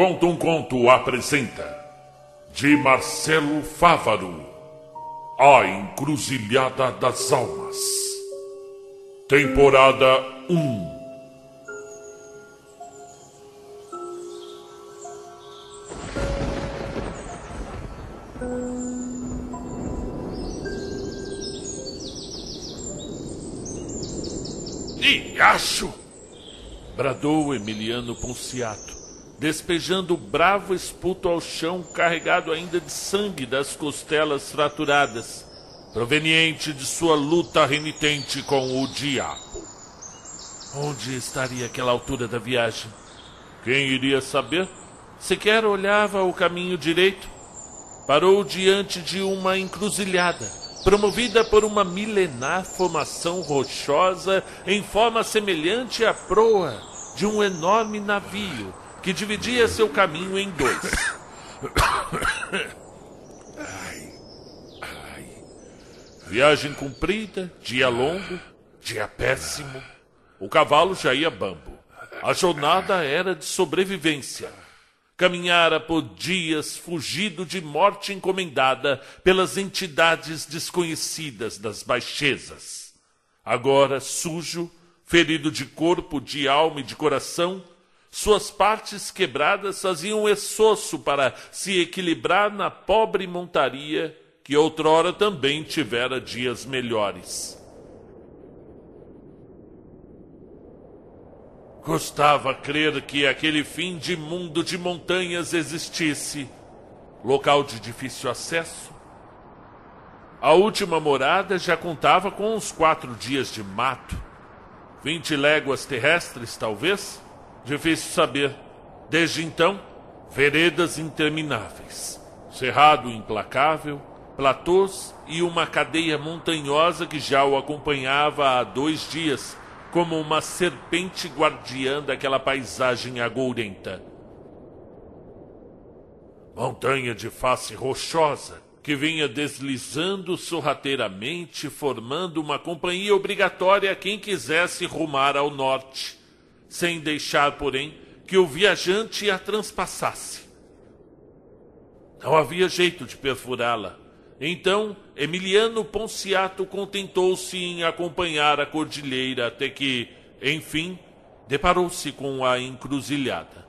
Conta um Conto apresenta de Marcelo Fávaro A Encruzilhada das Almas. Temporada 1 Riacho! bradou Emiliano Ponciato despejando bravo esputo ao chão, carregado ainda de sangue das costelas fraturadas, proveniente de sua luta renitente com o diabo. Onde estaria aquela altura da viagem? Quem iria saber? Sequer olhava o caminho direito. Parou diante de uma encruzilhada, promovida por uma milenar formação rochosa em forma semelhante à proa de um enorme navio que dividia seu caminho em dois. Ai, ai. Viagem comprida, dia longo, dia péssimo. O cavalo já ia bambo. A jornada era de sobrevivência. Caminhara por dias fugido de morte encomendada pelas entidades desconhecidas das baixezas. Agora, sujo, ferido de corpo, de alma e de coração, suas partes quebradas faziam essoço para se equilibrar na pobre montaria que outrora também tivera dias melhores. Gostava crer que aquele fim de mundo de montanhas existisse, local de difícil acesso. A última morada já contava com uns quatro dias de mato, vinte léguas terrestres, talvez Difícil saber. Desde então, veredas intermináveis, cerrado implacável, platôs e uma cadeia montanhosa que já o acompanhava há dois dias, como uma serpente guardiã daquela paisagem agourenta. Montanha de face rochosa, que vinha deslizando sorrateiramente, formando uma companhia obrigatória a quem quisesse rumar ao norte sem deixar, porém, que o viajante a transpassasse. Não havia jeito de perfurá-la. Então, Emiliano Ponciato contentou-se em acompanhar a cordilheira até que, enfim, deparou-se com a encruzilhada.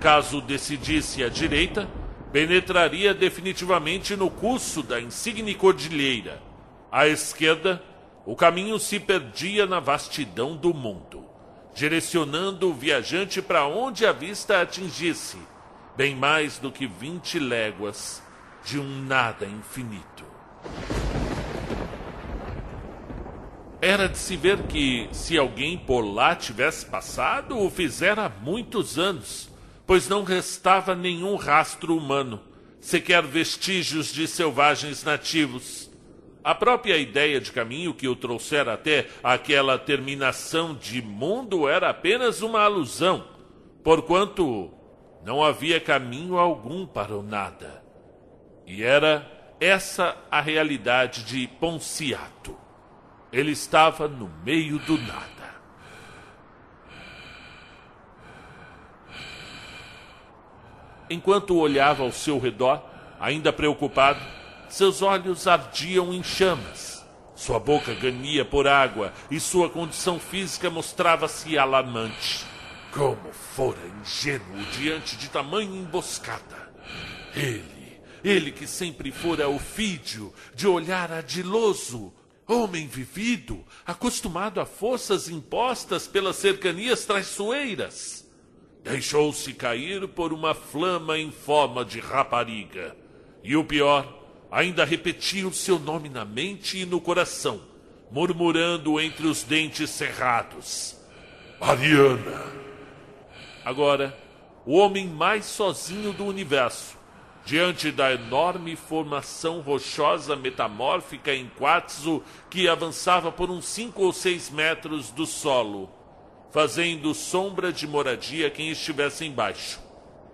Caso decidisse à direita, penetraria definitivamente no curso da insigne cordilheira. À esquerda, o caminho se perdia na vastidão do mundo, direcionando o viajante para onde a vista atingisse, bem mais do que vinte léguas de um nada infinito. Era de se ver que, se alguém por lá tivesse passado, o fizera há muitos anos, pois não restava nenhum rastro humano, sequer vestígios de selvagens nativos a própria ideia de caminho que o trouxera até aquela terminação de mundo era apenas uma alusão, porquanto não havia caminho algum para o nada. E era essa a realidade de Ponciato. Ele estava no meio do nada. Enquanto olhava ao seu redor, ainda preocupado, seus olhos ardiam em chamas. Sua boca ganhia por água e sua condição física mostrava-se alarmante. Como fora ingênuo diante de tamanha emboscada. Ele, ele que sempre fora ofídio, de olhar ardiloso, homem vivido, acostumado a forças impostas pelas cercanias traiçoeiras. Deixou-se cair por uma flama em forma de rapariga. E o pior, ainda repetia o seu nome na mente e no coração, murmurando entre os dentes cerrados: Mariana. Agora, o homem mais sozinho do universo, diante da enorme formação rochosa metamórfica em quartzo que avançava por uns cinco ou seis metros do solo, fazendo sombra de moradia a quem estivesse embaixo.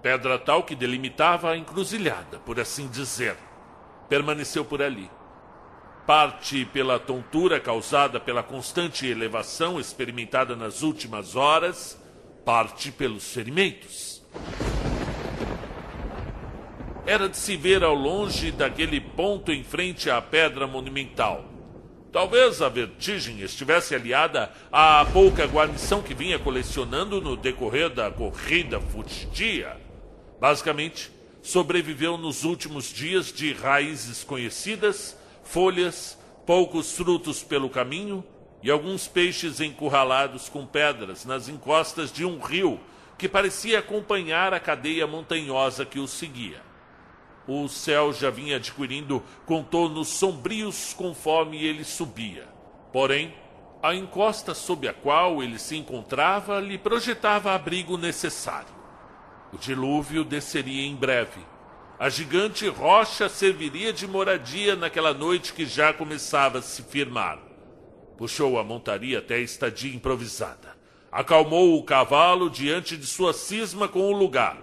Pedra tal que delimitava a encruzilhada, por assim dizer permaneceu por ali. Parte pela tontura causada pela constante elevação experimentada nas últimas horas, parte pelos ferimentos. Era de se ver ao longe daquele ponto em frente à pedra monumental. Talvez a vertigem estivesse aliada à pouca guarnição que vinha colecionando no decorrer da corrida fugidia. Basicamente, sobreviveu nos últimos dias de raízes conhecidas, folhas, poucos frutos pelo caminho e alguns peixes encurralados com pedras nas encostas de um rio que parecia acompanhar a cadeia montanhosa que o seguia. O céu já vinha adquirindo contornos sombrios conforme ele subia. Porém, a encosta sob a qual ele se encontrava lhe projetava abrigo necessário. O dilúvio desceria em breve. A gigante rocha serviria de moradia naquela noite que já começava a se firmar. Puxou a montaria até a estadia improvisada. Acalmou o cavalo diante de sua cisma com o lugar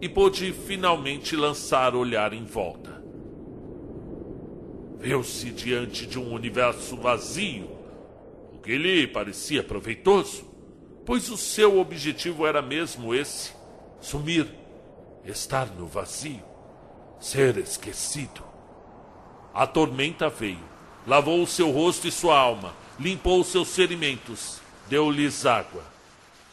e pôde finalmente lançar olhar em volta. Viu-se diante de um universo vazio, o que lhe parecia proveitoso, pois o seu objetivo era mesmo esse: sumir, estar no vazio, ser esquecido. A tormenta veio, lavou o seu rosto e sua alma, limpou seus ferimentos, deu-lhes água.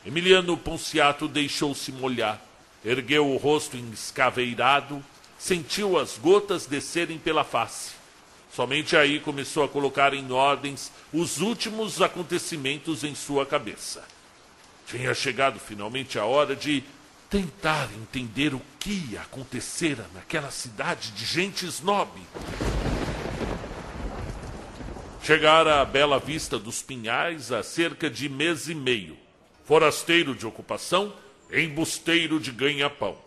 Emiliano Ponciato deixou-se molhar, ergueu o rosto escaveirado, sentiu as gotas descerem pela face. Somente aí começou a colocar em ordens os últimos acontecimentos em sua cabeça. Tinha chegado finalmente a hora de tentar entender o que acontecera naquela cidade de gente snob. Chegara à bela vista dos pinhais há cerca de mês e meio. Forasteiro de ocupação, embusteiro de ganha-pão.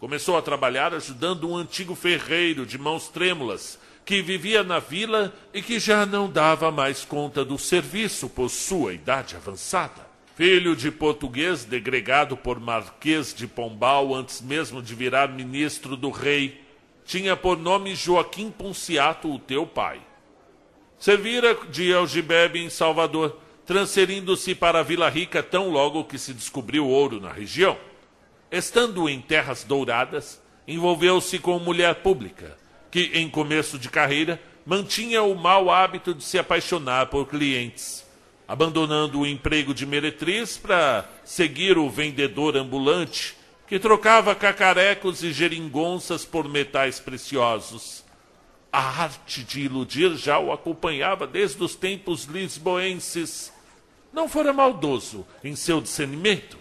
Começou a trabalhar ajudando um antigo ferreiro de mãos trêmulas que vivia na vila e que já não dava mais conta do serviço por sua idade avançada. Filho de português degregado por Marquês de Pombal antes mesmo de virar ministro do rei, tinha por nome Joaquim Ponciato, o teu pai. Servira de algibebe em Salvador, transferindo-se para Vila Rica tão logo que se descobriu ouro na região. Estando em terras douradas, envolveu-se com mulher pública, que, em começo de carreira, mantinha o mau hábito de se apaixonar por clientes, abandonando o emprego de meretriz para seguir o vendedor ambulante, que trocava cacarecos e geringonças por metais preciosos. A arte de iludir já o acompanhava desde os tempos lisboenses. Não fora maldoso em seu discernimento.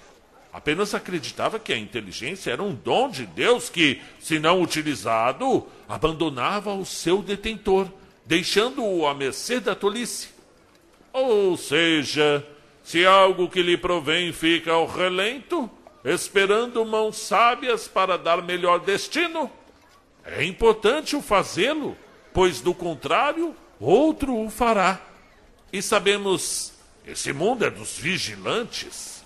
Apenas acreditava que a inteligência era um dom de Deus que, se não utilizado, abandonava o seu detentor, deixando-o à mercê da tolice. Ou seja, se algo que lhe provém fica ao relento, esperando mãos sábias para dar melhor destino, é importante o fazê-lo pois do contrário, outro o fará. E sabemos, esse mundo é dos vigilantes.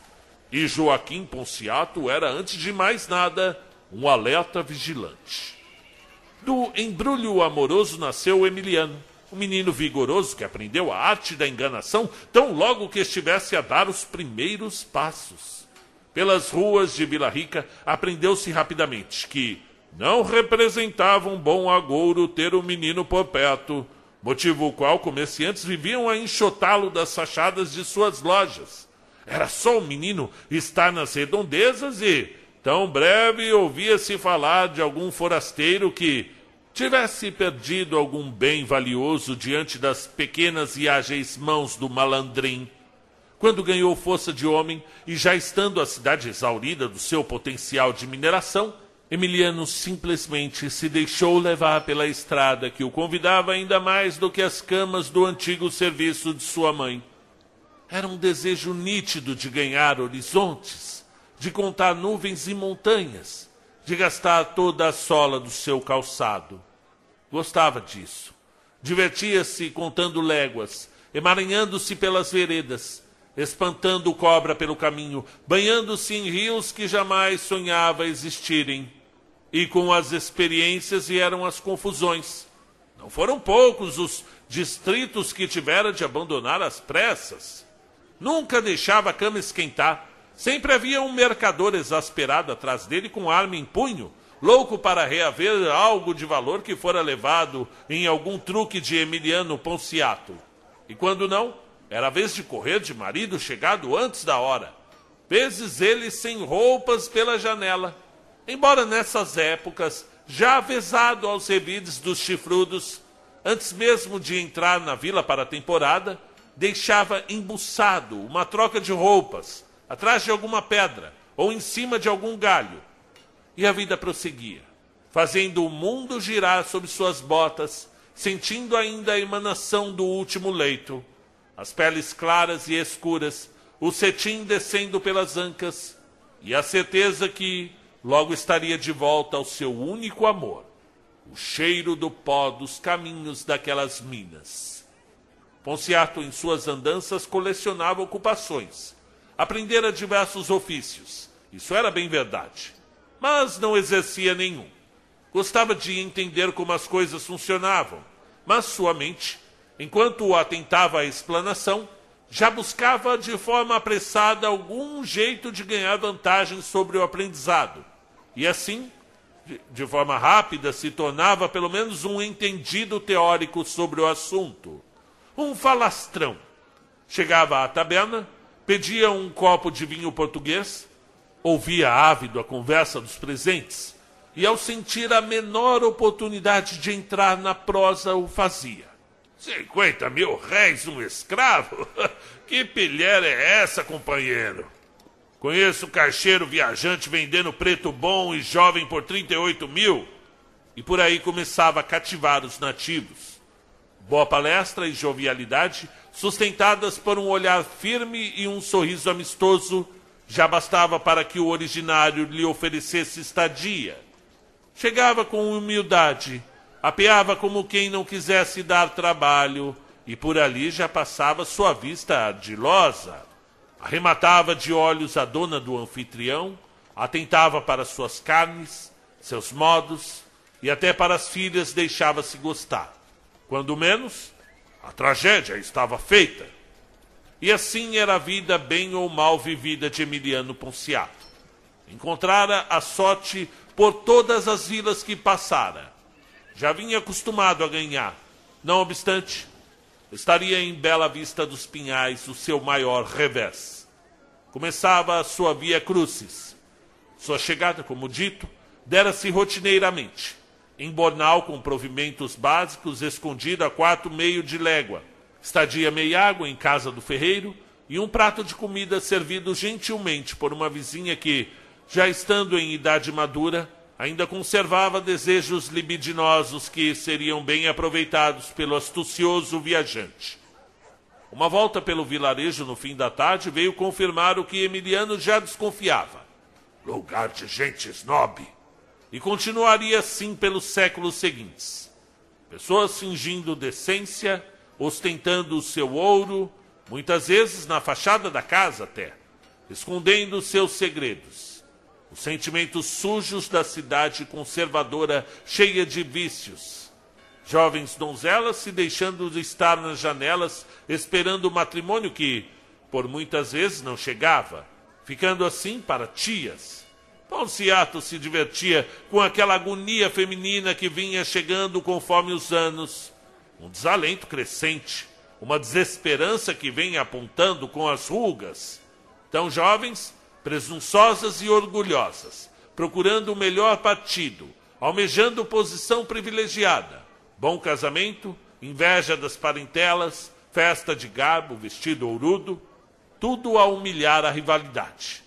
E Joaquim Ponciato era, antes de mais nada, um alerta vigilante. Do embrulho amoroso nasceu Emiliano, um menino vigoroso que aprendeu a arte da enganação tão logo que estivesse a dar os primeiros passos. Pelas ruas de Vila Rica, aprendeu-se rapidamente que não representava um bom agouro ter o um menino por perto, motivo o qual comerciantes viviam a enxotá-lo das fachadas de suas lojas. Era só o menino estar nas redondezas e, tão breve, ouvia-se falar de algum forasteiro que tivesse perdido algum bem valioso diante das pequenas e ágeis mãos do malandrim. Quando ganhou força de homem e já estando a cidade exaurida do seu potencial de mineração, Emiliano simplesmente se deixou levar pela estrada que o convidava ainda mais do que as camas do antigo serviço de sua mãe. Era um desejo nítido de ganhar horizontes, de contar nuvens e montanhas, de gastar toda a sola do seu calçado. Gostava disso. Divertia-se contando léguas, emaranhando-se pelas veredas, espantando cobra pelo caminho, banhando-se em rios que jamais sonhava existirem e com as experiências vieram as confusões. Não foram poucos os distritos que tivera de abandonar às pressas. Nunca deixava a cama esquentar, Sempre havia um mercador exasperado atrás dele com arma em punho, louco para reaver algo de valor que fora levado em algum truque de Emiliano Ponciato. E quando não, era vez de correr de marido chegado antes da hora. Vezes ele sem roupas pela janela. Embora nessas épocas, já avisado aos revides dos chifrudos, antes mesmo de entrar na vila para a temporada, deixava embuçado uma troca de roupas, atrás de alguma pedra ou em cima de algum galho. E a vida prosseguia, fazendo o mundo girar sob suas botas, sentindo ainda a emanação do último leito, as peles claras e escuras, o cetim descendo pelas ancas, e a certeza que logo estaria de volta ao seu único amor, o cheiro do pó dos caminhos daquelas minas. Ponciato, em suas andanças, colecionava ocupações. Aprendera diversos ofícios. Isso era bem verdade. Mas não exercia nenhum. Gostava de entender como as coisas funcionavam, mas sua mente, enquanto atentava à explanação, já buscava de forma apressada algum jeito de ganhar vantagem sobre o aprendizado. E assim, de forma rápida, se tornava pelo menos um entendido teórico sobre o assunto um falastrão. Chegava à taberna, pedia um copo de vinho português, ouvia ávido a conversa dos presentes e, ao sentir a menor oportunidade de entrar na prosa, o fazia. Cinquenta mil réis um escravo? Que pilher é essa, companheiro? Conheço caixeiro viajante vendendo preto bom e jovem por 38 mil. E por aí começava a cativar os nativos. Boa palestra e jovialidade, sustentadas por um olhar firme e um sorriso amistoso, já bastava para que o originário lhe oferecesse estadia. Chegava com humildade, apeava como quem não quisesse dar trabalho, e por ali já passava sua vista ardilosa. Arrematava de olhos a dona do anfitrião, atentava para suas carnes, seus modos, e até para as filhas deixava-se gostar. Quando menos, a tragédia estava feita. E assim era a vida bem ou mal vivida de Emiliano Ponciato. Encontrara a sorte por todas as vilas que passara. Já vinha acostumado a ganhar. Não obstante, estaria em Bela Vista dos Pinhais o seu maior revés. Começava a sua via crucis. Sua chegada, como dito, dera-se rotineiramente em Bornal com provimentos básicos, escondido a quatro meio de légua, estadia meia água em casa do ferreiro e um prato de comida servido gentilmente por uma vizinha que, já estando em idade madura, ainda conservava desejos libidinosos que seriam bem aproveitados pelo astucioso viajante. Uma volta pelo vilarejo no fim da tarde veio confirmar o que Emiliano já desconfiava. Lugar de gente snob e continuaria assim pelos séculos seguintes. Pessoas fingindo decência, ostentando o seu ouro, muitas vezes na fachada da casa até, escondendo seus segredos. Os sentimentos sujos da cidade conservadora cheia de vícios. Jovens donzelas se deixando de estar nas janelas, esperando o matrimônio que, por muitas vezes, não chegava, ficando assim para tias Ponciato se divertia com aquela agonia feminina que vinha chegando conforme os anos. Um desalento crescente, uma desesperança que vem apontando com as rugas. Tão jovens, presunçosas e orgulhosas, procurando o melhor partido, almejando posição privilegiada, bom casamento, inveja das parentelas, festa de garbo, vestido ourudo, tudo a humilhar a rivalidade.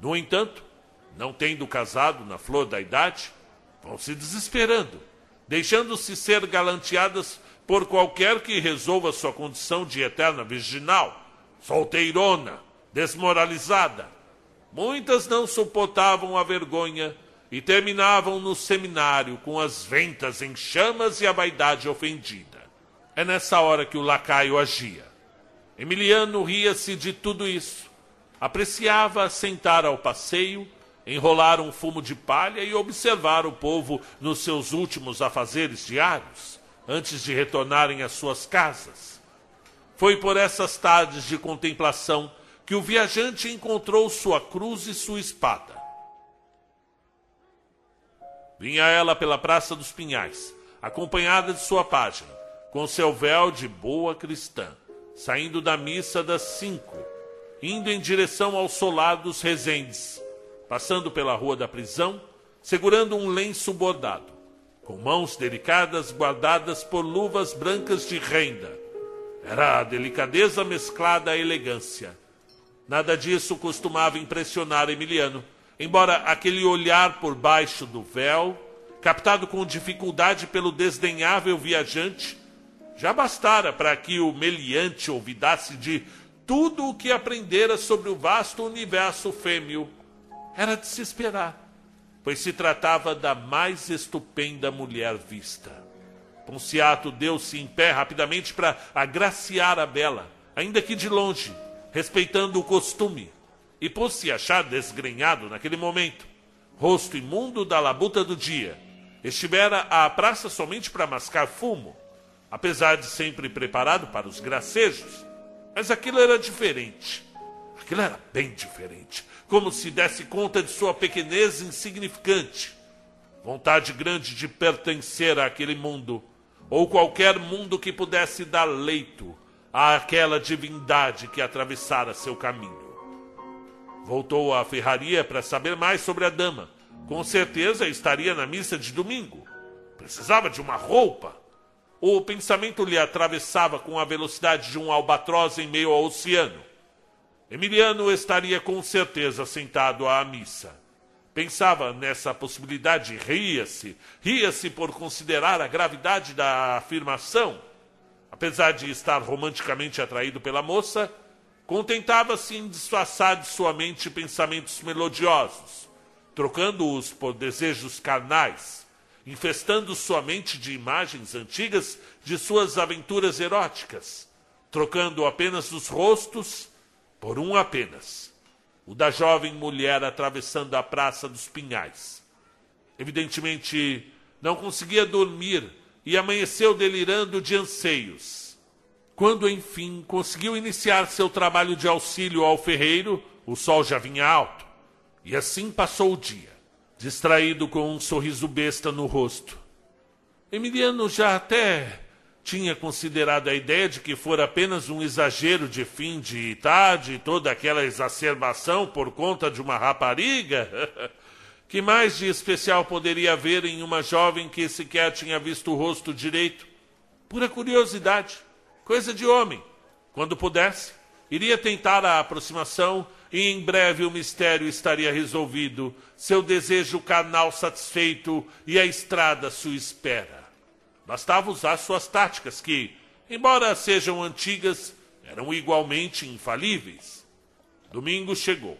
No entanto, não tendo casado na flor da idade, vão se desesperando, deixando-se ser galanteadas por qualquer que resolva sua condição de eterna virginal, solteirona, desmoralizada. Muitas não suportavam a vergonha e terminavam no seminário com as ventas em chamas e a vaidade ofendida. É nessa hora que o lacaio agia. Emiliano ria-se de tudo isso. Apreciava sentar ao passeio enrolar um fumo de palha e observar o povo nos seus últimos afazeres diários, antes de retornarem às suas casas. Foi por essas tardes de contemplação que o viajante encontrou sua cruz e sua espada. Vinha ela pela Praça dos Pinhais, acompanhada de sua pajem, com seu véu de boa cristã, saindo da missa das cinco, indo em direção ao solar dos Resendes, passando pela rua da prisão, segurando um lenço bordado, com mãos delicadas guardadas por luvas brancas de renda. Era a delicadeza mesclada à elegância. Nada disso costumava impressionar Emiliano, embora aquele olhar por baixo do véu, captado com dificuldade pelo desdenhável viajante, já bastara para que o meliante olvidasse de tudo o que aprendera sobre o vasto universo fêmeo. Era de se esperar, pois se tratava da mais estupenda mulher vista. Ponciato deu-se em pé rapidamente para agraciar a bela, ainda que de longe, respeitando o costume e por se achar desgrenhado naquele momento, rosto imundo da labuta do dia, estivera à praça somente para mascar fumo, apesar de sempre preparado para os gracejos. Mas aquilo era diferente. Aquilo era bem diferente, como se desse conta de sua pequenez insignificante. Vontade grande de pertencer àquele mundo, ou qualquer mundo que pudesse dar leito àquela divindade que atravessara seu caminho. Voltou à ferraria para saber mais sobre a dama. Com certeza estaria na missa de domingo. Precisava de uma roupa. O pensamento lhe atravessava com a velocidade de um albatroz em meio ao oceano. Emiliano estaria com certeza sentado à missa. Pensava nessa possibilidade, ria-se, ria-se por considerar a gravidade da afirmação. Apesar de estar romanticamente atraído pela moça, Contentava-se em disfarçar de sua mente pensamentos melodiosos, trocando-os por desejos carnais, infestando sua mente de imagens antigas de suas aventuras eróticas, trocando apenas os rostos por um apenas, o da jovem mulher atravessando a Praça dos Pinhais. Evidentemente, não conseguia dormir e amanheceu delirando de anseios quando enfim conseguiu iniciar seu trabalho de auxílio ao ferreiro, o sol já vinha alto. E assim passou o dia, distraído com um sorriso besta no rosto. Emiliano já até tinha considerado a ideia de que fora apenas um exagero de fim de tarde, toda aquela exacerbação por conta de uma rapariga. que mais de especial poderia haver em uma jovem que sequer tinha visto o rosto direito? Pura curiosidade coisa de homem. Quando pudesse, iria tentar a aproximação e em breve o mistério estaria resolvido, seu desejo carnal satisfeito e a estrada sua espera. Bastava usar suas táticas, que, embora sejam antigas, eram igualmente infalíveis. Domingo chegou.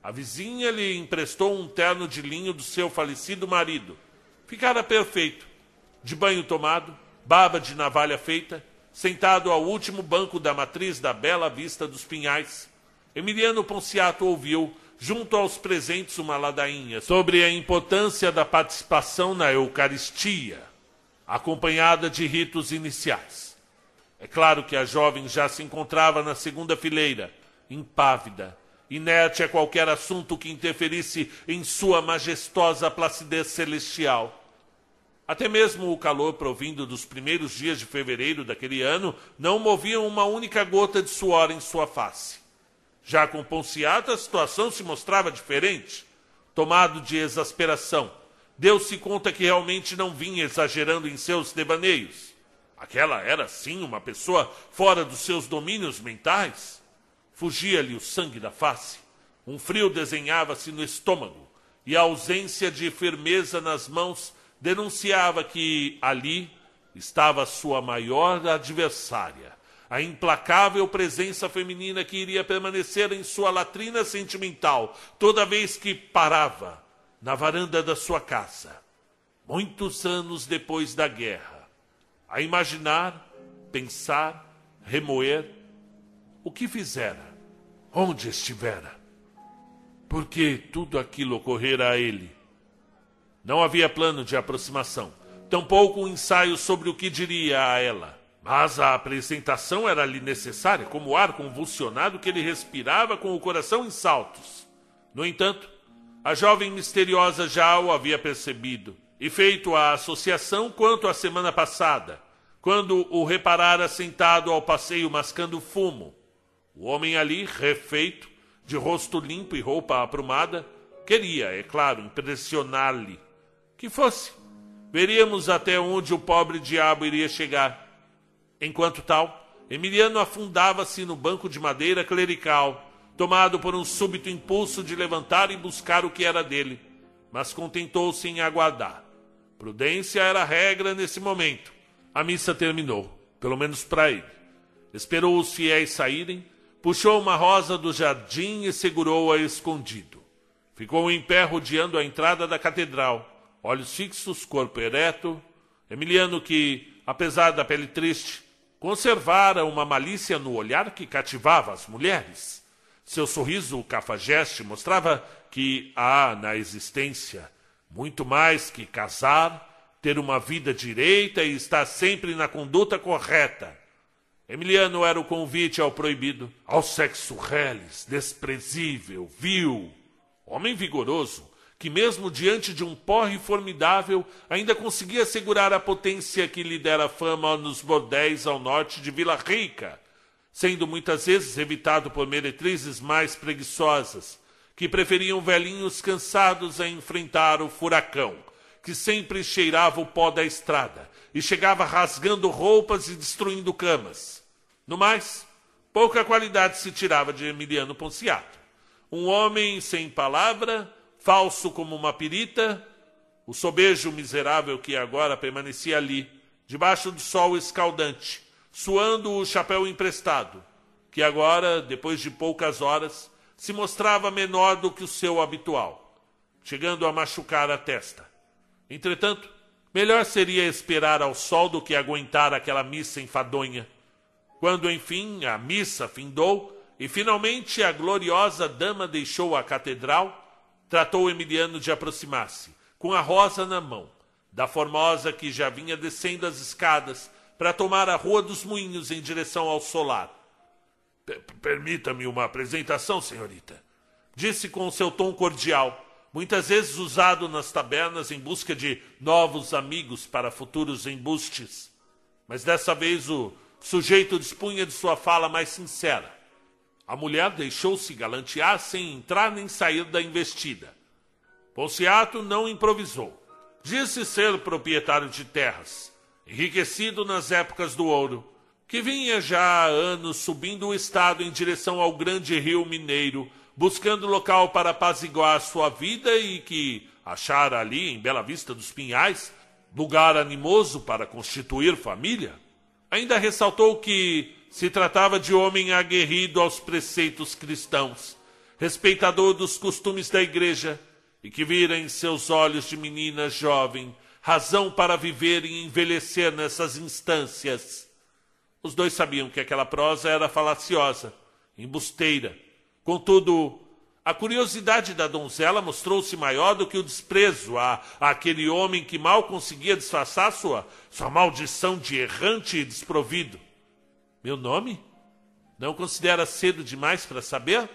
A vizinha lhe emprestou um terno de linho do seu falecido marido. Ficara perfeito. De banho tomado, baba de navalha feita, Sentado ao último banco da matriz da Bela Vista dos Pinhais, Emiliano Ponciato ouviu, junto aos presentes, uma ladainha sobre a importância da participação na Eucaristia, acompanhada de ritos iniciais. É claro que a jovem já se encontrava na segunda fileira, impávida, inerte a qualquer assunto que interferisse em sua majestosa placidez celestial até mesmo o calor provindo dos primeiros dias de fevereiro daquele ano não movia uma única gota de suor em sua face. Já com Ponciata, a situação se mostrava diferente. Tomado de exasperação, deu-se conta que realmente não vinha exagerando em seus devaneios. Aquela era, sim, uma pessoa fora dos seus domínios mentais. Fugia-lhe o sangue da face. Um frio desenhava-se no estômago e a ausência de firmeza nas mãos denunciava que ali estava sua maior adversária, a implacável presença feminina que iria permanecer em sua latrina sentimental toda vez que parava na varanda da sua casa, muitos anos depois da guerra, a imaginar, pensar, remoer o que fizera, onde estivera, porque tudo aquilo ocorrera a ele não havia plano de aproximação, tampouco um ensaio sobre o que diria a ela. Mas a apresentação era-lhe necessária, como o ar convulsionado que ele respirava com o coração em saltos. No entanto, a jovem misteriosa já o havia percebido e feito a associação quanto à semana passada, quando o reparara sentado ao passeio mascando fumo. O homem ali, refeito, de rosto limpo e roupa aprumada, queria, é claro, impressionar-lhe. Que fosse. Veríamos até onde o pobre diabo iria chegar. Enquanto tal, Emiliano afundava-se no banco de madeira clerical, tomado por um súbito impulso de levantar e buscar o que era dele, mas contentou-se em aguardar. Prudência era a regra nesse momento. A missa terminou, pelo menos para ele. Esperou os fiéis saírem, puxou uma rosa do jardim e segurou-a escondido. Ficou em pé rodeando a entrada da catedral, olhos fixos, corpo ereto. Emiliano, que, apesar da pele triste, conservara uma malícia no olhar que cativava as mulheres. Seu sorriso cafajeste mostrava que há na existência muito mais que casar, ter uma vida direita e estar sempre na conduta correta. Emiliano era o convite ao proibido, ao sexo reles, desprezível, vil, homem vigoroso, que mesmo diante de um porre formidável, ainda conseguia segurar a potência que lhe dera fama nos bordéis ao norte de Vila Rica, sendo muitas vezes evitado por meretrizes mais preguiçosas, que preferiam velhinhos cansados a enfrentar o furacão, que sempre cheirava o pó da estrada e chegava rasgando roupas e destruindo camas. No mais, pouca qualidade se tirava de Emiliano Ponciato. Um homem sem palavra, falso como uma pirita, o sobejo miserável que agora permanecia ali, debaixo do sol escaldante, suando o chapéu emprestado, que agora, depois de poucas horas, se mostrava menor do que o seu habitual, chegando a machucar a testa. Entretanto, melhor seria esperar ao sol do que aguentar aquela missa enfadonha. Quando, enfim, a missa findou e finalmente a gloriosa dama deixou a catedral, tratou Emiliano de aproximar-se, com a rosa na mão, da formosa que já vinha descendo as escadas para tomar a Rua dos Moinhos em direção ao solar. Permita-me uma apresentação, senhorita, disse com seu tom cordial, muitas vezes usado nas tabernas em busca de novos amigos para futuros embustes. Mas dessa vez o sujeito dispunha de sua fala mais sincera a mulher deixou-se galantear sem entrar nem sair da investida. Ponciato não improvisou. Disse ser proprietário de terras, enriquecido nas épocas do ouro, que vinha já há anos subindo o estado em direção ao grande rio mineiro, buscando local para apaziguar sua vida e que achara ali, em Bela Vista dos Pinhais, lugar animoso para constituir família. Ainda ressaltou que se tratava de homem aguerrido aos preceitos cristãos, respeitador dos costumes da igreja, e que vira em seus olhos de menina jovem razão para viver e envelhecer nessas instâncias. Os dois sabiam que aquela prosa era falaciosa, embusteira. Contudo, a curiosidade da donzela mostrou-se maior do que o desprezo a, a, aquele homem que mal conseguia disfarçar sua, sua maldição de errante e desprovido. Meu nome? Não considera cedo demais para saber?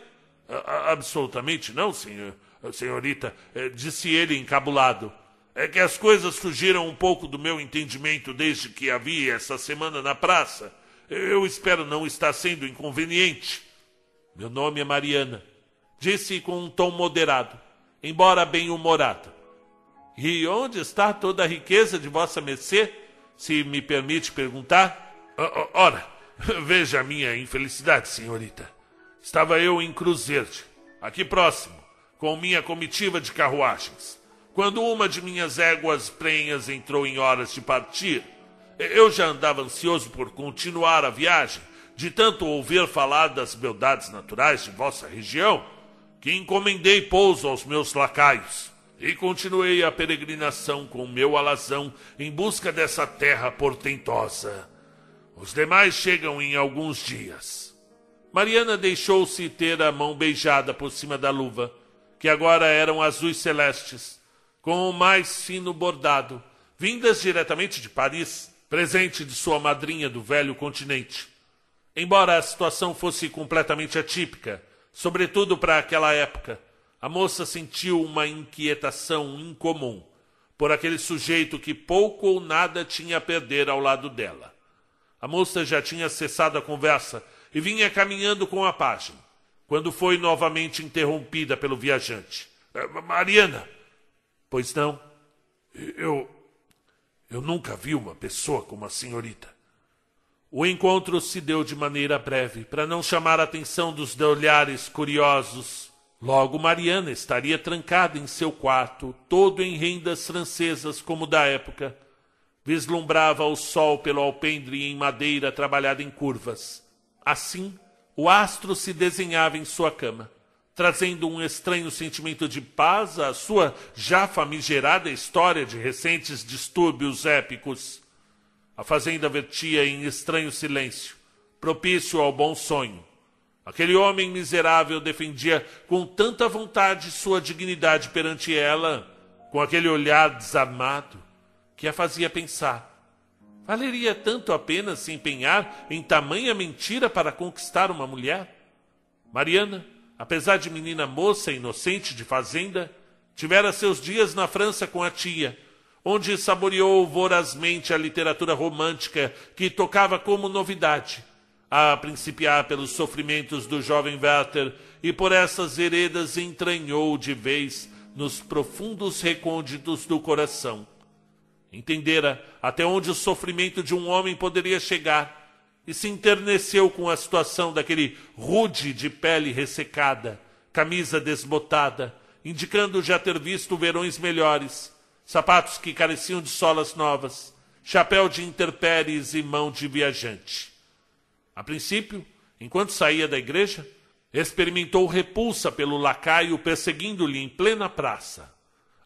absolutamente não, senhor, senhorita, é, disse ele encabulado. É que as coisas fugiram um pouco do meu entendimento desde que a vi essa semana na praça. Eu espero não estar sendo inconveniente. Meu nome é Mariana, disse com um tom moderado, embora bem-humorado. E onde está toda a riqueza de vossa mercê, se me permite perguntar? Ora, Veja a minha infelicidade, senhorita. Estava eu em Cruzerde, aqui próximo, com minha comitiva de carruagens, quando uma de minhas éguas prenhas entrou em horas de partir. Eu já andava ansioso por continuar a viagem, de tanto ouvir falar das beldades naturais de vossa região, que encomendei pouso aos meus lacaios e continuei a peregrinação com meu alazão em busca dessa terra portentosa. Os demais chegam em alguns dias. Mariana deixou-se ter a mão beijada por cima da luva, que agora eram azuis celestes, com o mais fino bordado, vindas diretamente de Paris, presente de sua madrinha do velho continente. Embora a situação fosse completamente atípica, sobretudo para aquela época, a moça sentiu uma inquietação incomum por aquele sujeito que pouco ou nada tinha a perder ao lado dela. A moça já tinha cessado a conversa e vinha caminhando com a página, quando foi novamente interrompida pelo viajante. Eh, Mariana! Pois não? Eu. Eu nunca vi uma pessoa como a senhorita. O encontro se deu de maneira breve, para não chamar a atenção dos olhares curiosos. Logo, Mariana estaria trancada em seu quarto, todo em rendas francesas como da época. Vislumbrava o sol pelo alpendre em madeira trabalhada em curvas. Assim, o astro se desenhava em sua cama, trazendo um estranho sentimento de paz à sua já famigerada história de recentes distúrbios épicos. A fazenda vertia em estranho silêncio, propício ao bom sonho. Aquele homem miserável defendia com tanta vontade sua dignidade perante ela, com aquele olhar desarmado, que a fazia pensar. Valeria tanto a pena se empenhar em tamanha mentira para conquistar uma mulher? Mariana, apesar de menina moça inocente de fazenda, tivera seus dias na França com a tia, onde saboreou vorazmente a literatura romântica que tocava como novidade, a principiar pelos sofrimentos do jovem Werther e por essas veredas entranhou de vez nos profundos recônditos do coração. Entendera até onde o sofrimento de um homem poderia chegar e se enterneceu com a situação daquele rude de pele ressecada, camisa desbotada, indicando já ter visto verões melhores sapatos que careciam de solas novas, chapéu de interpéries e mão de viajante. A princípio, enquanto saía da igreja, experimentou repulsa pelo lacaio perseguindo-lhe em plena praça.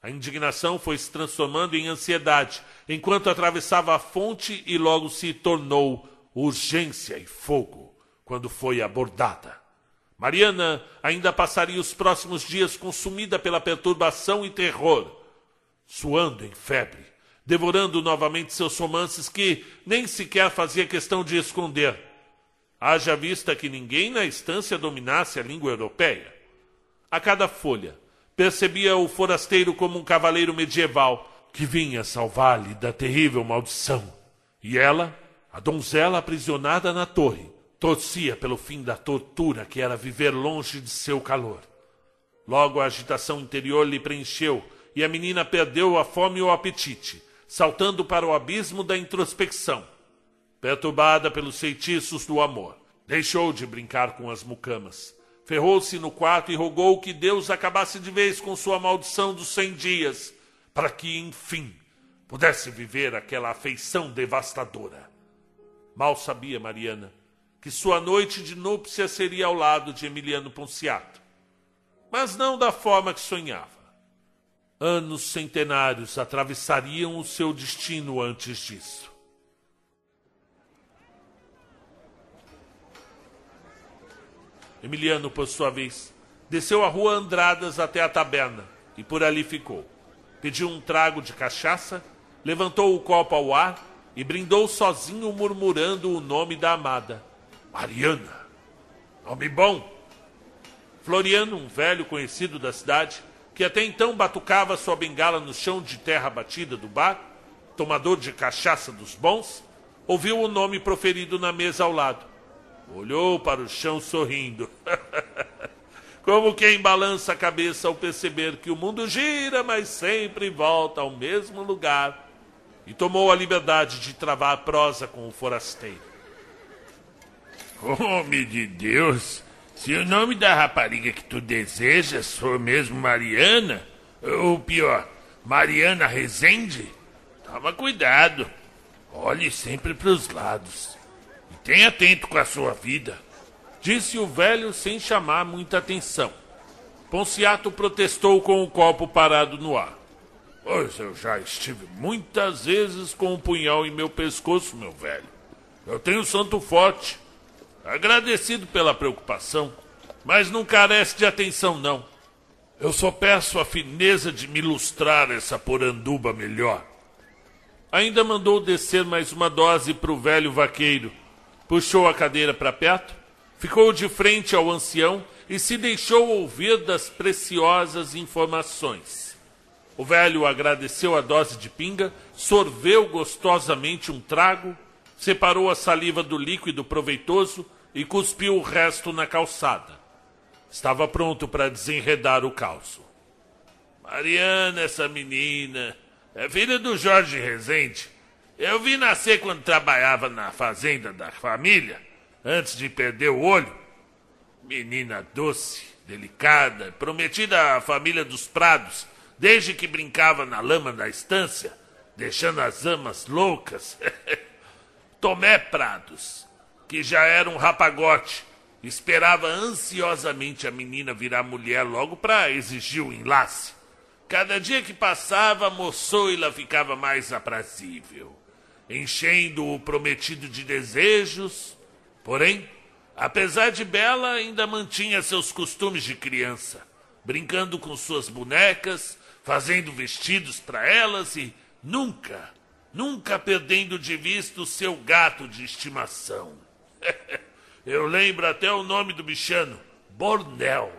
A indignação foi se transformando em ansiedade enquanto atravessava a fonte e logo se tornou urgência e fogo quando foi abordada. Mariana ainda passaria os próximos dias consumida pela perturbação e terror suando em febre, devorando novamente seus romances que nem sequer fazia questão de esconder. Haja vista que ninguém na estância dominasse a língua europeia. A cada folha, percebia o forasteiro como um cavaleiro medieval que vinha salvar-lhe da terrível maldição. E ela, a donzela aprisionada na torre, torcia pelo fim da tortura que era viver longe de seu calor. Logo a agitação interior lhe preencheu e a menina perdeu a fome e o apetite, saltando para o abismo da introspecção. Perturbada pelos feitiços do amor, deixou de brincar com as mucamas. Ferrou-se no quarto e rogou que Deus acabasse de vez com sua maldição dos cem dias, para que, enfim, pudesse viver aquela afeição devastadora. Mal sabia Mariana que sua noite de núpcia seria ao lado de Emiliano Ponciato, mas não da forma que sonhava. Anos centenários atravessariam o seu destino antes disso. Emiliano, por sua vez, desceu a rua Andradas até a taberna e por ali ficou. Pediu um trago de cachaça, levantou o copo ao ar e brindou sozinho, murmurando o nome da amada. Mariana. Nome bom. Floriano, um velho conhecido da cidade, que até então batucava sua bengala no chão de terra batida do bar, tomador de cachaça dos bons, ouviu o nome proferido na mesa ao lado. Olhou para o chão sorrindo. Como quem balança a cabeça ao perceber que o mundo gira, mas sempre volta ao mesmo lugar. E tomou a liberdade de travar a prosa com o forasteiro. Homem de Deus! Se o nome da rapariga que tu desejas for mesmo Mariana, ou pior, Mariana Rezende, toma cuidado. Olhe sempre para os lados. E tenha atento com a sua vida. Disse o velho sem chamar muita atenção. Ponciato protestou com o copo parado no ar. Pois eu já estive muitas vezes com um punhal em meu pescoço, meu velho. Eu tenho santo forte. Agradecido pela preocupação, mas não carece de atenção, não. Eu só peço a fineza de me ilustrar essa poranduba melhor. Ainda mandou descer mais uma dose para o velho vaqueiro. Puxou a cadeira para perto, ficou de frente ao ancião e se deixou ouvir das preciosas informações. O velho agradeceu a dose de pinga, sorveu gostosamente um trago, separou a saliva do líquido proveitoso e cuspiu o resto na calçada. Estava pronto para desenredar o caos. Mariana, essa menina, é filha do Jorge Rezende. Eu vi nascer quando trabalhava na fazenda da família, antes de perder o olho. Menina doce, delicada, prometida à família dos Prados, desde que brincava na lama da estância, deixando as amas loucas. Tomé Prados, que já era um rapagote, esperava ansiosamente a menina virar mulher logo para exigir o enlace. Cada dia que passava, a moçoila ficava mais aprazível, enchendo o prometido de desejos. Porém, apesar de bela, ainda mantinha seus costumes de criança, brincando com suas bonecas, fazendo vestidos para elas e nunca, nunca perdendo de vista o seu gato de estimação. Eu lembro até o nome do bichano, Bornel.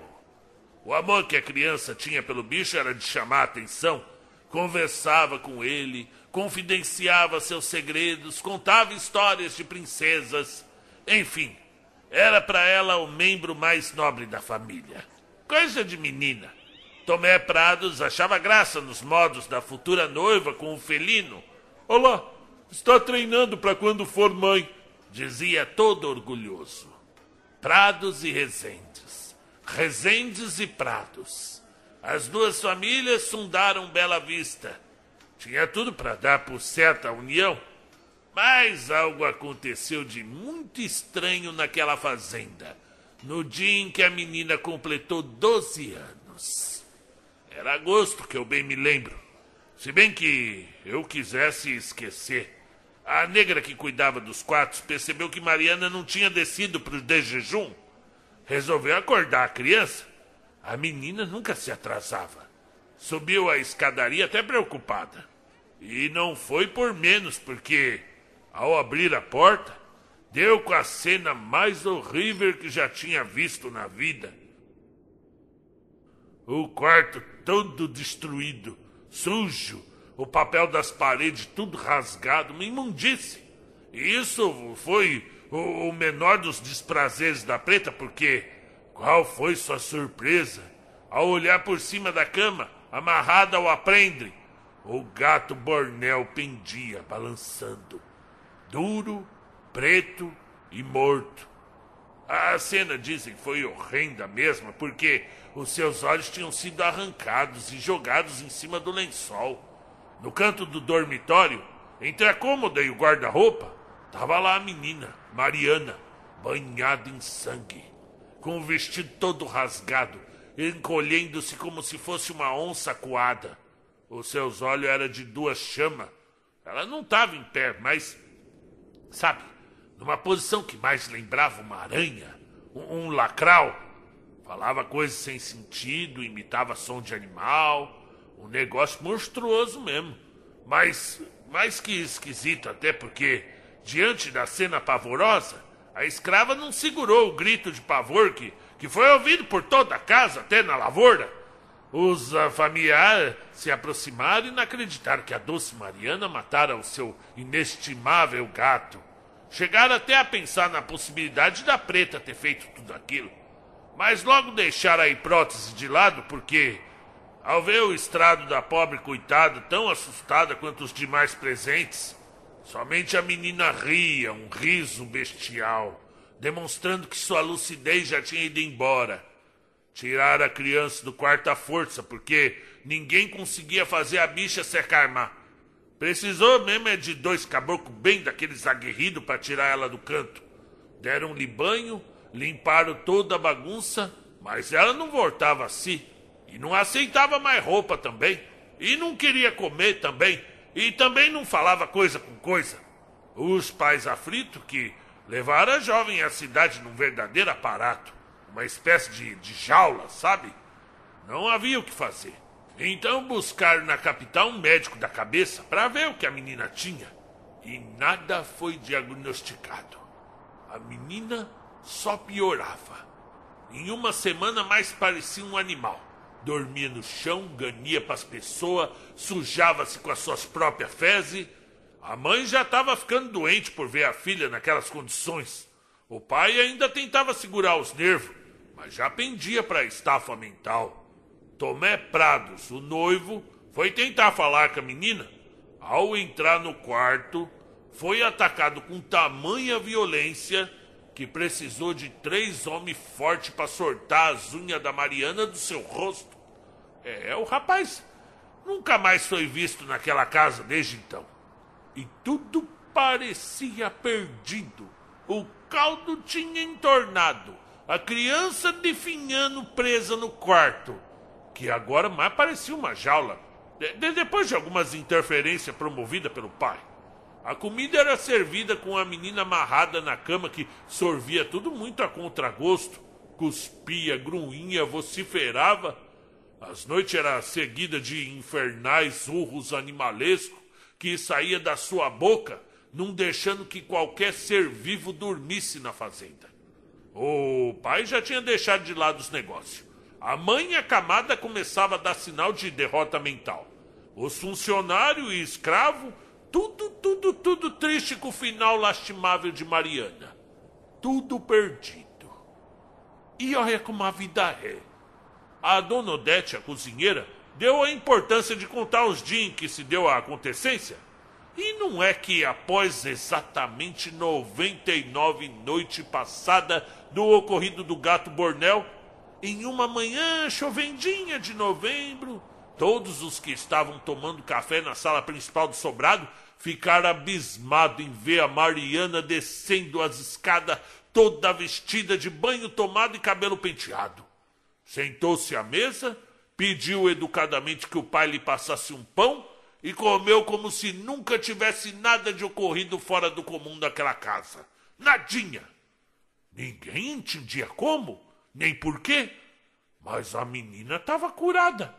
O amor que a criança tinha pelo bicho era de chamar a atenção. Conversava com ele, confidenciava seus segredos, contava histórias de princesas. Enfim, era para ela o membro mais nobre da família. Coisa de menina. Tomé Prados achava graça nos modos da futura noiva com o felino. Olá, está treinando para quando for mãe, dizia todo orgulhoso. Prados e Rezendes. Rezendes e Prados. As duas famílias fundaram Bela Vista. Tinha tudo para dar por certa a união, mas algo aconteceu de muito estranho naquela fazenda, no dia em que a menina completou 12 anos. Era agosto, que eu bem me lembro. Se bem que eu quisesse esquecer. A negra que cuidava dos quartos percebeu que Mariana não tinha descido para o de jejum resolveu acordar a criança. A menina nunca se atrasava. Subiu a escadaria até preocupada. E não foi por menos, porque, ao abrir a porta, deu com a cena mais horrível que já tinha visto na vida. O quarto todo destruído, sujo, o papel das paredes tudo rasgado, uma imundice. E isso foi o, o menor dos desprazeres da preta, porque qual foi sua surpresa ao olhar por cima da cama, amarrada ao aprendre? O gato Bornel pendia, balançando, duro, preto e morto. A cena, dizem, foi horrenda mesmo, porque os seus olhos tinham sido arrancados e jogados em cima do lençol. No canto do dormitório, entre a cômoda e o guarda-roupa, Tava lá a menina, Mariana, banhada em sangue, com o vestido todo rasgado, encolhendo-se como se fosse uma onça coada. Os seus olhos eram de duas chamas. Ela não estava em pé, mas, sabe, numa posição que mais lembrava uma aranha, um, um lacral. Falava coisas sem sentido, imitava som de animal, um negócio monstruoso mesmo. Mas mais que esquisito até porque Diante da cena pavorosa, a escrava não segurou o grito de pavor que, que foi ouvido por toda a casa, até na lavoura. Os uh, familiares se aproximaram e não acreditaram que a doce Mariana matara o seu inestimável gato. Chegaram até a pensar na possibilidade da preta ter feito tudo aquilo. Mas logo deixaram a hipótese de lado porque, ao ver o estrado da pobre coitada tão assustada quanto os demais presentes, Somente a menina ria, um riso bestial, demonstrando que sua lucidez já tinha ido embora. Tirar a criança do quarto à força, porque ninguém conseguia fazer a bicha se acalmar. Precisou mesmo é de dois caboclos bem daqueles aguerridos para tirar ela do canto. Deram-lhe banho, limparam toda a bagunça, mas ela não voltava a si. E não aceitava mais roupa também. E não queria comer também. E também não falava coisa com coisa. Os pais aflitos que levaram a jovem à cidade num verdadeiro aparato, uma espécie de, de jaula, sabe? Não havia o que fazer. Então buscaram na capital um médico da cabeça para ver o que a menina tinha. E nada foi diagnosticado. A menina só piorava. Em uma semana mais parecia um animal. Dormia no chão, ganhia para as pessoas, sujava-se com as suas próprias fezes. A mãe já estava ficando doente por ver a filha naquelas condições. O pai ainda tentava segurar os nervos, mas já pendia para a estafa mental. Tomé Prados, o noivo, foi tentar falar com a menina. Ao entrar no quarto, foi atacado com tamanha violência que precisou de três homens fortes para sortar as unhas da Mariana do seu rosto. É, o rapaz nunca mais foi visto naquela casa desde então. E tudo parecia perdido. O caldo tinha entornado. A criança definhando presa no quarto que agora mais parecia uma jaula, de, depois de algumas interferências promovidas pelo pai. A comida era servida com a menina amarrada na cama que sorvia tudo muito a contragosto, cuspia, grunhia, vociferava. As noites era seguida de infernais urros animalescos que saía da sua boca, não deixando que qualquer ser vivo dormisse na fazenda. O pai já tinha deixado de lado os negócios. A mãe camada começava a dar sinal de derrota mental. Os funcionários e escravo, tudo, tudo, tudo triste com o final lastimável de Mariana. Tudo perdido. E olha como a vida é. A dona Odete, a cozinheira, deu a importância de contar os dias em que se deu a acontecência. E não é que após exatamente 99 noite passada do ocorrido do gato Bornel, em uma manhã chovendinha de novembro, todos os que estavam tomando café na sala principal do sobrado ficaram abismados em ver a Mariana descendo as escadas toda vestida de banho tomado e cabelo penteado. Sentou-se à mesa, pediu educadamente que o pai lhe passasse um pão e comeu como se nunca tivesse nada de ocorrido fora do comum daquela casa. Nadinha! Ninguém entendia como nem por quê. Mas a menina estava curada.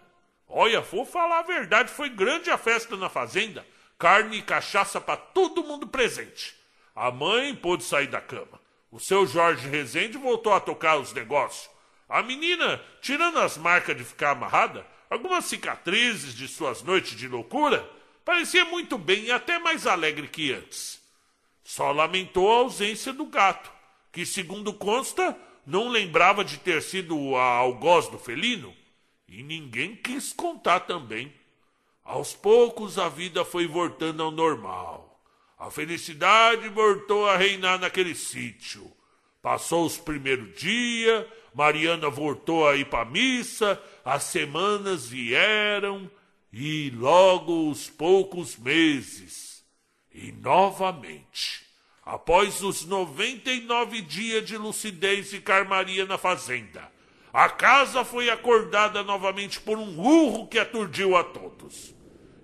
Olha, vou falar a verdade, foi grande a festa na fazenda. Carne e cachaça para todo mundo presente. A mãe pôde sair da cama. O seu Jorge Rezende voltou a tocar os negócios. A menina, tirando as marcas de ficar amarrada, algumas cicatrizes de suas noites de loucura, parecia muito bem e até mais alegre que antes. Só lamentou a ausência do gato, que, segundo consta, não lembrava de ter sido a algoz do felino e ninguém quis contar também. Aos poucos a vida foi voltando ao normal. A felicidade voltou a reinar naquele sítio. Passou os primeiros dias, Mariana voltou a ir para missa, as semanas vieram e logo os poucos meses. E novamente após os 99 dias de lucidez e carmaria na fazenda. A casa foi acordada novamente por um urro que aturdiu a todos.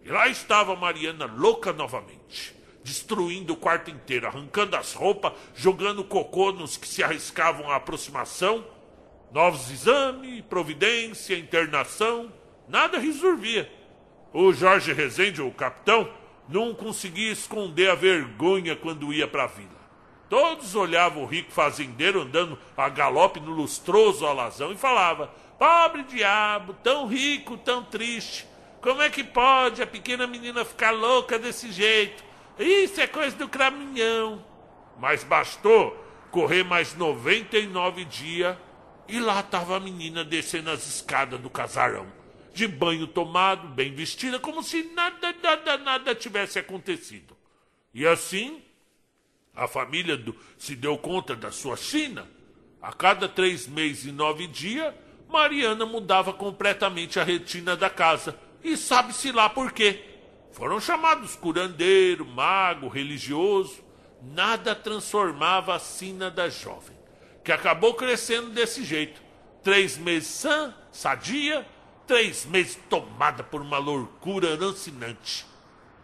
E lá estava Mariana louca novamente, destruindo o quarto inteiro, arrancando as roupas, jogando cocô nos que se arriscavam à aproximação. Novos exames, providência, internação, nada resolvia. O Jorge Rezende, o capitão, não conseguia esconder a vergonha quando ia para a vila. Todos olhavam o rico fazendeiro andando a galope no lustroso alazão e falava: Pobre diabo, tão rico, tão triste. Como é que pode a pequena menina ficar louca desse jeito? Isso é coisa do craminhão. Mas bastou correr mais 99 dias e lá estava a menina descendo as escadas do casarão de banho tomado, bem vestida, como se nada, nada, nada tivesse acontecido. E assim, a família do, se deu conta da sua China. A cada três meses e nove dias, Mariana mudava completamente a retina da casa. E sabe-se lá por quê. Foram chamados curandeiro, mago, religioso. Nada transformava a sina da jovem, que acabou crescendo desse jeito. Três meses sã, sadia, três meses tomada por uma loucura alucinante.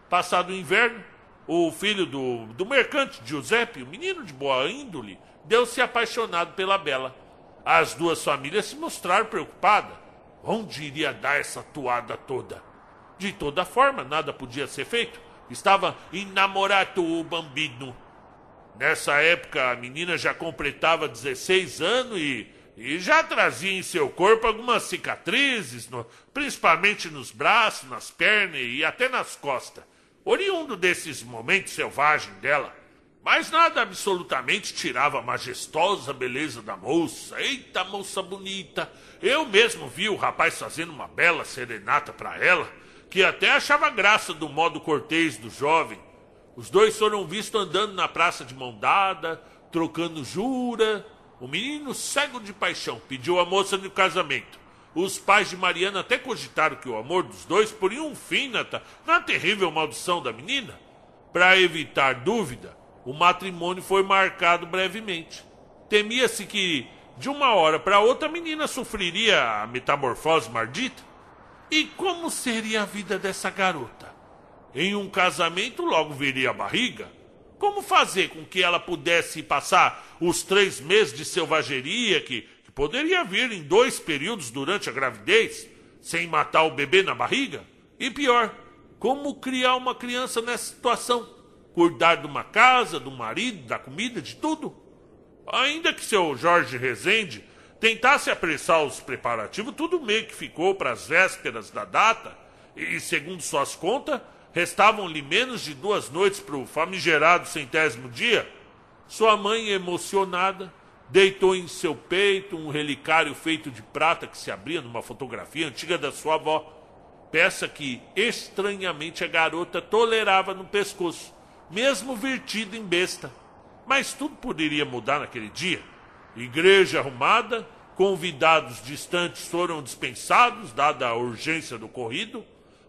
Passado o inverno, o filho do, do mercante Giuseppe, o menino de boa índole, deu-se apaixonado pela Bela. As duas famílias se mostraram preocupadas. Onde iria dar essa toada toda? De toda forma, nada podia ser feito. Estava enamorado o bambino. Nessa época, a menina já completava 16 anos e, e já trazia em seu corpo algumas cicatrizes, no, principalmente nos braços, nas pernas e até nas costas, oriundo desses momentos selvagens dela. Mas nada absolutamente tirava a majestosa beleza da moça. Eita, moça bonita! Eu mesmo vi o rapaz fazendo uma bela serenata para ela, que até achava graça do modo cortês do jovem. Os dois foram vistos andando na praça de mão dada, trocando jura. O menino, cego de paixão, pediu a moça no casamento. Os pais de Mariana até cogitaram que o amor dos dois poria um fim na, na terrível maldição da menina. Para evitar dúvida, o matrimônio foi marcado brevemente. Temia-se que, de uma hora para outra, a menina sofreria a metamorfose maldita. E como seria a vida dessa garota? Em um casamento, logo viria a barriga. Como fazer com que ela pudesse passar os três meses de selvageria que, que poderia vir em dois períodos durante a gravidez, sem matar o bebê na barriga? E pior, como criar uma criança nessa situação? Cuidar de uma casa, do marido, da comida, de tudo. Ainda que seu Jorge Rezende tentasse apressar os preparativos, tudo meio que ficou para as vésperas da data, e segundo suas contas, restavam-lhe menos de duas noites para o famigerado centésimo dia. Sua mãe, emocionada, deitou em seu peito um relicário feito de prata que se abria numa fotografia antiga da sua avó. Peça que, estranhamente, a garota tolerava no pescoço mesmo vertido em besta. Mas tudo poderia mudar naquele dia. Igreja arrumada, convidados distantes foram dispensados, dada a urgência do corrido.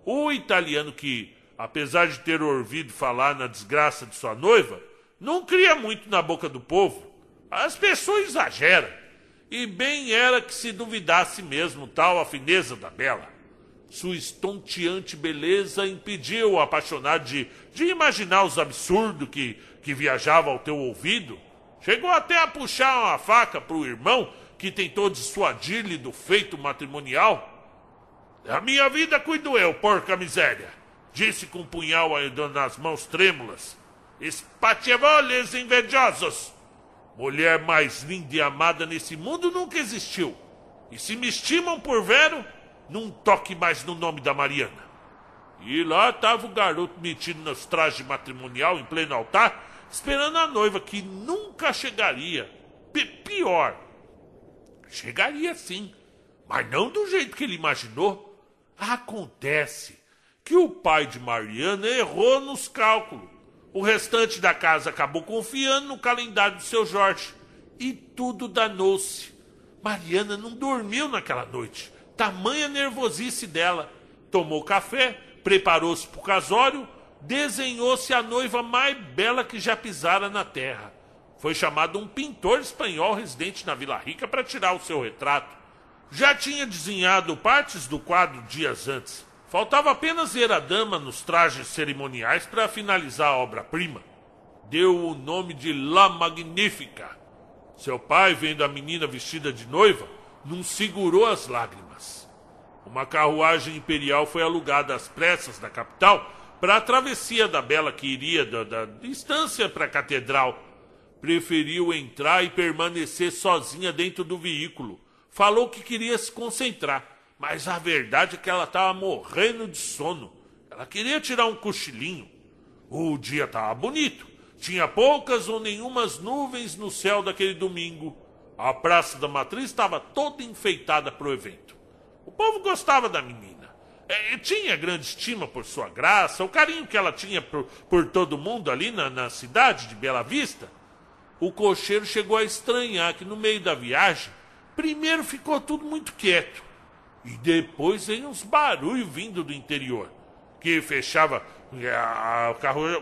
O italiano, que, apesar de ter ouvido falar na desgraça de sua noiva, não cria muito na boca do povo. As pessoas exageram. E bem era que se duvidasse mesmo tal a fineza da bela. Sua estonteante beleza impediu o apaixonado de, de imaginar os absurdos que, que viajavam ao teu ouvido. Chegou até a puxar uma faca para o irmão que tentou dissuadir-lhe do feito matrimonial. A minha vida cuido eu, porca miséria, disse com um punhal nas mãos trêmulas. Espatiavoles invejosos! Mulher mais linda e amada nesse mundo nunca existiu. E se me estimam por vero, não toque mais no nome da Mariana. E lá estava o garoto metido nos trajes matrimonial em pleno altar, esperando a noiva que nunca chegaria. P pior, chegaria sim, mas não do jeito que ele imaginou. Acontece que o pai de Mariana errou nos cálculos. O restante da casa acabou confiando no calendário do seu Jorge. E tudo danou-se. Mariana não dormiu naquela noite tamanha nervosice dela. Tomou café, preparou-se para o casório, desenhou-se a noiva mais bela que já pisara na terra. Foi chamado um pintor espanhol residente na Vila Rica para tirar o seu retrato. Já tinha desenhado partes do quadro dias antes. Faltava apenas ver a dama nos trajes cerimoniais para finalizar a obra-prima. Deu o nome de La Magnífica. Seu pai, vendo a menina vestida de noiva, não segurou as lágrimas. Uma carruagem imperial foi alugada às pressas da capital para a travessia da Bela que iria da, da distância para a catedral. Preferiu entrar e permanecer sozinha dentro do veículo. Falou que queria se concentrar, mas a verdade é que ela estava morrendo de sono. Ela queria tirar um cochilinho. O dia estava bonito. Tinha poucas ou nenhumas nuvens no céu daquele domingo. A Praça da Matriz estava toda enfeitada para o evento. O povo gostava da menina. É, tinha grande estima por sua graça, o carinho que ela tinha por, por todo mundo ali na, na cidade de Bela Vista. O cocheiro chegou a estranhar que no meio da viagem, primeiro ficou tudo muito quieto. E depois veio uns barulhos vindo do interior, que fechava. A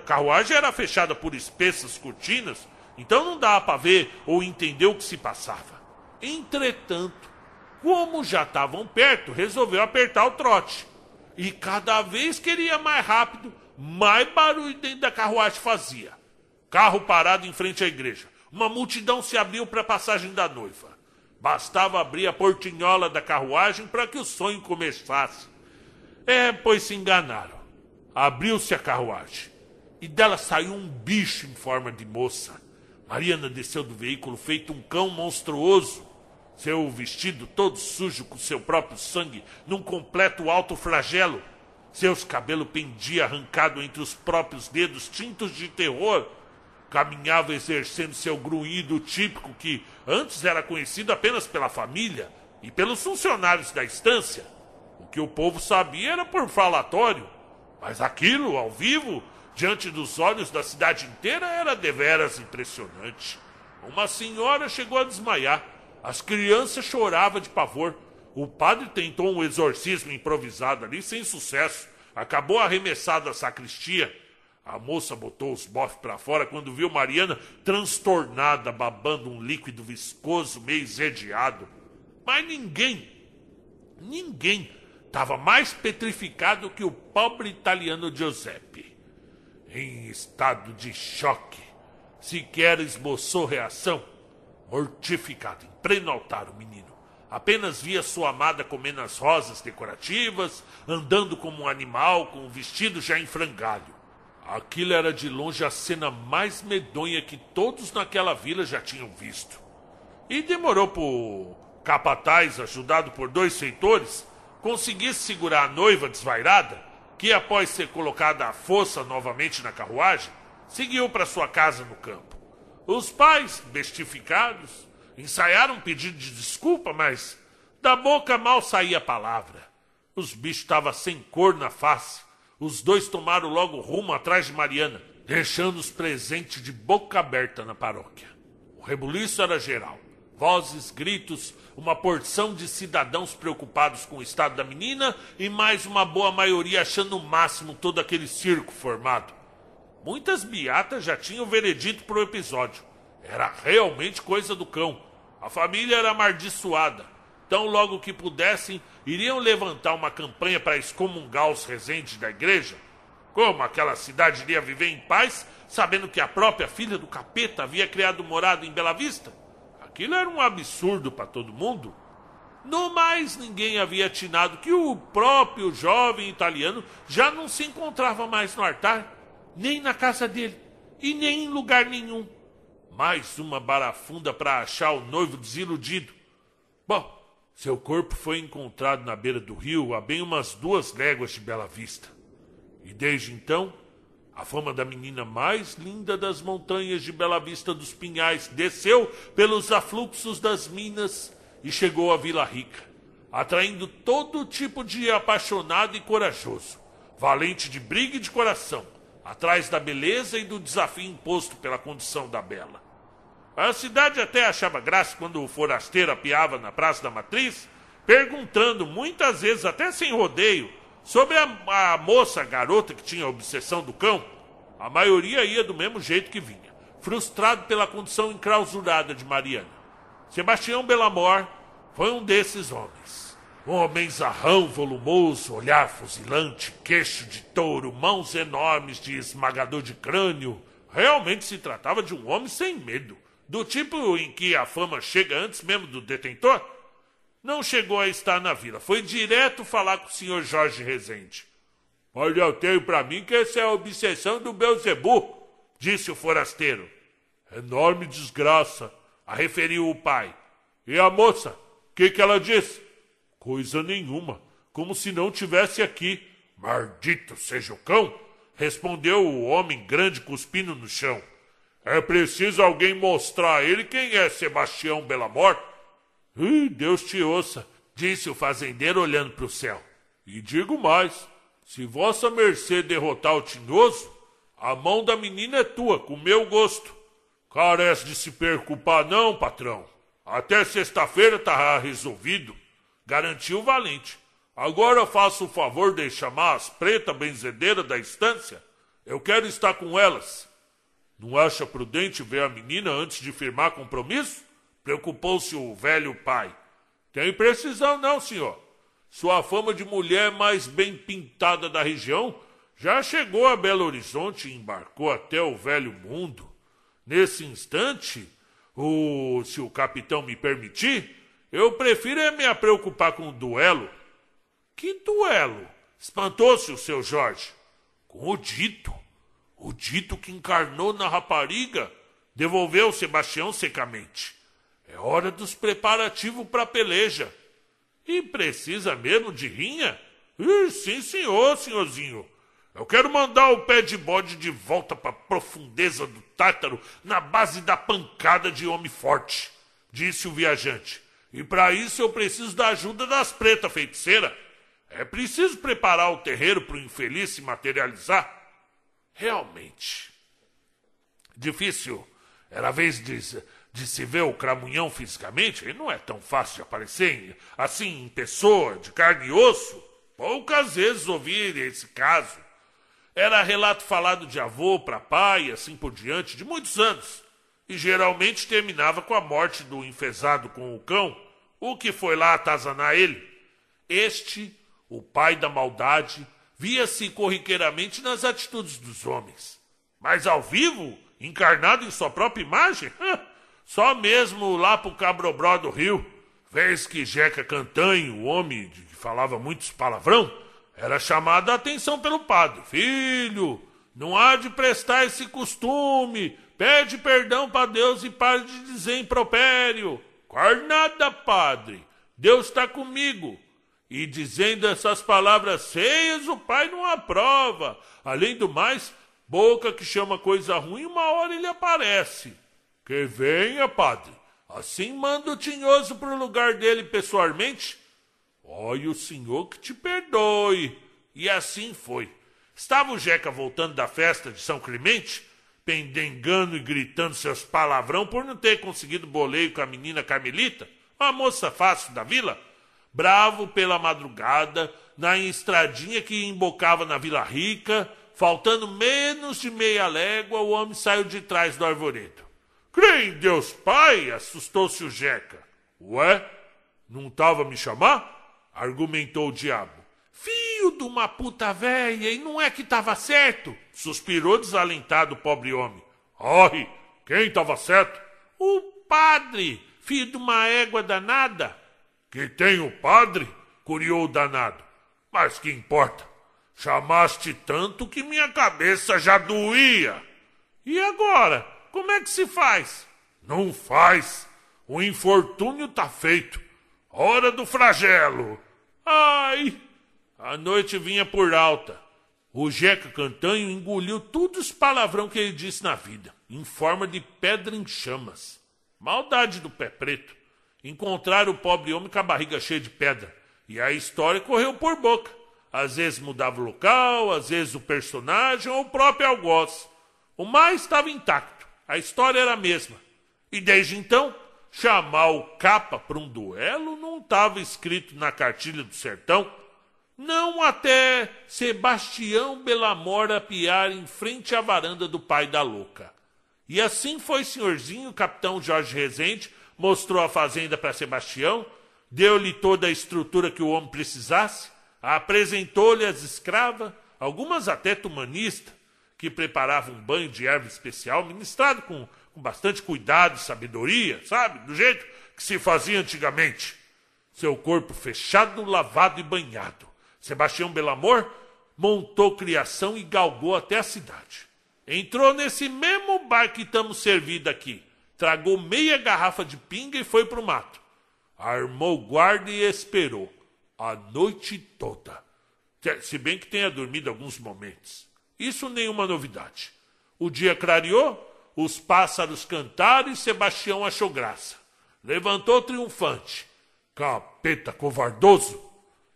carruagem era fechada por espessas cortinas, então não dava para ver ou entender o que se passava. Entretanto, como já estavam perto, resolveu apertar o trote. E cada vez que ele ia mais rápido, mais barulho dentro da carruagem fazia. Carro parado em frente à igreja. Uma multidão se abriu para a passagem da noiva. Bastava abrir a portinhola da carruagem para que o sonho começasse. É, pois se enganaram. Abriu-se a carruagem e dela saiu um bicho em forma de moça. Mariana desceu do veículo feito um cão monstruoso, seu vestido todo sujo com seu próprio sangue, num completo alto flagelo. Seus cabelos pendiam arrancado entre os próprios dedos, tintos de terror. Caminhava exercendo seu grunhido típico que antes era conhecido apenas pela família e pelos funcionários da estância. O que o povo sabia era por falatório, mas aquilo, ao vivo, diante dos olhos da cidade inteira, era deveras impressionante. Uma senhora chegou a desmaiar. As crianças choravam de pavor. O padre tentou um exorcismo improvisado ali, sem sucesso. Acabou arremessado à sacristia. A moça botou os bofes para fora quando viu Mariana transtornada, babando um líquido viscoso, meio esediado. Mas ninguém, ninguém estava mais petrificado que o pobre italiano Giuseppe em estado de choque. Sequer esboçou reação. Mortificado, altar, o menino. Apenas via sua amada comendo as rosas decorativas, andando como um animal, com o vestido já em frangalho. Aquilo era de longe a cena mais medonha que todos naquela vila já tinham visto. E demorou por capataz, ajudado por dois feitores, conseguisse segurar a noiva desvairada que, após ser colocada à força novamente na carruagem, seguiu para sua casa no campo. Os pais, bestificados, ensaiaram um pedido de desculpa, mas da boca mal saía a palavra. Os bichos estavam sem cor na face. Os dois tomaram logo rumo atrás de Mariana, deixando os presentes de boca aberta na paróquia. O rebuliço era geral. Vozes, gritos, uma porção de cidadãos preocupados com o estado da menina e mais uma boa maioria achando o máximo todo aquele circo formado. Muitas beatas já tinham veredito para o episódio. Era realmente coisa do cão. A família era amaldiçoada. Tão logo que pudessem, iriam levantar uma campanha para excomungar os residentes da igreja. Como aquela cidade iria viver em paz, sabendo que a própria filha do capeta havia criado morada em Bela Vista? Aquilo era um absurdo para todo mundo. No mais, ninguém havia atinado que o próprio jovem italiano já não se encontrava mais no altar, nem na casa dele, e nem em lugar nenhum. Mais uma barafunda para achar o noivo desiludido. Bom, seu corpo foi encontrado na beira do rio, a bem umas duas léguas de Bela Vista. E desde então, a fama da menina mais linda das montanhas de Bela Vista dos Pinhais desceu pelos afluxos das minas e chegou à Vila Rica, atraindo todo tipo de apaixonado e corajoso, valente de briga e de coração, atrás da beleza e do desafio imposto pela condição da bela. A cidade até achava graça quando o forasteiro apiava na Praça da Matriz, perguntando muitas vezes, até sem rodeio, Sobre a, a moça, garota que tinha a obsessão do cão, a maioria ia do mesmo jeito que vinha, frustrado pela condição enclausurada de Mariana. Sebastião Belamor foi um desses homens. Um homem zarrão, volumoso, olhar fuzilante, queixo de touro, mãos enormes de esmagador de crânio. Realmente se tratava de um homem sem medo, do tipo em que a fama chega antes mesmo do detentor não chegou a estar na vila. Foi direto falar com o senhor Jorge Rezende. Mas eu tenho para mim que essa é a obsessão do Belzebu, disse o forasteiro. Enorme desgraça, a referiu o pai. E a moça, o que, que ela disse? Coisa nenhuma, como se não tivesse aqui. Maldito seja o cão, respondeu o homem grande cuspindo no chão. É preciso alguém mostrar a ele quem é Sebastião Belamor Ih, Deus te ouça, disse o fazendeiro olhando para o céu. E digo mais: se vossa mercê derrotar o tinhoso, a mão da menina é tua, com meu gosto. Carece de se preocupar, não, patrão. Até sexta-feira tá resolvido, garantiu o valente. Agora faço o favor de chamar as pretas benzedeiras da estância. Eu quero estar com elas. Não acha prudente ver a menina antes de firmar compromisso? Preocupou-se o velho pai. Tem precisão não, senhor. Sua fama de mulher mais bem pintada da região já chegou a Belo Horizonte e embarcou até o velho mundo. Nesse instante, o, se o capitão me permitir, Eu prefiro é me preocupar com o duelo. Que duelo? Espantou-se o seu Jorge. Com o dito. O dito que encarnou na rapariga. Devolveu Sebastião secamente. É hora dos preparativos para a peleja. E precisa mesmo de rinha? Ih, sim, senhor, senhorzinho. Eu quero mandar o pé de bode de volta para a profundeza do Tártaro na base da pancada de homem forte, disse o viajante. E para isso eu preciso da ajuda das pretas feiticeiras. É preciso preparar o terreiro para o infeliz se materializar. Realmente. Difícil. Era a vez de, de se ver o cramunhão fisicamente. E não é tão fácil de aparecer assim em pessoa, de carne e osso. Poucas vezes ouvi esse caso. Era relato falado de avô para pai, assim por diante, de muitos anos, e geralmente terminava com a morte do enfesado com o cão, o que foi lá atazanar ele. Este, o pai da maldade, via-se corriqueiramente nas atitudes dos homens. Mas ao vivo, encarnado em sua própria imagem, só mesmo lá pro Cabrobró do Rio, vez que Jeca Cantanho, o homem que falava muitos palavrão, era chamada a atenção pelo padre. Filho, não há de prestar esse costume. Pede perdão para Deus e pare de dizer impropério. Cornada, padre. Deus está comigo. E dizendo essas palavras feias, o pai não aprova. Além do mais, boca que chama coisa ruim, uma hora ele aparece. Que venha, padre. Assim manda o tinhoso para o lugar dele pessoalmente Olha o senhor que te perdoe. E assim foi. Estava o Jeca voltando da festa de São Clemente, pendengando e gritando seus palavrão por não ter conseguido boleio com a menina Carmelita, uma moça fácil da vila, bravo pela madrugada, na estradinha que embocava na Vila Rica, faltando menos de meia légua, o homem saiu de trás do arvoredo. Crê em Deus Pai, assustou-se o Jeca. Ué, não tava me chamar? argumentou o diabo. Filho de uma puta véia, e não é que estava certo? Suspirou desalentado o pobre homem. Ai, quem estava certo? O padre, filho de uma égua danada. Que tem o padre? curiou o danado. Mas que importa? Chamaste tanto que minha cabeça já doía. E agora? Como é que se faz? Não faz. O infortúnio tá feito. Hora do flagelo. Ai! A noite vinha por alta. O Jeca Cantanho engoliu todos os palavrão que ele disse na vida, em forma de pedra em chamas. Maldade do pé preto. Encontraram o pobre homem com a barriga cheia de pedra. E a história correu por boca. Às vezes mudava o local, às vezes o personagem ou o próprio algoz. O mais estava intacto. A história era a mesma. E desde então, chamar o capa para um duelo não estava escrito na cartilha do sertão. Não até Sebastião Belamor apiar em frente à varanda do pai da louca. E assim foi senhorzinho, capitão Jorge Rezende, mostrou a fazenda para Sebastião, deu-lhe toda a estrutura que o homem precisasse, apresentou-lhe as escravas, algumas até tumanistas, que preparavam um banho de erva especial, ministrado com com bastante cuidado e sabedoria, sabe? Do jeito que se fazia antigamente. Seu corpo fechado, lavado e banhado. Sebastião Belamor montou criação e galgou até a cidade. Entrou nesse mesmo bar que estamos servido aqui. Tragou meia garrafa de pinga e foi pro mato. Armou guarda e esperou. A noite toda. Se bem que tenha dormido alguns momentos. Isso nenhuma novidade. O dia clareou, os pássaros cantaram e Sebastião achou graça. Levantou triunfante. Capeta covardoso!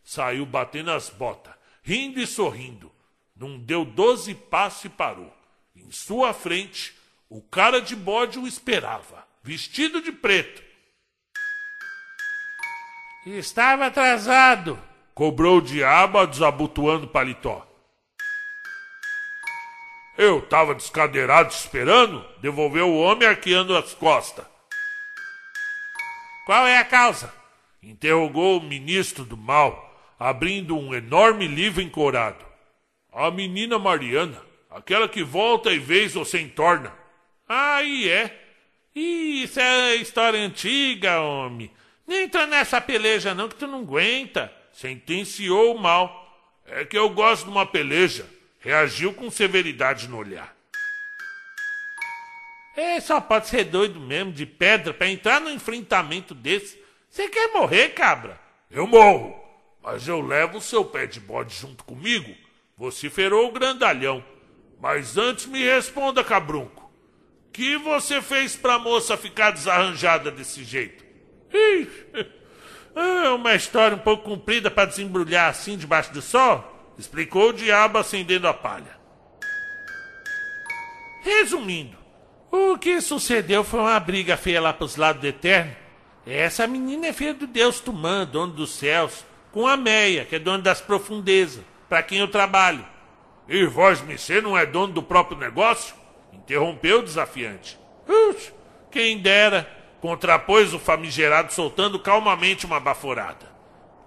Saiu batendo as botas, rindo e sorrindo. Não deu doze passos e parou. Em sua frente, o cara de bode o esperava, vestido de preto. Estava atrasado, cobrou o diabo desabotoando o paletó. Eu estava descadeirado esperando, devolveu o homem arqueando as costas. Qual é a causa? Interrogou o ministro do mal, abrindo um enorme livro encorado. A menina Mariana, aquela que volta e vez ou sem torna. Aí é. Isso é história antiga, homem. Nem entra nessa peleja não que tu não aguenta. Sentenciou mal. É que eu gosto de uma peleja. Reagiu com severidade no olhar. É, só pode ser doido mesmo, de pedra, para entrar no enfrentamento desse. Você quer morrer, cabra? Eu morro, mas eu levo o seu pé de bode junto comigo, vociferou o grandalhão. Mas antes me responda, cabrunco. Que você fez pra moça ficar desarranjada desse jeito? Ih, é uma história um pouco comprida para desembrulhar assim debaixo do sol, explicou o diabo acendendo a palha. Resumindo, o que sucedeu foi uma briga feia lá pros lados do Eterno. Essa menina é filha do Deus Tumã, dono dos céus, com a Meia, que é dono das profundezas, para quem eu trabalho. E vós, não é dono do próprio negócio? Interrompeu o desafiante. Ux, quem dera, contrapôs o famigerado soltando calmamente uma baforada.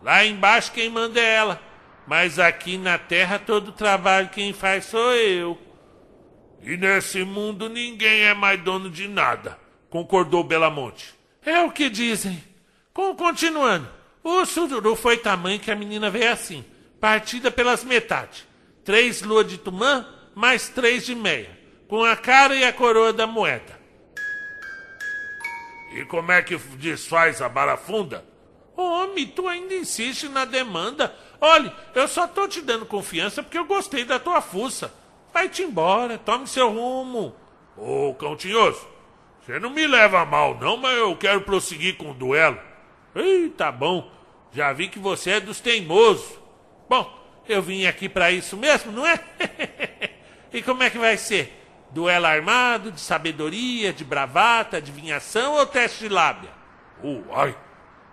Lá embaixo quem manda é ela, mas aqui na terra todo trabalho quem faz sou eu. E nesse mundo ninguém é mais dono de nada, concordou Belamonte. É o que dizem. Com, continuando, o sururu foi tamanho que a menina veio assim, partida pelas metades. Três luas de tumã, mais três de meia, com a cara e a coroa da moeda. E como é que desfaz a barafunda? Homem, tu ainda insiste na demanda. Olhe, eu só tô te dando confiança porque eu gostei da tua fuça. Vai-te embora, tome seu rumo. Ô, cão tinhoso, você não me leva mal, não, mas eu quero prosseguir com o duelo. Ih, tá bom. Já vi que você é dos teimosos. Bom, eu vim aqui para isso mesmo, não é? e como é que vai ser? Duelo armado, de sabedoria, de bravata, adivinhação ou teste de lábia? Uai!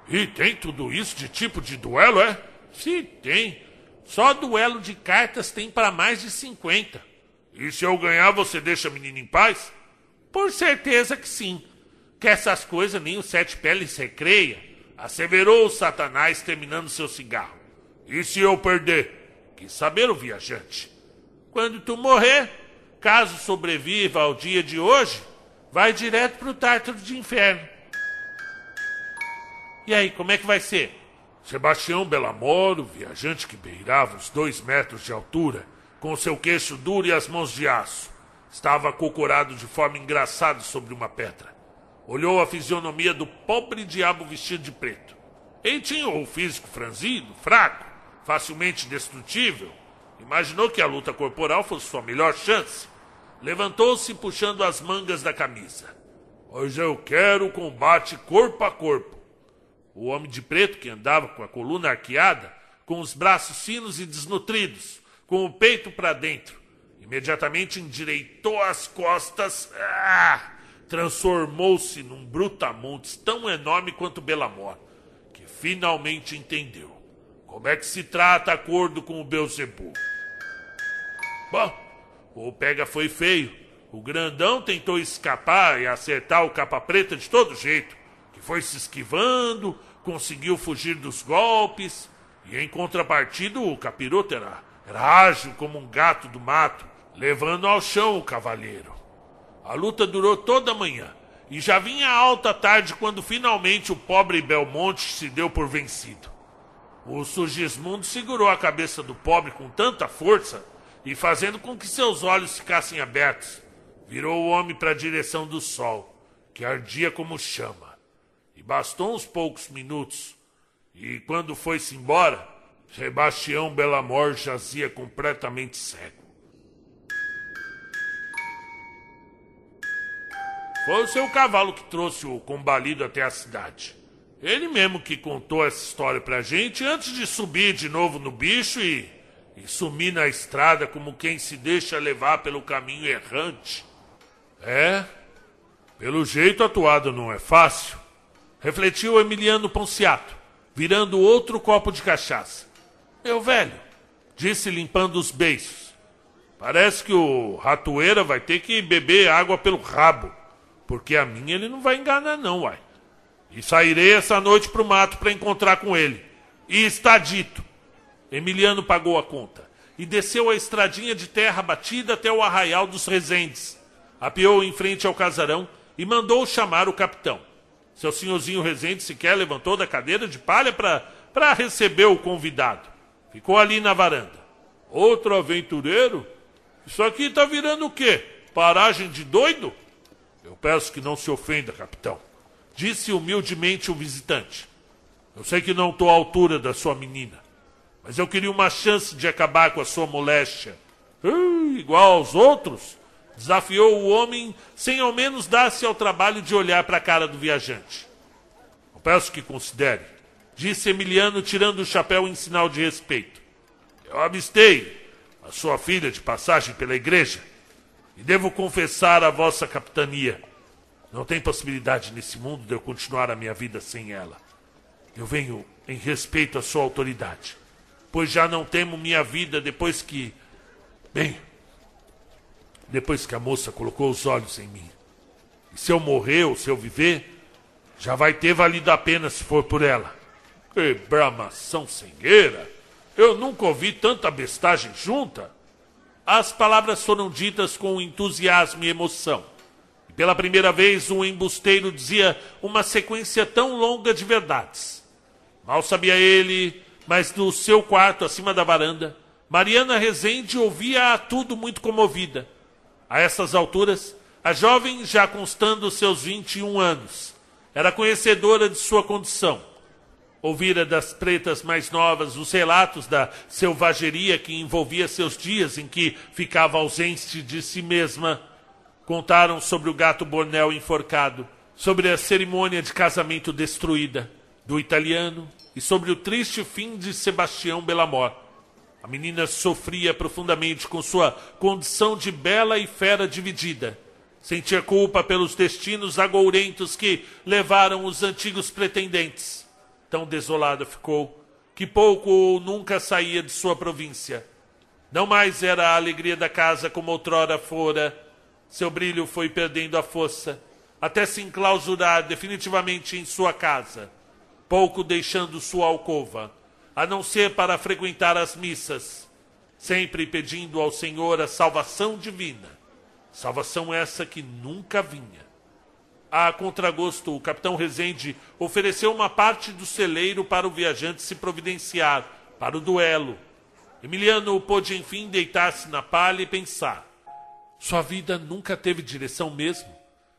E tem tudo isso de tipo de duelo, é? Sim, tem. Só duelo de cartas tem para mais de 50. E se eu ganhar, você deixa a menina em paz? Por certeza que sim. Que essas coisas nem o sete peles recreia, asseverou o Satanás terminando seu cigarro. E se eu perder? Que saber o viajante. Quando tu morrer, caso sobreviva ao dia de hoje, vai direto pro tártaro de inferno. E aí, como é que vai ser? Sebastião Belamoro, viajante que beirava os dois metros de altura, com seu queixo duro e as mãos de aço. Estava acocorado de forma engraçada sobre uma pedra. Olhou a fisionomia do pobre diabo vestido de preto. Ele tinha o físico franzido, fraco, facilmente destrutível. Imaginou que a luta corporal fosse sua melhor chance. Levantou-se puxando as mangas da camisa. Hoje eu quero combate corpo a corpo. O homem de preto, que andava com a coluna arqueada, com os braços finos e desnutridos, com o peito para dentro. Imediatamente endireitou as costas. Ah! Transformou-se num brutamontes tão enorme quanto Belamor, que finalmente entendeu como é que se trata acordo com o Belzebu. Bom, o pega foi feio. O grandão tentou escapar e acertar o capa preta de todo jeito, que foi se esquivando, conseguiu fugir dos golpes, e em contrapartida o capiroto era era ágil como um gato do mato, levando ao chão o cavalheiro. A luta durou toda a manhã e já vinha alta tarde quando finalmente o pobre Belmonte se deu por vencido. O Sugismundo segurou a cabeça do pobre com tanta força e fazendo com que seus olhos ficassem abertos, virou o homem para a direção do sol, que ardia como chama. E bastou uns poucos minutos, e quando foi-se embora, Sebastião Belamor jazia completamente cego. Foi o seu cavalo que trouxe o combalido até a cidade. Ele mesmo que contou essa história pra gente antes de subir de novo no bicho e, e sumir na estrada como quem se deixa levar pelo caminho errante. É, pelo jeito atuado não é fácil, refletiu Emiliano Ponciato, virando outro copo de cachaça. Meu velho, disse limpando os beiços. Parece que o ratoeira vai ter que beber água pelo rabo, porque a minha ele não vai enganar não, uai. E sairei essa noite pro mato para encontrar com ele. E está dito. Emiliano pagou a conta e desceu a estradinha de terra batida até o arraial dos Resendes. Apeou em frente ao casarão e mandou chamar o capitão. Seu senhorzinho Rezende sequer levantou da cadeira de palha para receber o convidado. Ficou ali na varanda. Outro aventureiro? Isso aqui está virando o quê? Paragem de doido? Eu peço que não se ofenda, capitão. Disse humildemente o visitante. Eu sei que não estou à altura da sua menina, mas eu queria uma chance de acabar com a sua moléstia. Uh, igual aos outros? Desafiou o homem sem ao menos dar-se ao trabalho de olhar para a cara do viajante. Eu peço que considere, disse Emiliano, tirando o chapéu em sinal de respeito. Eu avistei a sua filha de passagem pela igreja e devo confessar à vossa capitania. Não tem possibilidade nesse mundo de eu continuar a minha vida sem ela. Eu venho em respeito à sua autoridade, pois já não temo minha vida depois que. Bem, depois que a moça colocou os olhos em mim. E se eu morrer ou se eu viver, já vai ter valido a pena se for por ela. Que bramação sengueira! Eu nunca ouvi tanta bestagem junta. As palavras foram ditas com entusiasmo e emoção. E pela primeira vez, um embusteiro dizia uma sequência tão longa de verdades. Mal sabia ele, mas do seu quarto, acima da varanda, Mariana Rezende ouvia tudo muito comovida a essas alturas, a jovem, já constando seus 21 anos, era conhecedora de sua condição. Ouvira das pretas mais novas os relatos da selvageria que envolvia seus dias em que ficava ausente de si mesma. Contaram sobre o gato Bornel enforcado, sobre a cerimônia de casamento destruída do italiano e sobre o triste fim de Sebastião Belamor. A menina sofria profundamente com sua condição de bela e fera dividida. Sentia culpa pelos destinos agourentos que levaram os antigos pretendentes. Tão desolada ficou que pouco ou nunca saía de sua província. Não mais era a alegria da casa como outrora fora. Seu brilho foi perdendo a força, até se enclausurar definitivamente em sua casa, pouco deixando sua alcova a não ser para frequentar as missas, sempre pedindo ao Senhor a salvação divina, salvação essa que nunca vinha. A contragosto, o capitão Rezende ofereceu uma parte do celeiro para o viajante se providenciar para o duelo. Emiliano pôde enfim deitar-se na palha e pensar. Sua vida nunca teve direção mesmo.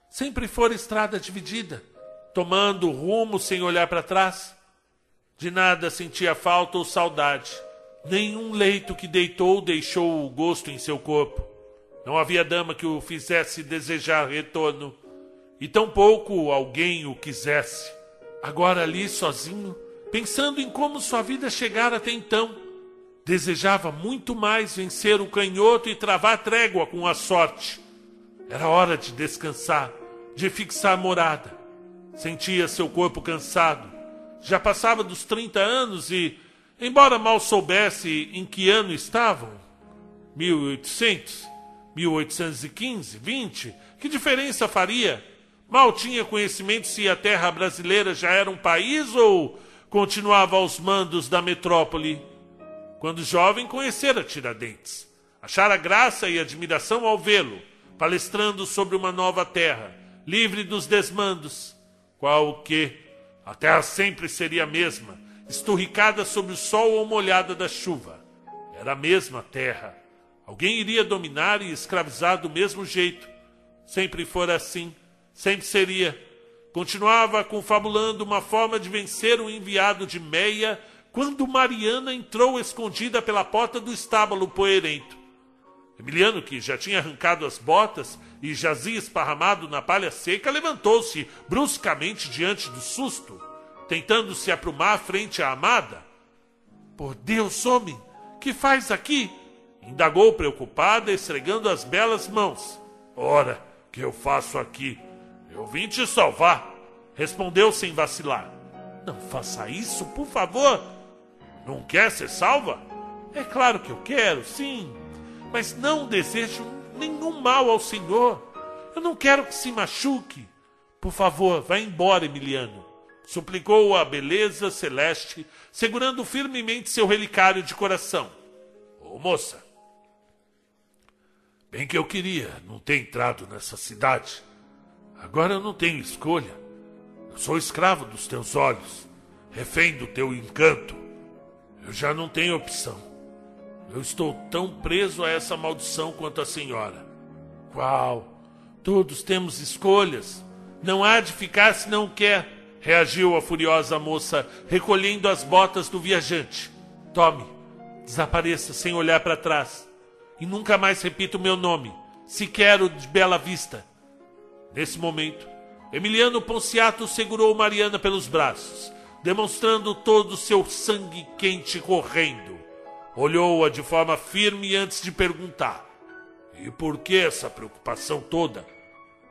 Sempre fora estrada dividida, tomando rumo sem olhar para trás. De nada sentia falta ou saudade. Nenhum leito que deitou deixou o gosto em seu corpo. Não havia dama que o fizesse desejar retorno, e tampouco alguém o quisesse. Agora ali sozinho, pensando em como sua vida chegara até então, desejava muito mais vencer o canhoto e travar trégua com a sorte. Era hora de descansar, de fixar morada. Sentia seu corpo cansado, já passava dos 30 anos e, embora mal soubesse em que ano estavam, 1800, 1815, 20, que diferença faria? Mal tinha conhecimento se a terra brasileira já era um país ou continuava aos mandos da metrópole. Quando jovem, conhecera Tiradentes. Achara graça e admiração ao vê-lo, palestrando sobre uma nova terra, livre dos desmandos, qual que a terra sempre seria a mesma, esturricada sob o sol ou molhada da chuva. Era a mesma terra. Alguém iria dominar e escravizar do mesmo jeito. Sempre fora assim, sempre seria. Continuava confabulando uma forma de vencer o enviado de Meia quando Mariana entrou escondida pela porta do estábulo poerento. Emiliano, que já tinha arrancado as botas e jazia esparramado na palha seca, levantou-se bruscamente diante do susto, tentando se aprumar frente à amada. Por Deus, homem, que faz aqui? indagou preocupada, esfregando as belas mãos. Ora, que eu faço aqui? Eu vim te salvar, respondeu sem vacilar. Não faça isso, por favor. Não quer ser salva? É claro que eu quero, sim mas não desejo nenhum mal ao Senhor. Eu não quero que se machuque. Por favor, vá embora, Emiliano. Suplicou a beleza celeste, segurando firmemente seu relicário de coração. Ô moça, bem que eu queria não ter entrado nessa cidade. Agora eu não tenho escolha. Eu sou escravo dos teus olhos, refém do teu encanto. Eu já não tenho opção. Eu estou tão preso a essa maldição quanto a senhora. Qual? Todos temos escolhas. Não há de ficar se não quer, reagiu a furiosa moça, recolhendo as botas do viajante. Tome, desapareça sem olhar para trás. E nunca mais repita o meu nome, sequer o de Bela Vista. Nesse momento, Emiliano Ponciato segurou Mariana pelos braços, demonstrando todo o seu sangue quente correndo. Olhou-a de forma firme antes de perguntar: E por que essa preocupação toda?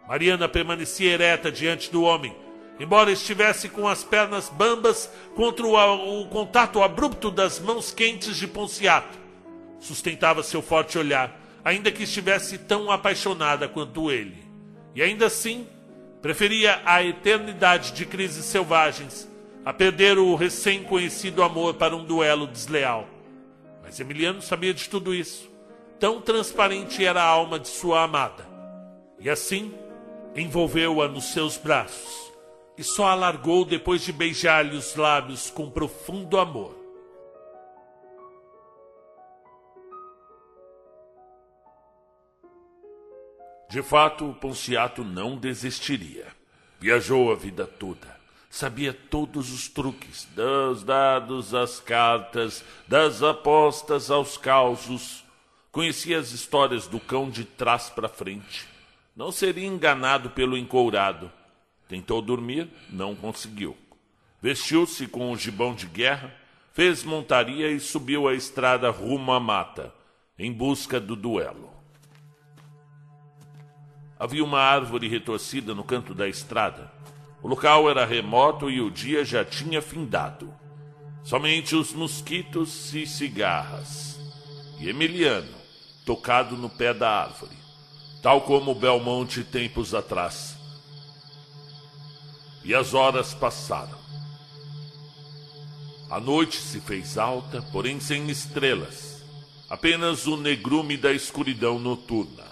Mariana permanecia ereta diante do homem, embora estivesse com as pernas bambas contra o, o contato abrupto das mãos quentes de Ponciato. Sustentava seu forte olhar, ainda que estivesse tão apaixonada quanto ele. E ainda assim, preferia a eternidade de crises selvagens a perder o recém-conhecido amor para um duelo desleal. Mas Emiliano sabia de tudo isso. Tão transparente era a alma de sua amada. E assim, envolveu-a nos seus braços e só a largou depois de beijar-lhe os lábios com profundo amor. De fato, Ponciato não desistiria. Viajou a vida toda. Sabia todos os truques, dos dados às cartas, das apostas aos causos. Conhecia as histórias do cão de trás para frente. Não seria enganado pelo encourado. Tentou dormir, não conseguiu. Vestiu-se com o gibão de guerra, fez montaria e subiu a estrada rumo à mata, em busca do duelo. Havia uma árvore retorcida no canto da estrada. O local era remoto e o dia já tinha findado. Somente os mosquitos e cigarras. E Emiliano, tocado no pé da árvore, tal como Belmonte tempos atrás. E as horas passaram. A noite se fez alta, porém sem estrelas, apenas o negrume da escuridão noturna.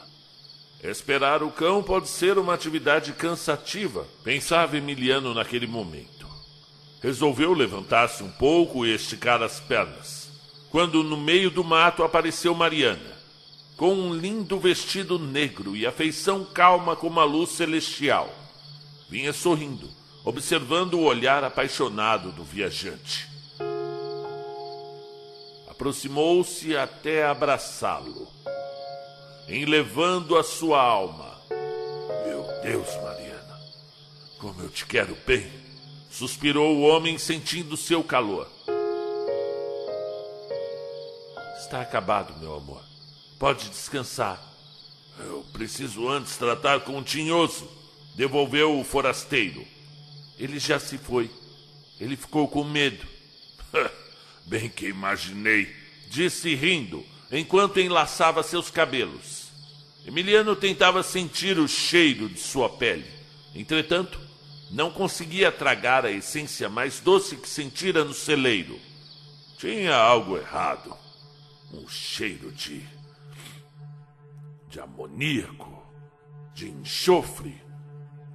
Esperar o cão pode ser uma atividade cansativa, pensava Emiliano naquele momento. Resolveu levantar-se um pouco e esticar as pernas, quando no meio do mato apareceu Mariana, com um lindo vestido negro e a feição calma como a luz celestial. Vinha sorrindo, observando o olhar apaixonado do viajante. Aproximou-se até abraçá-lo enlevando a sua alma. Meu Deus, Mariana, como eu te quero bem, suspirou o homem sentindo seu calor. Está acabado, meu amor. Pode descansar. Eu preciso antes tratar com o tinhoso, devolveu o forasteiro. Ele já se foi. Ele ficou com medo. Bem que imaginei, disse rindo, enquanto enlaçava seus cabelos. Emiliano tentava sentir o cheiro de sua pele. Entretanto, não conseguia tragar a essência mais doce que sentira no celeiro. Tinha algo errado. Um cheiro de. de amoníaco, de enxofre.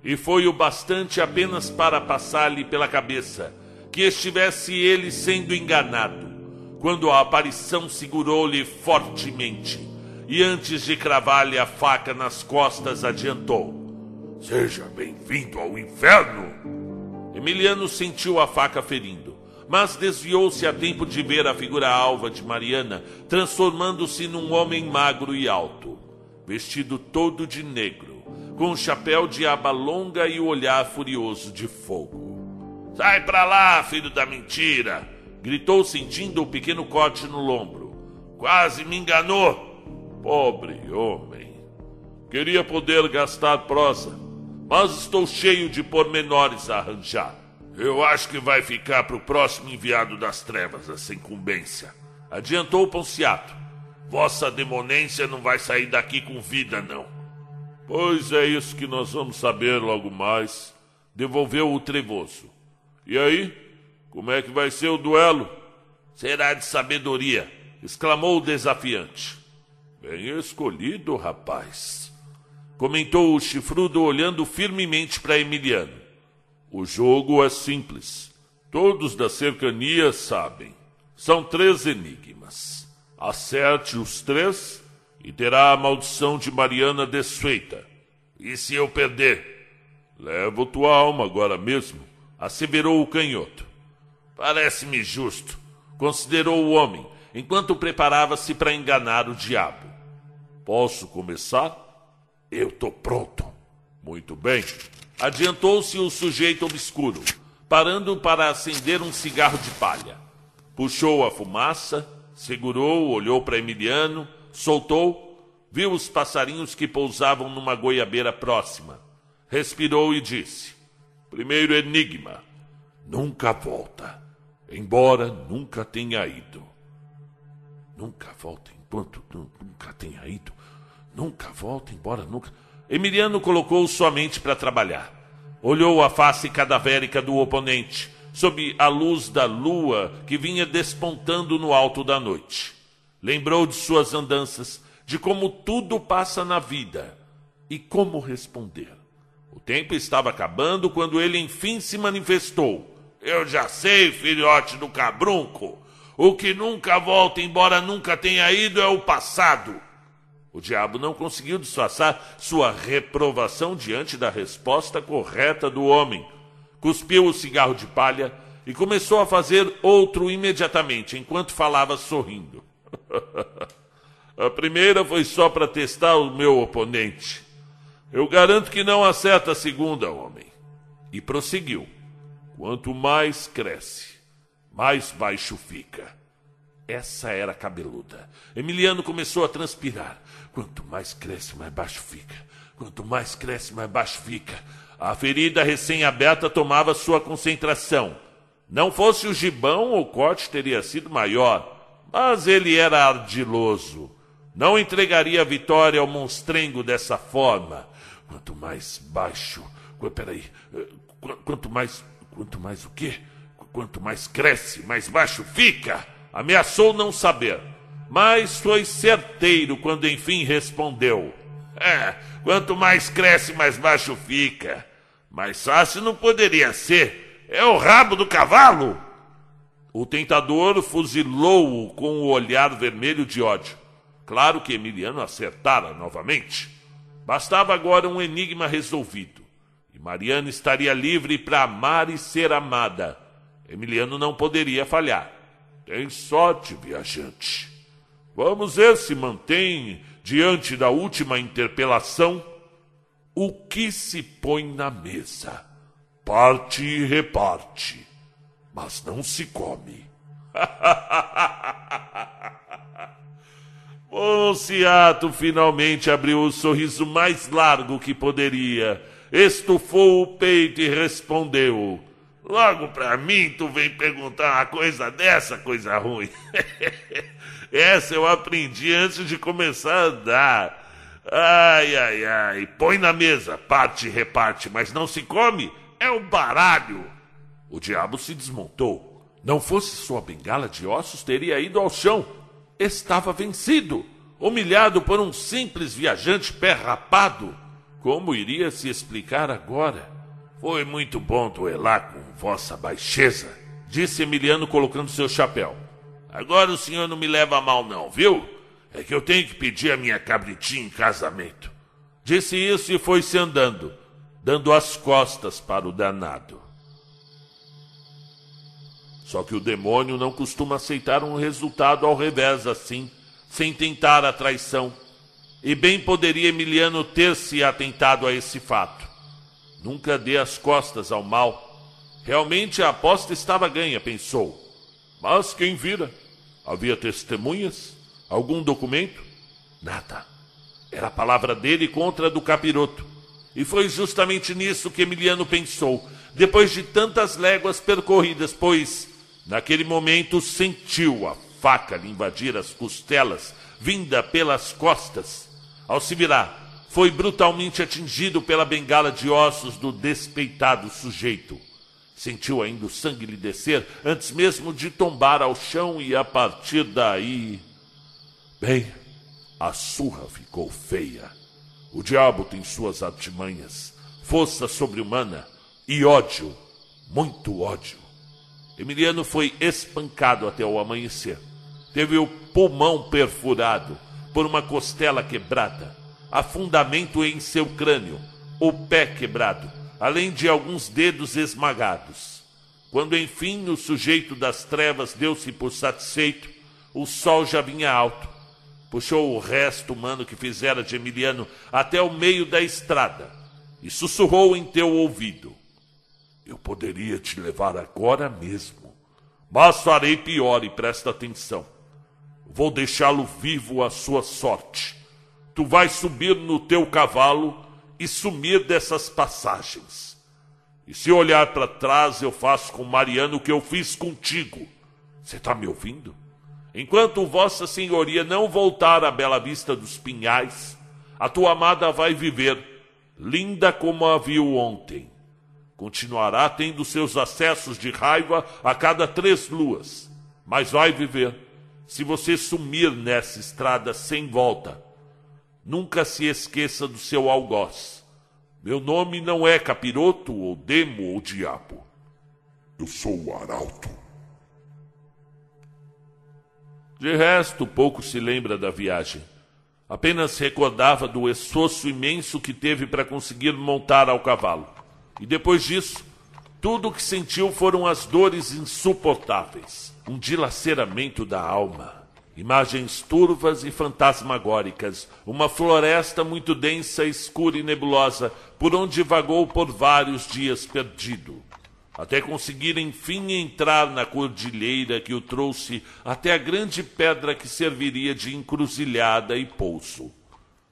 E foi o bastante apenas para passar-lhe pela cabeça que estivesse ele sendo enganado, quando a aparição segurou-lhe fortemente e antes de cravar-lhe a faca nas costas, adiantou: Seja bem-vindo ao inferno! Emiliano sentiu a faca ferindo, mas desviou-se a tempo de ver a figura alva de Mariana transformando-se num homem magro e alto, vestido todo de negro, com um chapéu de aba longa e o olhar furioso de fogo. Sai pra lá, filho da mentira! gritou, sentindo o pequeno corte no lombro. Quase me enganou! Pobre homem. Queria poder gastar prosa, mas estou cheio de pormenores a arranjar. Eu acho que vai ficar para o próximo enviado das trevas essa incumbência. Adiantou Ponciato. Vossa demonência não vai sair daqui com vida, não. Pois é isso que nós vamos saber logo mais. Devolveu o trevoso. E aí? Como é que vai ser o duelo? Será de sabedoria, exclamou o desafiante. Bem escolhido, rapaz, comentou o chifrudo olhando firmemente para Emiliano. O jogo é simples. Todos da cercania sabem. São três enigmas. Acerte os três e terá a maldição de Mariana desfeita. E se eu perder? Levo tua alma agora mesmo, asseverou o canhoto. Parece-me justo, considerou o homem, enquanto preparava-se para enganar o diabo. Posso começar? Eu tô pronto. Muito bem. Adiantou-se o sujeito obscuro, parando para acender um cigarro de palha. Puxou a fumaça, segurou, olhou para Emiliano, soltou, viu os passarinhos que pousavam numa goiabeira próxima. Respirou e disse: Primeiro enigma. Nunca volta, embora nunca tenha ido. Nunca volta enquanto nunca tenha ido. Nunca volta, embora nunca. Emiliano colocou sua mente para trabalhar. Olhou a face cadavérica do oponente, sob a luz da lua que vinha despontando no alto da noite. Lembrou de suas andanças, de como tudo passa na vida e como responder. O tempo estava acabando quando ele enfim se manifestou. Eu já sei, filhote do cabrunco. O que nunca volta, embora nunca tenha ido, é o passado. O diabo não conseguiu disfarçar sua reprovação diante da resposta correta do homem. Cuspiu o cigarro de palha e começou a fazer outro imediatamente, enquanto falava sorrindo. a primeira foi só para testar o meu oponente. Eu garanto que não acerta a segunda, homem. E prosseguiu. Quanto mais cresce, mais baixo fica. Essa era cabeluda. Emiliano começou a transpirar. Quanto mais cresce, mais baixo fica. Quanto mais cresce, mais baixo fica. A ferida recém-aberta tomava sua concentração. Não fosse o gibão, o corte teria sido maior. Mas ele era ardiloso. Não entregaria a vitória ao monstrengo dessa forma. Quanto mais baixo. Peraí. Eh, quanto mais. Quanto mais o quê? Quanto mais cresce, mais baixo fica. Ameaçou não saber mas foi certeiro quando enfim respondeu: É, quanto mais cresce, mais baixo fica. Mais fácil não poderia ser. É o rabo do cavalo. O tentador fuzilou-o com o olhar vermelho de ódio. Claro que Emiliano acertara novamente. Bastava agora um enigma resolvido. E Mariana estaria livre para amar e ser amada. Emiliano não poderia falhar. Tem sorte, viajante. Vamos ver se mantém, diante da última interpelação, o que se põe na mesa. Parte e reparte, mas não se come. Monciato finalmente abriu o sorriso mais largo que poderia, estufou o peito e respondeu: Logo pra mim tu vem perguntar uma coisa dessa, coisa ruim. Essa eu aprendi antes de começar a andar. Ai, ai, ai. Põe na mesa, parte e reparte, mas não se come. É um baralho. O diabo se desmontou. Não fosse sua bengala de ossos, teria ido ao chão. Estava vencido, humilhado por um simples viajante pé rapado. Como iria se explicar agora? Foi muito bom duelar com vossa baixeza, disse Emiliano colocando seu chapéu. Agora o senhor não me leva a mal, não, viu? É que eu tenho que pedir a minha cabritinha em casamento. Disse isso e foi-se andando, dando as costas para o danado. Só que o demônio não costuma aceitar um resultado ao revés assim, sem tentar a traição. E bem poderia Emiliano ter se atentado a esse fato. Nunca dê as costas ao mal. Realmente a aposta estava ganha, pensou. Mas quem vira? Havia testemunhas? Algum documento? Nada. Era a palavra dele contra a do capiroto. E foi justamente nisso que Emiliano pensou, depois de tantas léguas percorridas, pois, naquele momento, sentiu a faca lhe invadir as costelas, vinda pelas costas. Ao se virar, foi brutalmente atingido pela bengala de ossos do despeitado sujeito. Sentiu ainda o sangue lhe descer antes mesmo de tombar ao chão e a partir daí. Bem, a surra ficou feia. O diabo tem suas artimanhas, força sobre-humana, e ódio, muito ódio. Emiliano foi espancado até o amanhecer. Teve o pulmão perfurado por uma costela quebrada, afundamento em seu crânio, o pé quebrado, além de alguns dedos esmagados. Quando enfim o sujeito das trevas deu-se por satisfeito, o sol já vinha alto. Puxou o resto humano que fizera de Emiliano até o meio da estrada e sussurrou em teu ouvido: Eu poderia te levar agora mesmo, mas farei pior e presta atenção. Vou deixá-lo vivo à sua sorte. Tu vais subir no teu cavalo e sumir dessas passagens. E se olhar para trás, eu faço com Mariano o que eu fiz contigo. Você está me ouvindo? Enquanto Vossa Senhoria não voltar à bela vista dos pinhais, a tua amada vai viver, linda como a viu ontem. Continuará tendo seus acessos de raiva a cada três luas, mas vai viver. Se você sumir nessa estrada sem volta, nunca se esqueça do seu algoz. Meu nome não é capiroto, ou demo, ou diabo. Eu sou o arauto. De resto, pouco se lembra da viagem. Apenas recordava do esforço imenso que teve para conseguir montar ao cavalo. E depois disso, tudo o que sentiu foram as dores insuportáveis, um dilaceramento da alma, imagens turvas e fantasmagóricas, uma floresta muito densa, escura e nebulosa, por onde vagou por vários dias perdido até conseguir enfim entrar na cordilheira que o trouxe até a grande pedra que serviria de encruzilhada e pouso.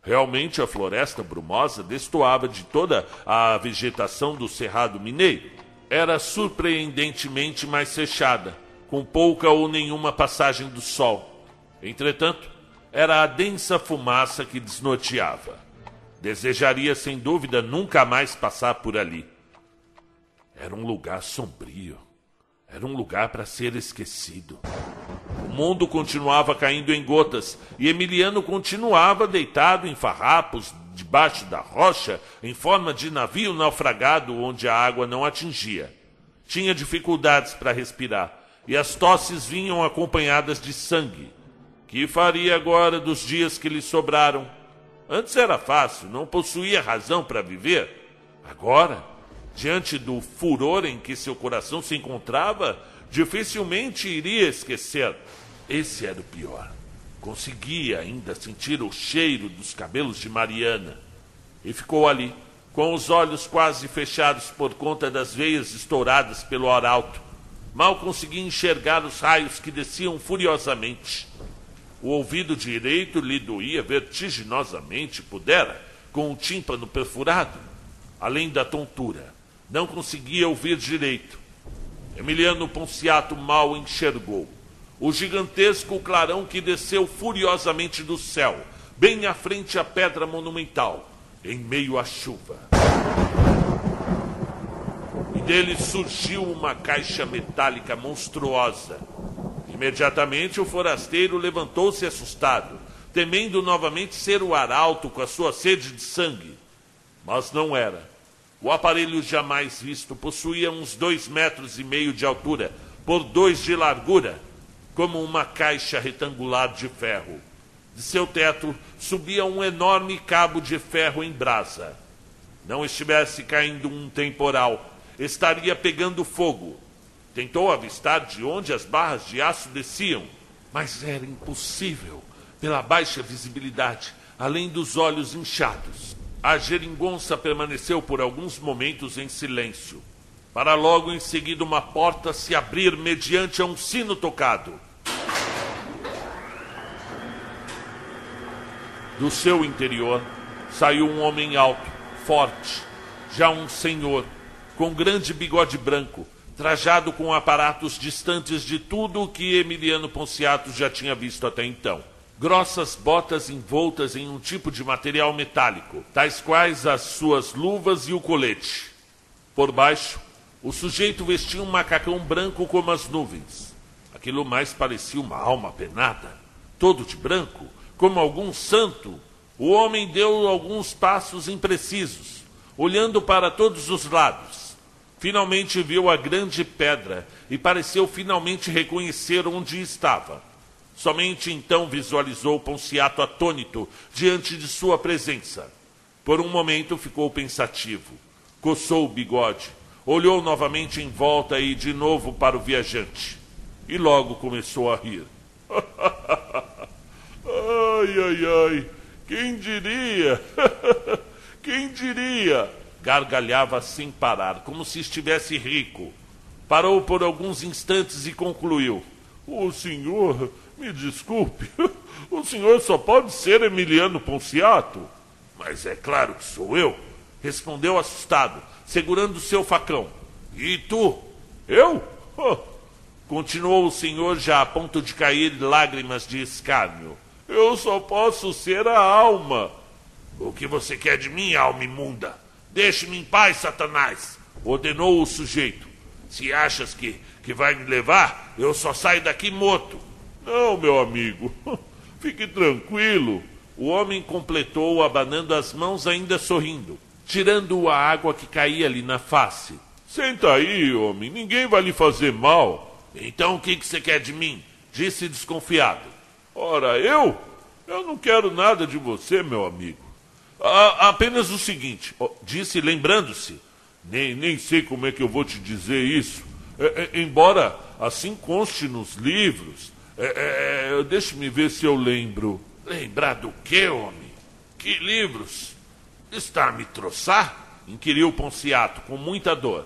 Realmente a floresta brumosa destoava de toda a vegetação do Cerrado Mineiro. Era surpreendentemente mais fechada, com pouca ou nenhuma passagem do sol. Entretanto, era a densa fumaça que desnorteava. Desejaria sem dúvida nunca mais passar por ali era um lugar sombrio. Era um lugar para ser esquecido. O mundo continuava caindo em gotas e Emiliano continuava deitado em farrapos debaixo da rocha, em forma de navio naufragado onde a água não atingia. Tinha dificuldades para respirar e as tosses vinham acompanhadas de sangue. Que faria agora dos dias que lhe sobraram? Antes era fácil, não possuía razão para viver. Agora diante do furor em que seu coração se encontrava, dificilmente iria esquecer. Esse era o pior. Conseguia ainda sentir o cheiro dos cabelos de Mariana. E ficou ali, com os olhos quase fechados por conta das veias estouradas pelo arauto. Mal conseguia enxergar os raios que desciam furiosamente. O ouvido direito lhe doía vertiginosamente, pudera, com o tímpano perfurado, além da tontura não conseguia ouvir direito. Emiliano Ponciato mal enxergou o gigantesco clarão que desceu furiosamente do céu, bem à frente à pedra monumental, em meio à chuva. E dele surgiu uma caixa metálica monstruosa. Imediatamente o forasteiro levantou-se assustado, temendo novamente ser o arauto com a sua sede de sangue. Mas não era. O aparelho jamais visto possuía uns dois metros e meio de altura por dois de largura, como uma caixa retangular de ferro. De seu teto subia um enorme cabo de ferro em brasa. Não estivesse caindo um temporal, estaria pegando fogo. Tentou avistar de onde as barras de aço desciam, mas era impossível pela baixa visibilidade, além dos olhos inchados. A geringonça permaneceu por alguns momentos em silêncio, para logo em seguida uma porta se abrir mediante a um sino tocado. Do seu interior saiu um homem alto, forte, já um senhor, com grande bigode branco, trajado com aparatos distantes de tudo o que Emiliano Ponciato já tinha visto até então grossas botas envoltas em um tipo de material metálico, tais quais as suas luvas e o colete. Por baixo, o sujeito vestia um macacão branco como as nuvens. Aquilo mais parecia uma alma penada. Todo de branco, como algum santo, o homem deu alguns passos imprecisos, olhando para todos os lados. Finalmente viu a grande pedra e pareceu finalmente reconhecer onde estava. Somente então visualizou Ponciato atônito diante de sua presença. Por um momento ficou pensativo, coçou o bigode, olhou novamente em volta e de novo para o viajante. E logo começou a rir. ai, ai, ai, quem diria? quem diria? Gargalhava sem parar, como se estivesse rico. Parou por alguns instantes e concluiu: O senhor, me desculpe, o senhor só pode ser Emiliano Ponciato. Mas é claro que sou eu, respondeu assustado, segurando seu facão. E tu? Eu? Continuou o senhor já a ponto de cair lágrimas de escárnio. Eu só posso ser a alma. O que você quer de mim, alma imunda? Deixe-me em paz, Satanás! ordenou o sujeito. Se achas que, que vai me levar, eu só saio daqui morto. Não, meu amigo, fique tranquilo. O homem completou, abanando as mãos, ainda sorrindo, tirando a água que caía-lhe na face. Senta aí, homem, ninguém vai lhe fazer mal. Então o que, que você quer de mim? Disse desconfiado. Ora, eu? Eu não quero nada de você, meu amigo. Apenas o seguinte, disse lembrando-se, nem, nem sei como é que eu vou te dizer isso, é, é, embora assim conste nos livros, é, é deixe-me ver se eu lembro. Lembrar do quê, homem? Que livros? Está a me troçar? inquiriu Ponciato, com muita dor.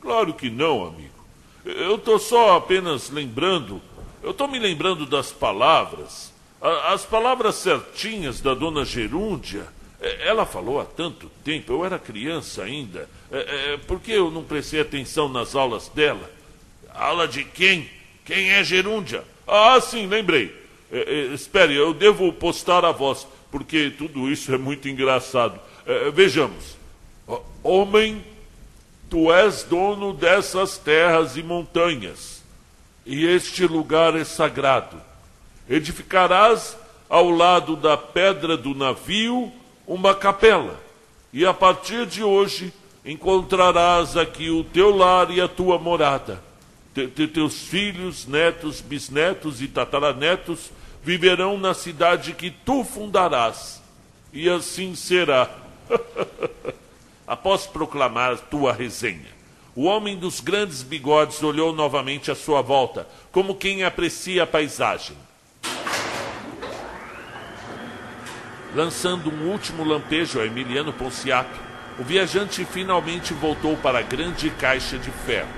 Claro que não, amigo. Eu estou só apenas lembrando, eu estou me lembrando das palavras, as palavras certinhas da dona Gerúndia é, ela falou há tanto tempo, eu era criança ainda. É, é, por que eu não prestei atenção nas aulas dela? Aula de quem? Quem é Gerúndia? Ah, sim, lembrei. É, é, espere, eu devo postar a voz, porque tudo isso é muito engraçado. É, vejamos. Homem, tu és dono dessas terras e montanhas, e este lugar é sagrado. Edificarás ao lado da pedra do navio uma capela, e a partir de hoje encontrarás aqui o teu lar e a tua morada. Te, te, teus filhos, netos, bisnetos e tataranetos viverão na cidade que tu fundarás, e assim será. Após proclamar tua resenha, o homem dos grandes bigodes olhou novamente à sua volta, como quem aprecia a paisagem. Lançando um último lampejo a Emiliano Ponciato, o viajante finalmente voltou para a grande caixa de ferro.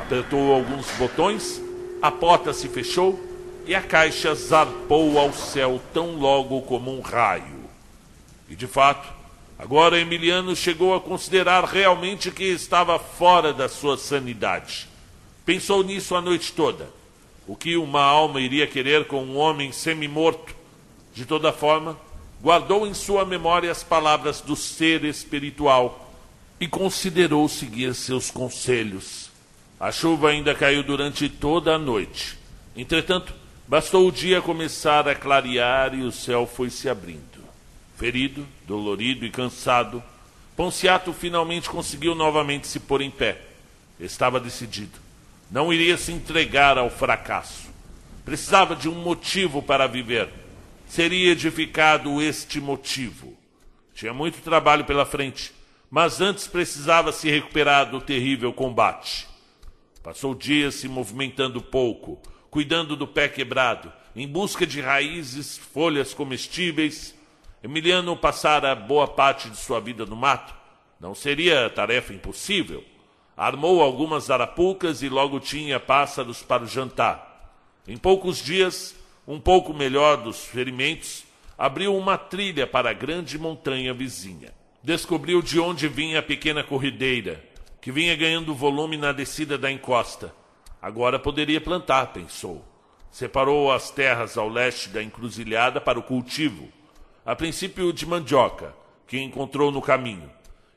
Apertou alguns botões, a porta se fechou e a caixa zarpou ao céu tão logo como um raio. E de fato, agora Emiliano chegou a considerar realmente que estava fora da sua sanidade. Pensou nisso a noite toda. O que uma alma iria querer com um homem semi-morto? De toda forma, guardou em sua memória as palavras do ser espiritual e considerou seguir seus conselhos. A chuva ainda caiu durante toda a noite. Entretanto, bastou o dia começar a clarear e o céu foi se abrindo. Ferido, dolorido e cansado, Ponciato finalmente conseguiu novamente se pôr em pé. Estava decidido. Não iria se entregar ao fracasso. Precisava de um motivo para viver seria edificado este motivo. Tinha muito trabalho pela frente, mas antes precisava se recuperar do terrível combate. Passou dias se movimentando pouco, cuidando do pé quebrado, em busca de raízes, folhas comestíveis. Emiliano passara boa parte de sua vida no mato. Não seria tarefa impossível. Armou algumas arapucas e logo tinha pássaros para o jantar. Em poucos dias, um pouco melhor dos ferimentos, abriu uma trilha para a grande montanha vizinha. Descobriu de onde vinha a pequena corrideira, que vinha ganhando volume na descida da encosta. Agora poderia plantar, pensou. Separou as terras ao leste da encruzilhada para o cultivo, a princípio de mandioca, que encontrou no caminho,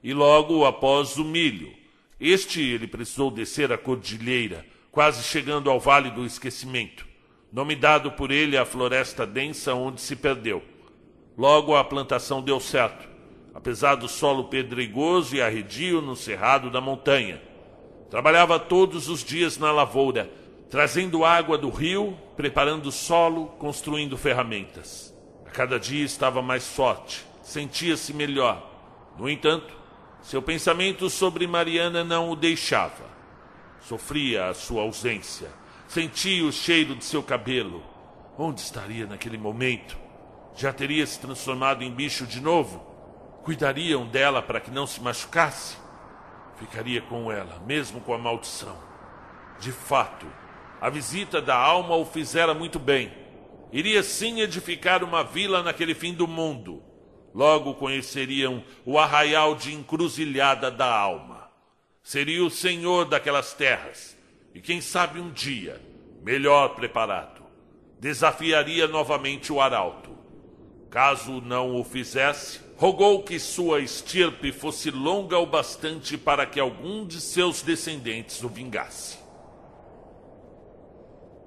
e logo após o milho. Este ele precisou descer a cordilheira, quase chegando ao vale do esquecimento nome dado por ele à floresta densa onde se perdeu. Logo a plantação deu certo, apesar do solo pedregoso e arredio no cerrado da montanha. Trabalhava todos os dias na lavoura, trazendo água do rio, preparando solo, construindo ferramentas. A cada dia estava mais forte, sentia-se melhor. No entanto, seu pensamento sobre Mariana não o deixava. Sofria a sua ausência, sentia o cheiro de seu cabelo. Onde estaria naquele momento? Já teria se transformado em bicho de novo? Cuidariam dela para que não se machucasse? Ficaria com ela, mesmo com a maldição. De fato, a visita da alma o fizera muito bem. Iria sim edificar uma vila naquele fim do mundo. Logo conheceriam o arraial de encruzilhada da alma. Seria o senhor daquelas terras. E quem sabe um dia, melhor preparado, desafiaria novamente o arauto. Caso não o fizesse, rogou que sua estirpe fosse longa o bastante para que algum de seus descendentes o vingasse.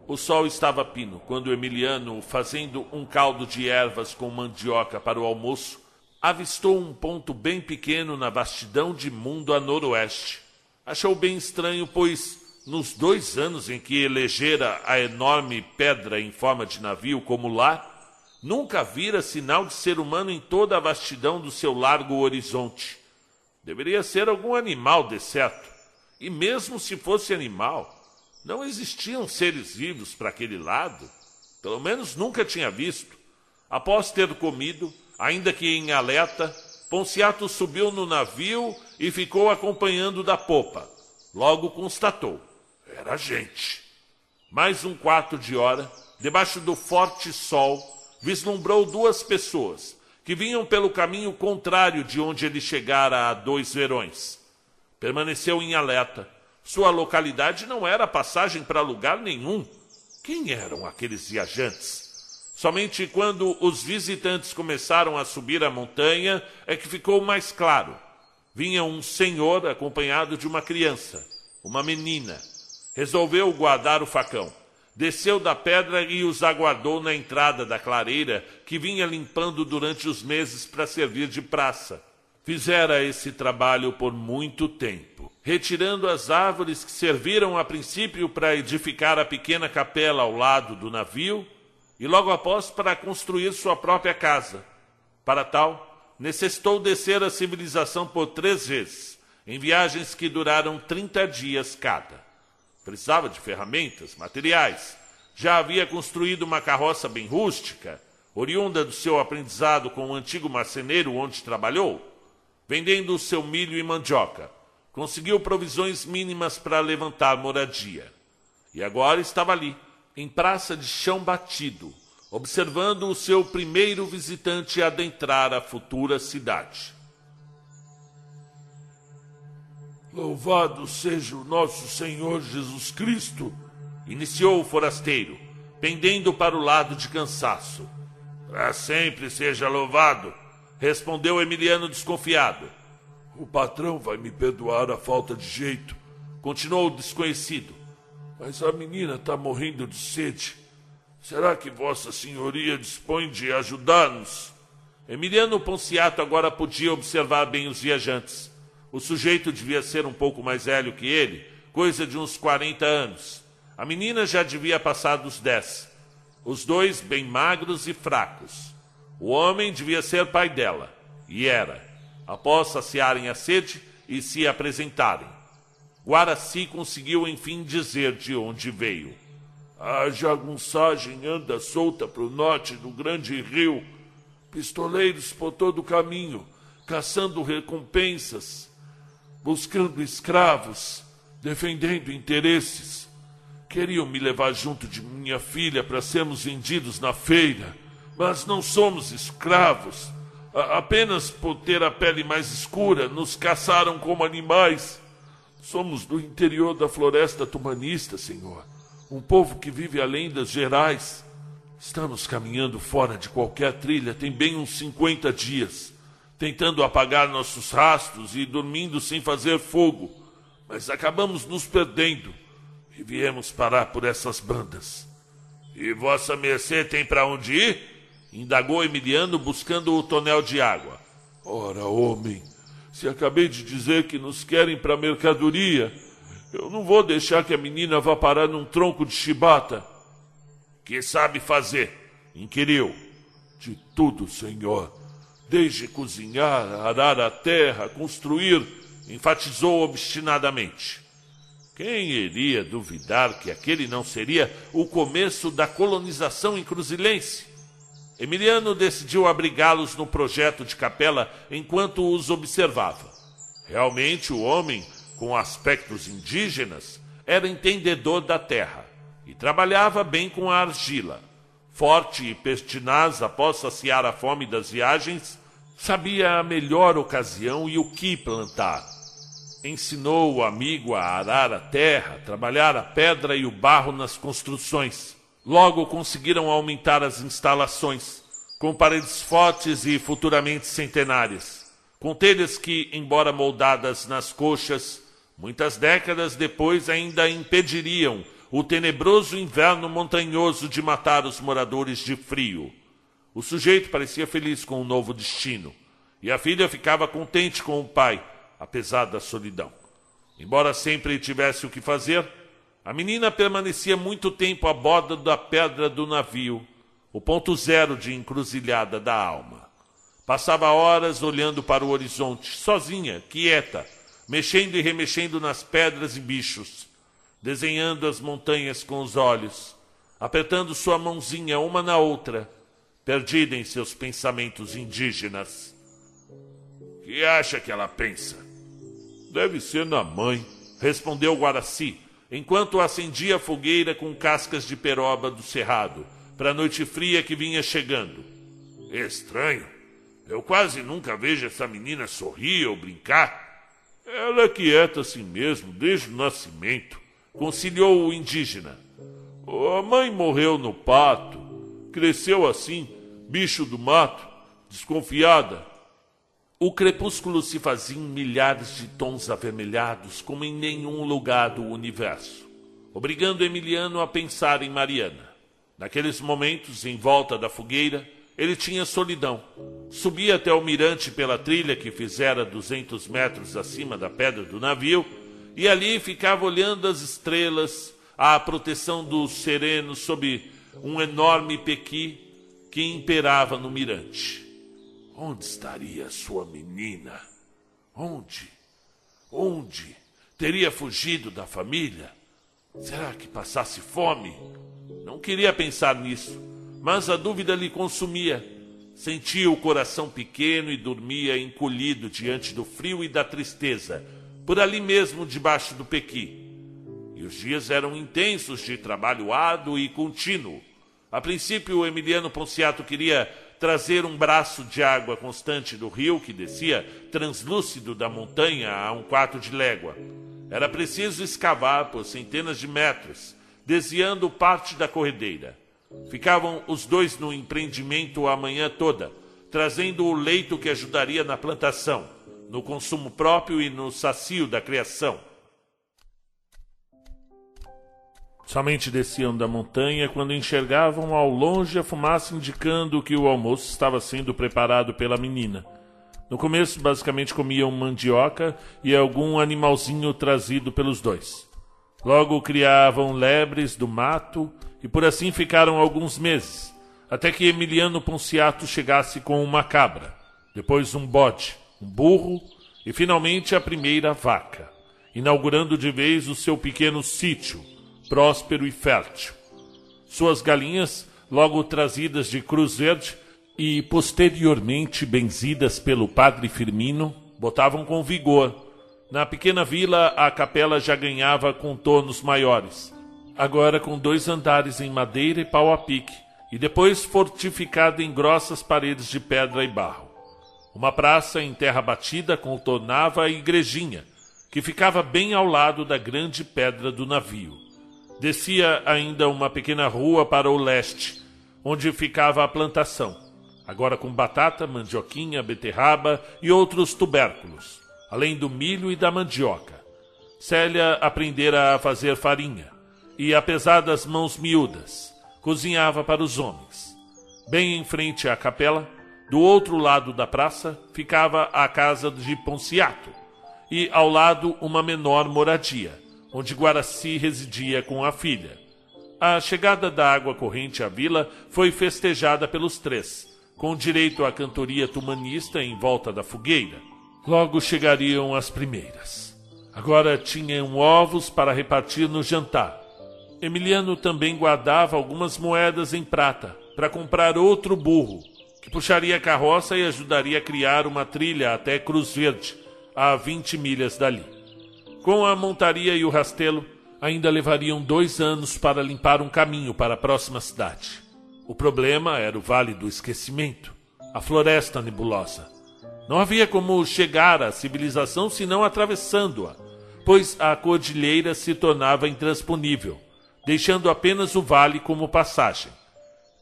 O sol estava pino quando Emiliano, fazendo um caldo de ervas com mandioca para o almoço, avistou um ponto bem pequeno na vastidão de mundo a noroeste. Achou bem estranho, pois nos dois anos em que elegera a enorme pedra em forma de navio como lá, nunca vira sinal de ser humano em toda a vastidão do seu largo horizonte. Deveria ser algum animal, de certo. E mesmo se fosse animal, não existiam seres vivos para aquele lado. Pelo menos nunca tinha visto. Após ter comido, ainda que em alerta, Ponciato subiu no navio e ficou acompanhando da popa. Logo constatou: era gente. Mais um quarto de hora, debaixo do forte sol, vislumbrou duas pessoas que vinham pelo caminho contrário de onde ele chegara há dois verões. Permaneceu em alerta sua localidade não era passagem para lugar nenhum. Quem eram aqueles viajantes? Somente quando os visitantes começaram a subir a montanha é que ficou mais claro. Vinha um senhor acompanhado de uma criança, uma menina. Resolveu guardar o facão. Desceu da pedra e os aguardou na entrada da clareira que vinha limpando durante os meses para servir de praça. Fizera esse trabalho por muito tempo retirando as árvores que serviram a princípio para edificar a pequena capela ao lado do navio e logo após para construir sua própria casa. Para tal, necessitou descer a civilização por três vezes, em viagens que duraram 30 dias cada. Precisava de ferramentas, materiais. Já havia construído uma carroça bem rústica, oriunda do seu aprendizado com o antigo marceneiro onde trabalhou, vendendo o seu milho e mandioca conseguiu provisões mínimas para levantar moradia. E agora estava ali, em praça de chão batido, observando o seu primeiro visitante adentrar a futura cidade. Louvado seja o nosso Senhor Jesus Cristo! Iniciou o forasteiro, pendendo para o lado de cansaço. Para sempre seja louvado! Respondeu Emiliano desconfiado. O patrão vai me perdoar a falta de jeito, continuou o desconhecido. Mas a menina está morrendo de sede. Será que Vossa Senhoria dispõe de ajudar-nos? Emiliano Ponciato agora podia observar bem os viajantes. O sujeito devia ser um pouco mais velho que ele, coisa de uns 40 anos. A menina já devia passar dos 10. Os dois bem magros e fracos. O homem devia ser pai dela, e era após saciarem a sede e se apresentarem. Guaraci conseguiu enfim dizer de onde veio. A jagunçagem anda solta para o norte do grande rio. Pistoleiros por todo o caminho, caçando recompensas, buscando escravos, defendendo interesses. Queriam me levar junto de minha filha para sermos vendidos na feira, mas não somos escravos apenas por ter a pele mais escura, nos caçaram como animais. Somos do interior da floresta tumanista, Senhor. Um povo que vive além das gerais. Estamos caminhando fora de qualquer trilha tem bem uns 50 dias, tentando apagar nossos rastros e dormindo sem fazer fogo. Mas acabamos nos perdendo e viemos parar por essas bandas. E vossa mercê tem para onde ir? Indagou Emiliano buscando o tonel de água. Ora, homem, se acabei de dizer que nos querem para mercadoria, Eu não vou deixar que a menina vá parar num tronco de chibata. Que sabe fazer? inquiriu. De tudo, senhor. Desde cozinhar, arar a terra, construir, enfatizou obstinadamente. Quem iria duvidar que aquele não seria o começo da colonização encruzilhense? Emiliano decidiu abrigá-los no projeto de capela enquanto os observava. Realmente, o homem, com aspectos indígenas, era entendedor da terra e trabalhava bem com a argila. Forte e pertinaz após saciar a fome das viagens, sabia a melhor ocasião e o que plantar. Ensinou o amigo a arar a terra, trabalhar a pedra e o barro nas construções Logo conseguiram aumentar as instalações, com paredes fortes e futuramente centenárias, com telhas que, embora moldadas nas coxas, muitas décadas depois ainda impediriam o tenebroso inverno montanhoso de matar os moradores de frio. O sujeito parecia feliz com o novo destino, e a filha ficava contente com o pai, apesar da solidão. Embora sempre tivesse o que fazer, a menina permanecia muito tempo à borda da pedra do navio, o ponto zero de encruzilhada da alma. Passava horas olhando para o horizonte, sozinha, quieta, mexendo e remexendo nas pedras e bichos, desenhando as montanhas com os olhos, apertando sua mãozinha uma na outra, perdida em seus pensamentos indígenas. Que acha que ela pensa? Deve ser na mãe, respondeu Guaraci, enquanto acendia a fogueira com cascas de peroba do cerrado, para a noite fria que vinha chegando. Estranho. Eu quase nunca vejo essa menina sorrir ou brincar. Ela é quieta assim mesmo, desde o nascimento, conciliou o indígena. A mãe morreu no pato, cresceu assim, bicho do mato, desconfiada, o crepúsculo se fazia em milhares de tons avermelhados como em nenhum lugar do universo, obrigando Emiliano a pensar em Mariana. Naqueles momentos, em volta da fogueira, ele tinha solidão. Subia até o mirante pela trilha que fizera duzentos metros acima da pedra do navio e ali ficava olhando as estrelas, à proteção do sereno sob um enorme pequi que imperava no mirante. Onde estaria sua menina? Onde? Onde? Teria fugido da família? Será que passasse fome? Não queria pensar nisso, mas a dúvida lhe consumia. Sentia o coração pequeno e dormia encolhido diante do frio e da tristeza, por ali mesmo debaixo do pequi. E os dias eram intensos de trabalho árduo e contínuo. A princípio, o Emiliano Ponciato queria trazer um braço de água constante do rio que descia translúcido da montanha a um quarto de légua. Era preciso escavar por centenas de metros, desviando parte da corredeira. Ficavam os dois no empreendimento a manhã toda, trazendo o leito que ajudaria na plantação, no consumo próprio e no sacio da criação. Somente desciam da montanha quando enxergavam ao longe a fumaça indicando que o almoço estava sendo preparado pela menina. No começo, basicamente comiam mandioca e algum animalzinho trazido pelos dois. Logo criavam lebres do mato e por assim ficaram alguns meses, até que Emiliano Ponciato chegasse com uma cabra, depois um bode, um burro e finalmente a primeira vaca, inaugurando de vez o seu pequeno sítio próspero e fértil. Suas galinhas, logo trazidas de Cruz Verde e posteriormente benzidas pelo padre Firmino, botavam com vigor. Na pequena vila, a capela já ganhava contornos maiores, agora com dois andares em madeira e pau a pique, e depois fortificada em grossas paredes de pedra e barro. Uma praça em terra batida contornava a igrejinha, que ficava bem ao lado da grande pedra do navio. Descia ainda uma pequena rua para o leste, onde ficava a plantação, agora com batata, mandioquinha, beterraba e outros tubérculos, além do milho e da mandioca. Célia aprendera a fazer farinha e, apesar das mãos miúdas, cozinhava para os homens. Bem em frente à capela, do outro lado da praça, ficava a casa de Ponciato e, ao lado, uma menor moradia onde Guaraci residia com a filha. A chegada da água corrente à vila foi festejada pelos três, com direito à cantoria tumanista em volta da fogueira. Logo chegariam as primeiras. Agora tinham ovos para repartir no jantar. Emiliano também guardava algumas moedas em prata para comprar outro burro, que puxaria a carroça e ajudaria a criar uma trilha até Cruz Verde, a 20 milhas dali. Com a montaria e o rastelo, ainda levariam dois anos para limpar um caminho para a próxima cidade. O problema era o Vale do Esquecimento, a Floresta Nebulosa. Não havia como chegar à civilização senão atravessando-a, pois a cordilheira se tornava intransponível, deixando apenas o vale como passagem.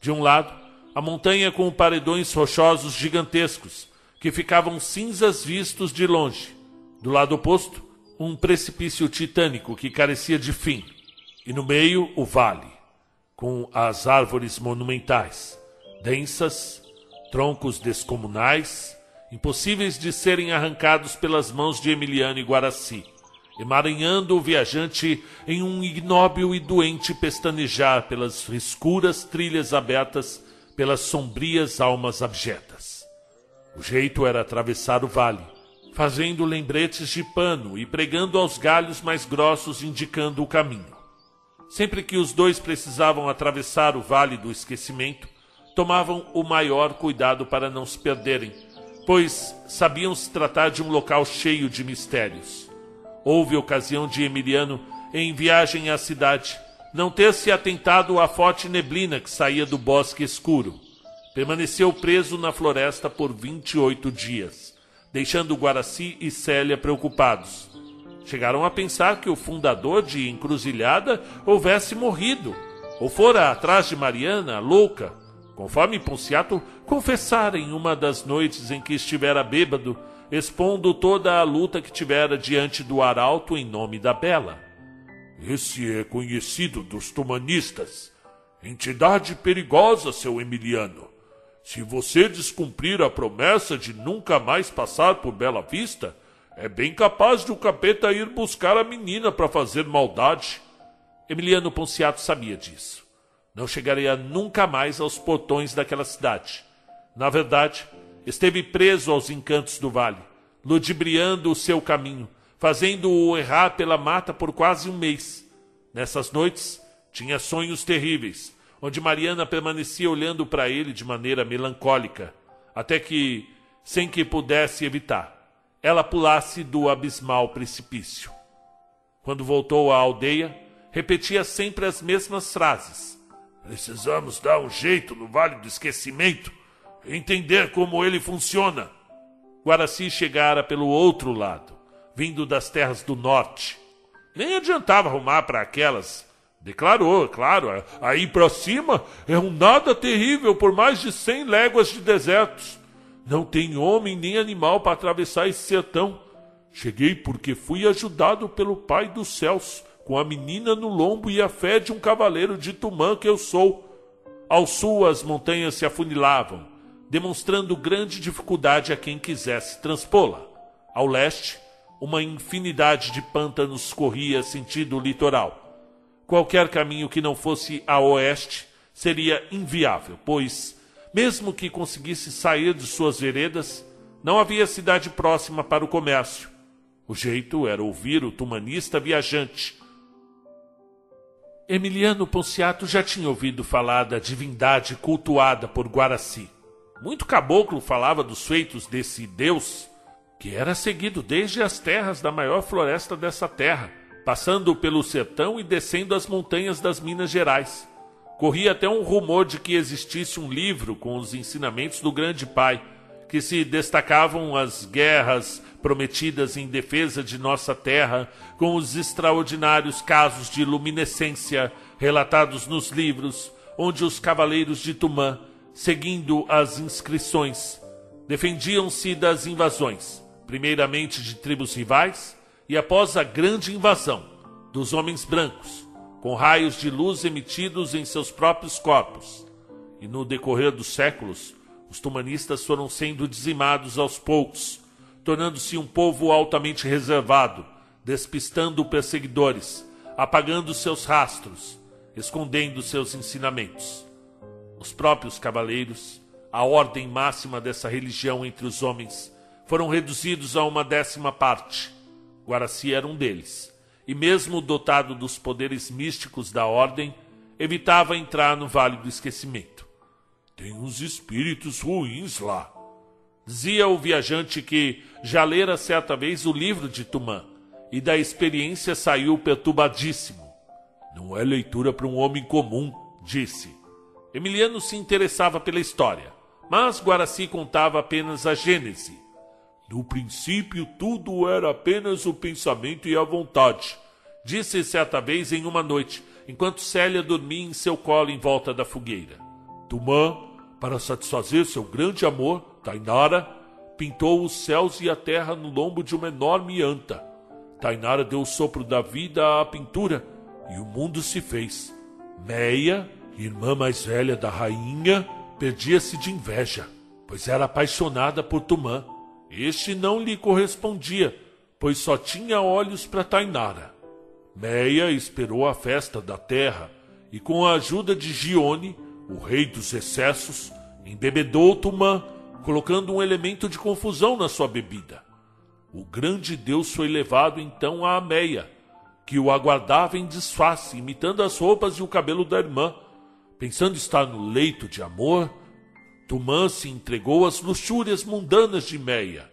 De um lado, a montanha com paredões rochosos gigantescos, que ficavam cinzas vistos de longe. Do lado oposto, um precipício titânico que carecia de fim, e no meio o vale, com as árvores monumentais, densas, troncos descomunais, impossíveis de serem arrancados pelas mãos de Emiliano e Guaraci, emaranhando o viajante em um ignóbil e doente pestanejar pelas escuras trilhas abertas pelas sombrias almas abjetas. O jeito era atravessar o vale, fazendo lembretes de pano e pregando aos galhos mais grossos indicando o caminho. Sempre que os dois precisavam atravessar o vale do esquecimento, tomavam o maior cuidado para não se perderem, pois sabiam se tratar de um local cheio de mistérios. Houve ocasião de Emiliano, em viagem à cidade, não ter se atentado à forte neblina que saía do bosque escuro. Permaneceu preso na floresta por 28 dias deixando Guaraci e Célia preocupados. Chegaram a pensar que o fundador de Encruzilhada houvesse morrido, ou fora atrás de Mariana, louca, conforme Ponciato confessara em uma das noites em que estivera bêbado, expondo toda a luta que tivera diante do arauto em nome da Bela. Esse é conhecido dos tumanistas. Entidade perigosa, seu Emiliano. Se você descumprir a promessa de nunca mais passar por Bela Vista, é bem capaz de o capeta ir buscar a menina para fazer maldade. Emiliano Ponciato sabia disso. Não chegaria nunca mais aos portões daquela cidade. Na verdade, esteve preso aos encantos do vale, ludibriando o seu caminho, fazendo-o errar pela mata por quase um mês. Nessas noites, tinha sonhos terríveis onde Mariana permanecia olhando para ele de maneira melancólica, até que, sem que pudesse evitar, ela pulasse do abismal precipício. Quando voltou à aldeia, repetia sempre as mesmas frases. Precisamos dar um jeito no Vale do Esquecimento, entender como ele funciona. Guaraci chegara pelo outro lado, vindo das terras do norte. Nem adiantava arrumar para aquelas Declarou, claro, aí para cima é um nada terrível por mais de cem léguas de desertos. Não tem homem nem animal para atravessar esse sertão. Cheguei porque fui ajudado pelo Pai dos céus, com a menina no lombo e a fé de um cavaleiro de Tumã que eu sou. Ao sul as montanhas se afunilavam, demonstrando grande dificuldade a quem quisesse transpô-la. Ao leste, uma infinidade de pântanos corria sentido litoral qualquer caminho que não fosse a oeste seria inviável, pois, mesmo que conseguisse sair de suas veredas, não havia cidade próxima para o comércio. O jeito era ouvir o tumanista viajante. Emiliano Ponciato já tinha ouvido falar da divindade cultuada por Guaraci. Muito caboclo falava dos feitos desse deus, que era seguido desde as terras da maior floresta dessa terra, passando pelo sertão e descendo as montanhas das Minas Gerais. Corria até um rumor de que existisse um livro com os ensinamentos do Grande Pai, que se destacavam as guerras prometidas em defesa de nossa terra, com os extraordinários casos de luminescência relatados nos livros, onde os cavaleiros de Tumã, seguindo as inscrições, defendiam-se das invasões, primeiramente de tribos rivais, e após a grande invasão dos homens brancos, com raios de luz emitidos em seus próprios corpos. E no decorrer dos séculos, os tumanistas foram sendo dizimados aos poucos, tornando-se um povo altamente reservado, despistando perseguidores, apagando seus rastros, escondendo seus ensinamentos. Os próprios cavaleiros, a ordem máxima dessa religião entre os homens, foram reduzidos a uma décima parte. Guaraci era um deles, e mesmo dotado dos poderes místicos da ordem, evitava entrar no Vale do Esquecimento. Tem uns espíritos ruins lá, dizia o viajante que já lera certa vez o livro de Tumã e da experiência saiu perturbadíssimo. Não é leitura para um homem comum, disse. Emiliano se interessava pela história, mas Guaraci contava apenas a gênese. No princípio, tudo era apenas o pensamento e a vontade, disse certa vez em uma noite, enquanto Célia dormia em seu colo em volta da fogueira. Tumã, para satisfazer seu grande amor, Tainara, pintou os céus e a terra no lombo de uma enorme anta. Tainara deu o sopro da vida à pintura e o mundo se fez. Meia, irmã mais velha da rainha, perdia-se de inveja, pois era apaixonada por Tumã. Este não lhe correspondia, pois só tinha olhos para Tainara. Meia esperou a festa da terra e, com a ajuda de Gione, o rei dos excessos, embebedou Tumã, colocando um elemento de confusão na sua bebida. O grande Deus foi levado então a Meia, que o aguardava em disfarce, imitando as roupas e o cabelo da irmã. Pensando estar no leito de amor, Tumã se entregou às luxúrias mundanas de Meia.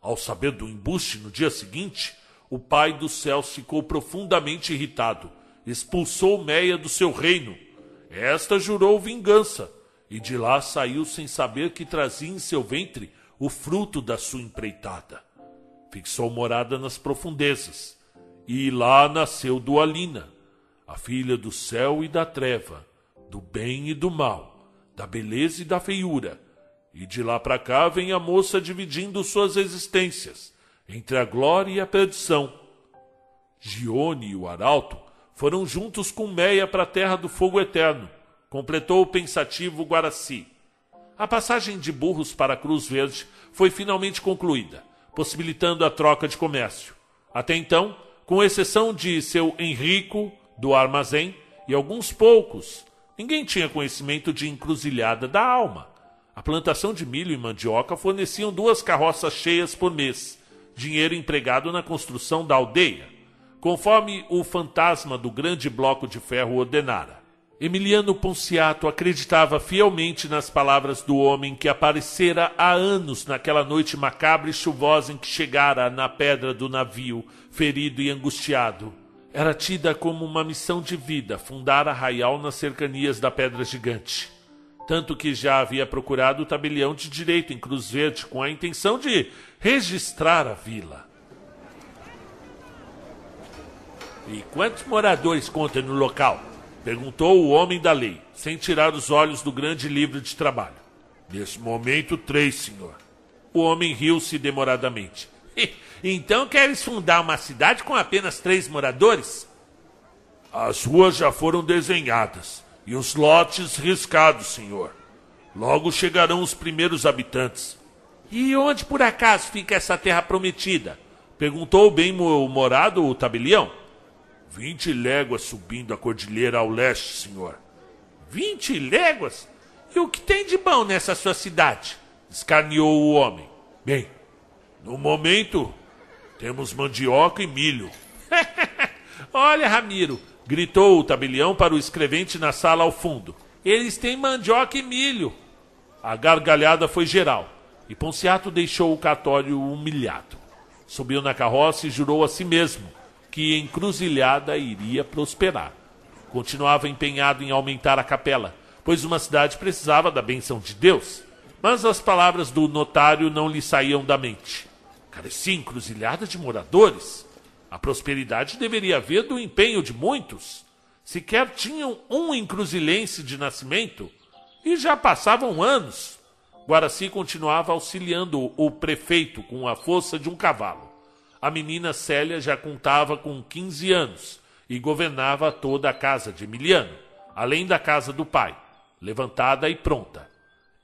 Ao saber do embuste no dia seguinte, o pai dos céus ficou profundamente irritado, expulsou Meia do seu reino. Esta jurou vingança, e de lá saiu sem saber que trazia em seu ventre o fruto da sua empreitada. Fixou morada nas profundezas, e lá nasceu Dualina, a filha do céu e da treva, do bem e do mal, da beleza e da feiura. E de lá para cá vem a moça dividindo suas existências entre a glória e a perdição. Gione e o arauto foram juntos com Meia para a terra do fogo eterno, completou o pensativo Guaraci. A passagem de burros para a Cruz Verde foi finalmente concluída, possibilitando a troca de comércio. Até então, com exceção de seu Henrico, do armazém, e alguns poucos, ninguém tinha conhecimento de encruzilhada da alma. A plantação de milho e mandioca forneciam duas carroças cheias por mês, dinheiro empregado na construção da aldeia, conforme o fantasma do grande bloco de ferro ordenara. Emiliano Ponciato acreditava fielmente nas palavras do homem que aparecera há anos naquela noite macabra e chuvosa em que chegara na pedra do navio, ferido e angustiado. Era tida como uma missão de vida fundar arraial nas cercanias da Pedra Gigante. Tanto que já havia procurado o tabelião de direito em Cruz Verde com a intenção de registrar a vila. E quantos moradores conta no local? Perguntou o homem da lei, sem tirar os olhos do grande livro de trabalho. Nesse momento, três, senhor. O homem riu-se demoradamente. então queres fundar uma cidade com apenas três moradores? As ruas já foram desenhadas e os lotes riscados, senhor. Logo chegarão os primeiros habitantes. E onde por acaso fica essa terra prometida? Perguntou bem-humorado o tabelião. Vinte léguas subindo a cordilheira ao leste, senhor. Vinte léguas? E o que tem de bom nessa sua cidade? Escarneou o homem. Bem, no momento temos mandioca e milho. Olha, Ramiro, gritou o tabelião para o escrevente na sala ao fundo. Eles têm mandioca e milho. A gargalhada foi geral e Ponciato deixou o cartório humilhado. Subiu na carroça e jurou a si mesmo que encruzilhada iria prosperar. Continuava empenhado em aumentar a capela, pois uma cidade precisava da benção de Deus. Mas as palavras do notário não lhe saíam da mente. Carecia encruzilhada de moradores. A prosperidade deveria haver do empenho de muitos. Sequer tinham um encruzilense de nascimento. E já passavam anos. Guaraci continuava auxiliando o prefeito com a força de um cavalo. A menina Célia já contava com 15 anos e governava toda a casa de Emiliano, além da casa do pai, levantada e pronta.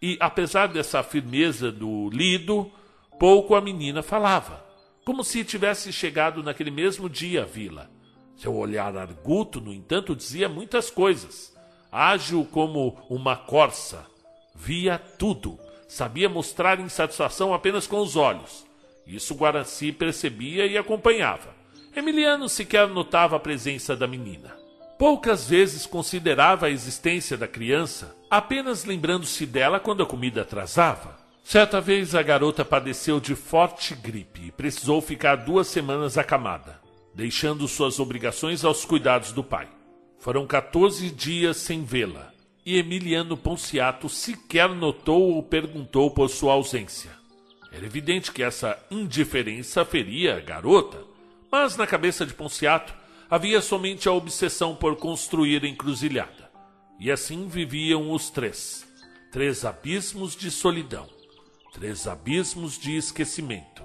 E apesar dessa firmeza do lido, pouco a menina falava. como se tivesse chegado naquele mesmo dia à vila. Seu olhar arguto, no entanto, dizia muitas coisas. Ágil como uma corça, via tudo, sabia mostrar insatisfação apenas com os olhos. Isso Guaraci percebia e acompanhava. Emiliano sequer notava a presença da menina. Poucas vezes considerava a existência da criança, apenas lembrando-se dela quando a comida atrasava. Certa vez a garota padeceu de forte gripe e precisou ficar duas semanas acamada, deixando suas obrigações aos cuidados do pai. Foram 14 dias sem vê-la e Emiliano Ponciato sequer notou ou perguntou por sua ausência. Era evidente que essa indiferença feria a garota, mas na cabeça de Ponciato havia somente a obsessão por construir a encruzilhada. E assim viviam os três: três abismos de solidão, três abismos de esquecimento.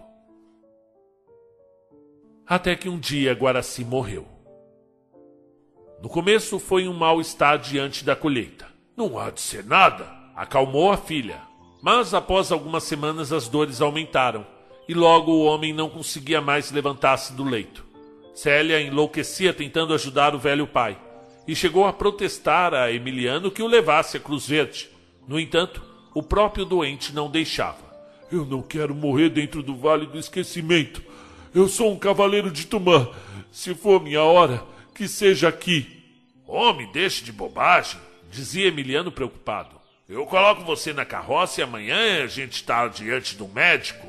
Até que um dia Guaraci morreu. No começo foi um mal-estar diante da colheita. Não há de ser nada, acalmou a filha. Mas após algumas semanas as dores aumentaram e logo o homem não conseguia mais levantar-se do leito. Célia enlouquecia tentando ajudar o velho pai e chegou a protestar a Emiliano que o levasse a Cruz Verde. No entanto, o próprio doente não deixava. Eu não quero morrer dentro do Vale do Esquecimento. Eu sou um cavaleiro de Tumã. Se for minha hora, que seja aqui. Homem, deixe de bobagem, dizia Emiliano preocupado. Eu coloco você na carroça e amanhã a gente está diante do médico.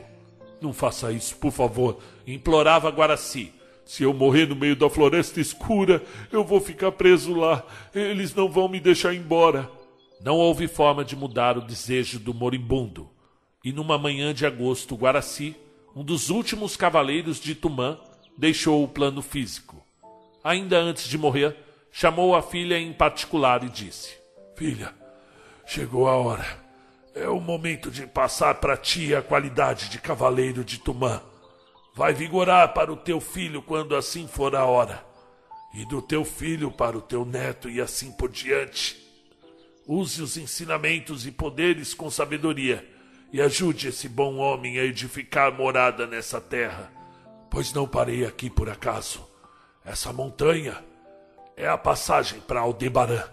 Não faça isso, por favor, implorava Guaraci. Se eu morrer no meio da floresta escura, eu vou ficar preso lá. Eles não vão me deixar embora. Não houve forma de mudar o desejo do moribundo. E numa manhã de agosto, Guaraci, um dos últimos cavaleiros de Tumã, deixou o plano físico ainda antes de morrer, chamou a filha em particular e disse: Filha, chegou a hora. É o momento de passar para ti a qualidade de cavaleiro de Tumã. Vai vigorar para o teu filho quando assim for a hora, e do teu filho para o teu neto e assim por diante. Use os ensinamentos e poderes com sabedoria e ajude esse bom homem a edificar morada nessa terra, pois não parei aqui por acaso. Essa montanha é a passagem para Aldebaran,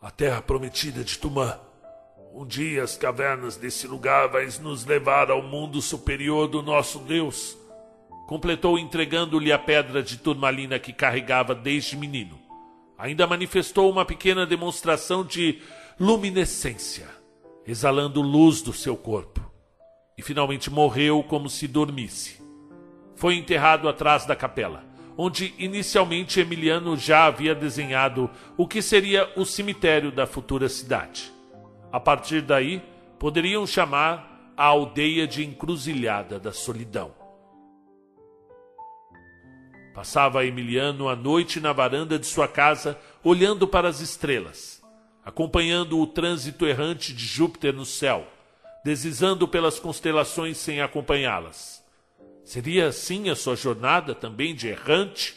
a terra prometida de Tumã. Um dia as cavernas desse lugar vão nos levar ao mundo superior do nosso Deus. Completou entregando-lhe a pedra de turmalina que carregava desde menino. Ainda manifestou uma pequena demonstração de luminescência, exalando luz do seu corpo. E finalmente morreu como se dormisse. Foi enterrado atrás da capela onde inicialmente Emiliano já havia desenhado o que seria o cemitério da futura cidade. A partir daí, poderiam chamar a aldeia de Encruzilhada da Solidão. Passava Emiliano a noite na varanda de sua casa, olhando para as estrelas, acompanhando o trânsito errante de Júpiter no céu, deslizando pelas constelações sem acompanhá-las Seria assim a sua jornada também de errante,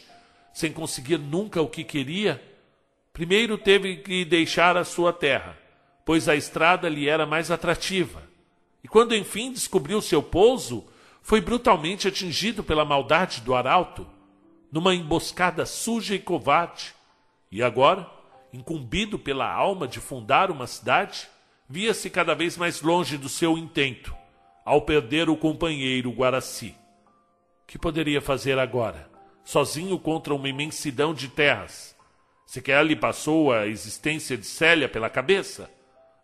sem conseguir nunca o que queria? Primeiro teve que deixar a sua terra, pois a estrada lhe era mais atrativa. E quando enfim descobriu seu pouso, foi brutalmente atingido pela maldade do arauto, numa emboscada suja e covarde. E agora, incumbido pela alma de fundar uma cidade, via-se cada vez mais longe do seu intento, ao perder o companheiro Guaraci que poderia fazer agora, sozinho contra uma imensidão de terras? Sequer lhe passou a existência de Célia pela cabeça?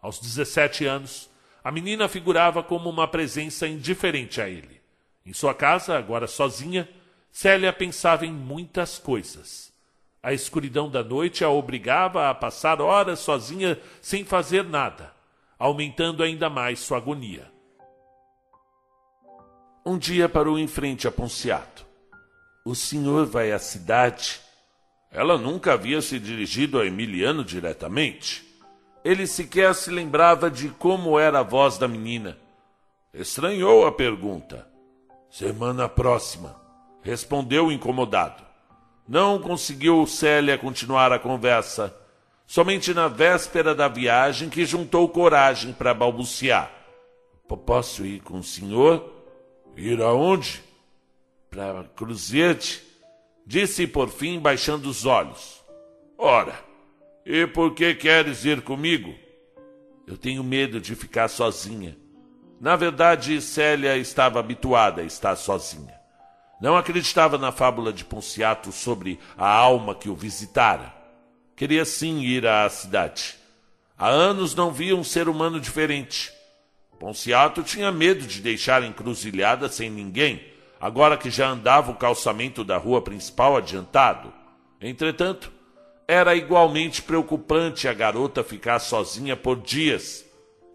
Aos 17 anos, a menina figurava como uma presença indiferente a ele. Em sua casa, agora sozinha, Célia pensava em muitas coisas. A escuridão da noite a obrigava a passar horas sozinha sem fazer nada, aumentando ainda mais sua agonia. Um dia parou em frente a Ponciato. O senhor vai à cidade? Ela nunca havia se dirigido a Emiliano diretamente. Ele sequer se lembrava de como era a voz da menina. Estranhou a pergunta. Semana próxima, respondeu incomodado. Não conseguiu Célia continuar a conversa. Somente na véspera da viagem que juntou coragem para balbuciar. Posso ir com o senhor? Ir aonde? para Cruzeiro, disse por fim, baixando os olhos. Ora, e por que queres ir comigo? Eu tenho medo de ficar sozinha. Na verdade, Célia estava habituada a estar sozinha. Não acreditava na fábula de Ponciato sobre a alma que o visitara. Queria sim ir à cidade. Há anos não via um ser humano diferente. Ponciato tinha medo de deixar encruzilhada sem ninguém, agora que já andava o calçamento da rua principal adiantado. Entretanto, era igualmente preocupante a garota ficar sozinha por dias.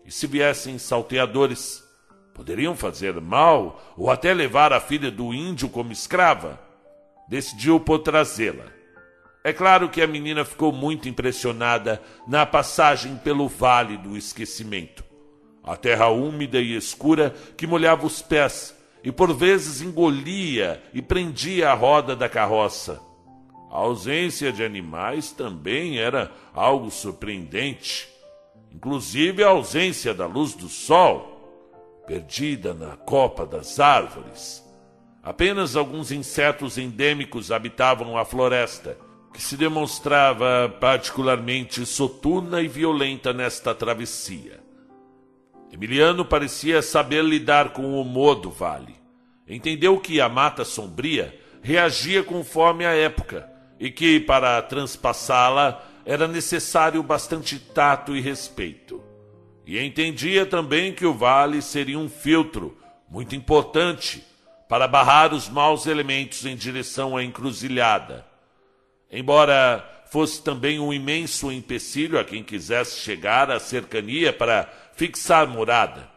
E se viessem salteadores, poderiam fazer mal ou até levar a filha do índio como escrava. Decidiu por trazê-la. É claro que a menina ficou muito impressionada na passagem pelo Vale do Esquecimento. A terra úmida e escura que molhava os pés e por vezes engolia e prendia a roda da carroça. A ausência de animais também era algo surpreendente, inclusive a ausência da luz do sol, perdida na copa das árvores. Apenas alguns insetos endêmicos habitavam a floresta, que se demonstrava particularmente soturna e violenta nesta travessia. Emiliano parecia saber lidar com o humor do vale. Entendeu que a mata sombria reagia conforme a época e que, para transpassá-la, era necessário bastante tato e respeito. E entendia também que o vale seria um filtro muito importante para barrar os maus elementos em direção à encruzilhada. Embora fosse também um imenso empecilho a quem quisesse chegar à cercania para fixar morada.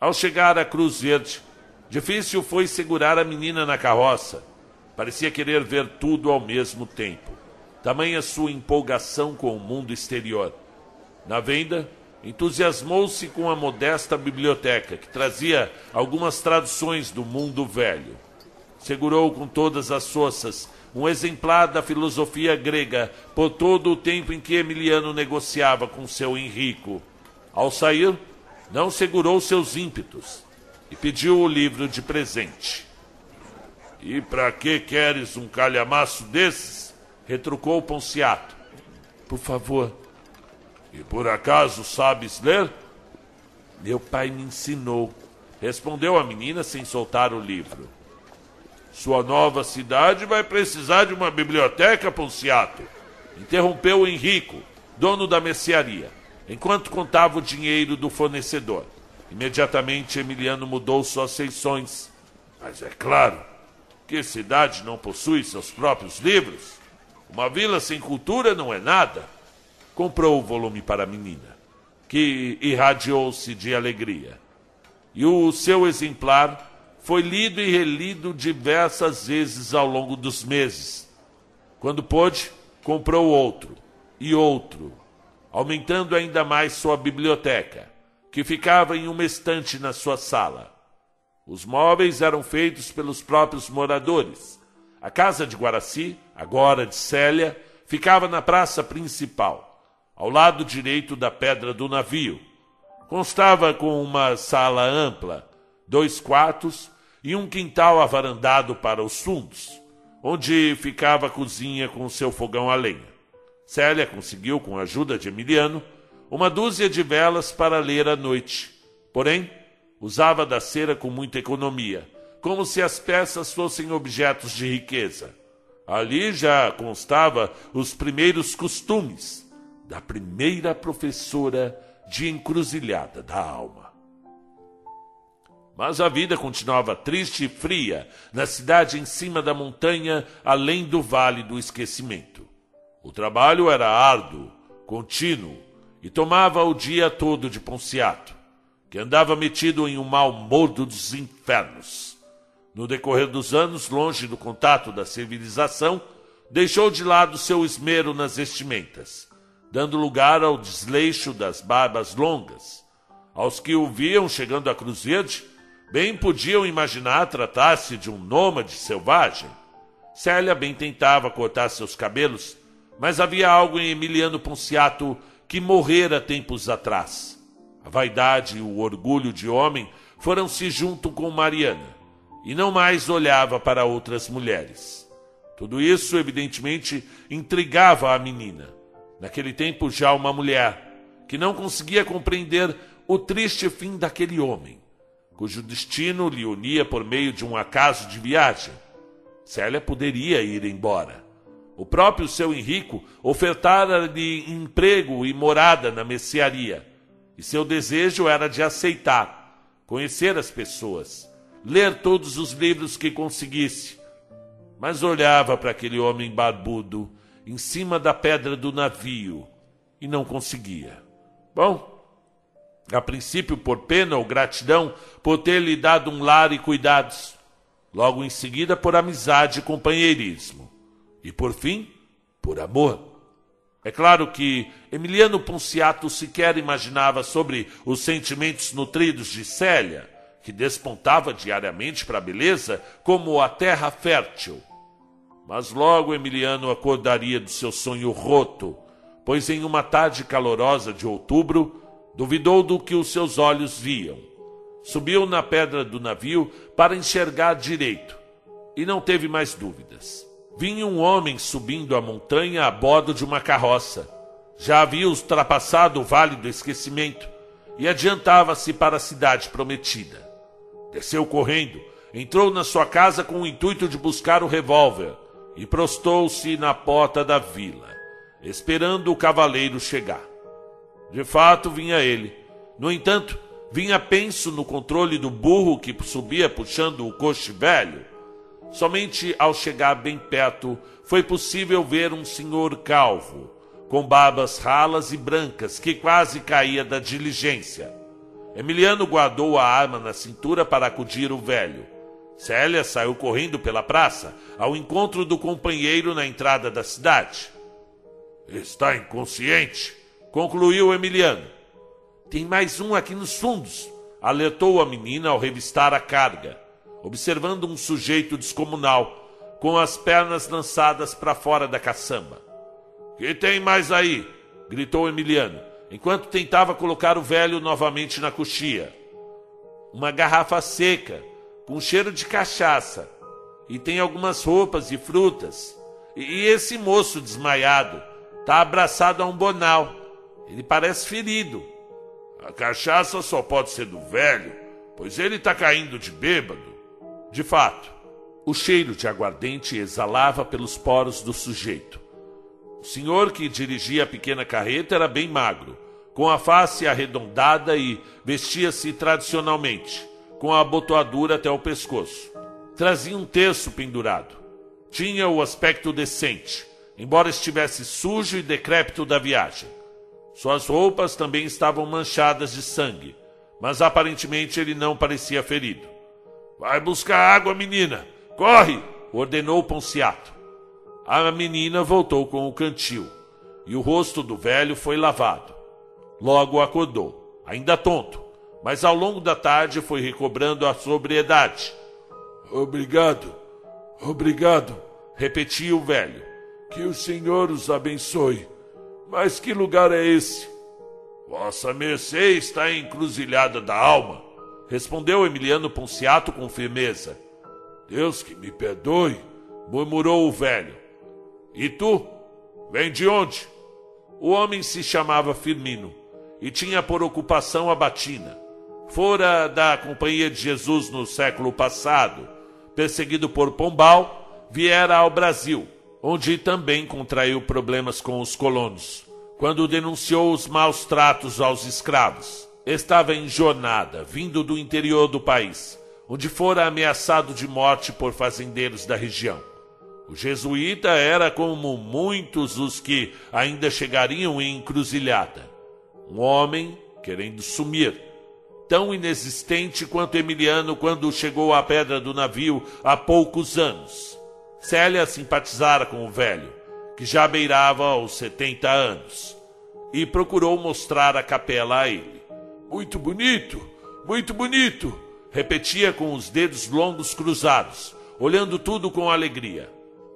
Ao chegar à Cruz Verde, difícil foi segurar a menina na carroça Parecia querer ver tudo ao mesmo tempo. Tamanha sua empolgação com o mundo exterior. Na venda, entusiasmou-se com a modesta biblioteca, que trazia algumas traduções do mundo velho. Segurou com todas as forças um exemplar da filosofia grega por todo o tempo em que Emiliano negociava com seu Henrico. Ao sair, não segurou seus ímpetos e pediu o livro de presente. E para que queres um calhamaço desses? retrucou Ponciato. Por favor. E por acaso sabes ler? Meu pai me ensinou, respondeu a menina sem soltar o livro. Sua nova cidade vai precisar de uma biblioteca, Ponciato, interrompeu Henrico, dono da mercearia, enquanto contava o dinheiro do fornecedor. Imediatamente Emiliano mudou suas feições. Mas é claro, que cidade não possui seus próprios livros? Uma vila sem cultura não é nada. Comprou o volume para a menina, que irradiou-se de alegria. E o seu exemplar foi lido e relido diversas vezes ao longo dos meses. Quando pôde, comprou outro e outro, aumentando ainda mais sua biblioteca, que ficava em uma estante na sua sala. Os móveis eram feitos pelos próprios moradores. A casa de Guaraci, agora de Célia, ficava na praça principal, ao lado direito da pedra do navio. Constava com uma sala ampla, dois quartos e um quintal avarandado para os fundos, onde ficava a cozinha com seu fogão a lenha. Célia conseguiu, com a ajuda de Emiliano, uma dúzia de velas para ler à noite. Porém, Usava da cera com muita economia, como se as peças fossem objetos de riqueza. Ali já constava os primeiros costumes da primeira professora de encruzilhada da alma. Mas a vida continuava triste e fria na cidade em cima da montanha, além do vale do esquecimento. O trabalho era árduo, contínuo, e tomava o dia todo de Ponciato que andava metido em um mau modo dos infernos. No decorrer dos anos, longe do contato da civilização, deixou de lado seu esmero nas vestimentas, dando lugar ao desleixo das barbas longas. Aos que o viam chegando a Cruz Verde, bem podiam imaginar tratar-se de um nômade selvagem. Célia bem tentava cortar seus cabelos, mas havia algo em Emiliano Ponciato que morrera tempos atrás. A vaidade e o orgulho de homem foram-se junto com Mariana, e não mais olhava para outras mulheres. Tudo isso, evidentemente, intrigava a menina. Naquele tempo, já uma mulher, que não conseguia compreender o triste fim daquele homem, cujo destino lhe unia por meio de um acaso de viagem. Célia poderia ir embora. O próprio seu Henrico ofertara-lhe emprego e morada na mercearia, e seu desejo era de aceitar, conhecer as pessoas, ler todos os livros que conseguisse, mas olhava para aquele homem barbudo em cima da pedra do navio e não conseguia. Bom, a princípio por pena ou gratidão por ter lhe dado um lar e cuidados, logo em seguida por amizade e companheirismo, e por fim, por amor. É claro que Emiliano Ponciato sequer imaginava sobre os sentimentos nutridos de Célia, que despontava diariamente para a beleza como a terra fértil mas logo Emiliano acordaria do seu sonho roto, pois em uma tarde calorosa de outubro, duvidou do que os seus olhos viam. Subiu na pedra do navio para enxergar direito e não teve mais dúvidas. Vinha um homem subindo a montanha a bordo de uma carroça. Já havia ultrapassado o vale do esquecimento e adiantava-se para a cidade prometida. Desceu correndo, entrou na sua casa com o intuito de buscar o revólver e prostou-se na porta da vila, esperando o cavaleiro chegar. De fato, vinha ele. No entanto, vinha penso no controle do burro que subia puxando o coche velho. Somente ao chegar bem perto foi possível ver um senhor calvo, com barbas ralas e brancas que quase caía da diligência. Emiliano guardou a arma na cintura para acudir o velho Célia saiu correndo pela praça ao encontro do companheiro na entrada da cidade. Está inconsciente, concluiu Emiliano. Tem mais um aqui nos fundos, alertou a menina ao revistar a carga, observando um sujeito descomunal, com as pernas lançadas para fora da caçamba. Que tem mais aí? gritou Emiliano, enquanto tentava colocar o velho novamente na coxia. Uma garrafa seca, com cheiro de cachaça, e tem algumas roupas e frutas. E esse moço desmaiado está abraçado a um bonal. Ele parece ferido. A cachaça só pode ser do velho, pois ele está caindo de bêbado. De fato, o cheiro de aguardente exalava pelos poros do sujeito. O senhor que dirigia a pequena carreta era bem magro, com a face arredondada e vestia-se tradicionalmente com a abotoadura até o pescoço. Trazia um terço pendurado. Tinha o aspecto decente, embora estivesse sujo e decrépito da viagem. Suas roupas também estavam manchadas de sangue, mas aparentemente ele não parecia ferido. Vai buscar água, menina! Corre! ordenou Ponciato. A menina voltou com o cantil, e o rosto do velho foi lavado. Logo acordou, ainda tonto, mas ao longo da tarde foi recobrando a sobriedade. Obrigado, obrigado, repetia o velho. Que o Senhor os abençoe. Mas que lugar é esse? Vossa mercê está encruzilhada da alma, respondeu Emiliano Ponciato com firmeza. Deus que me perdoe, murmurou o velho. E tu? Vem de onde? O homem se chamava Firmino e tinha por ocupação a batina. Fora da Companhia de Jesus no século passado, perseguido por Pombal, viera ao Brasil, onde também contraiu problemas com os colonos, quando denunciou os maus tratos aos escravos. Estava em jornada, vindo do interior do país, onde fora ameaçado de morte por fazendeiros da região. O jesuíta era como muitos os que ainda chegariam em encruzilhada. Um homem querendo sumir, tão inexistente quanto Emiliano quando chegou à pedra do navio há poucos anos. Célia simpatizara com o velho, que já beirava os setenta anos, e procurou mostrar a capela a ele. Muito bonito, muito bonito, repetia com os dedos longos cruzados, olhando tudo com alegria.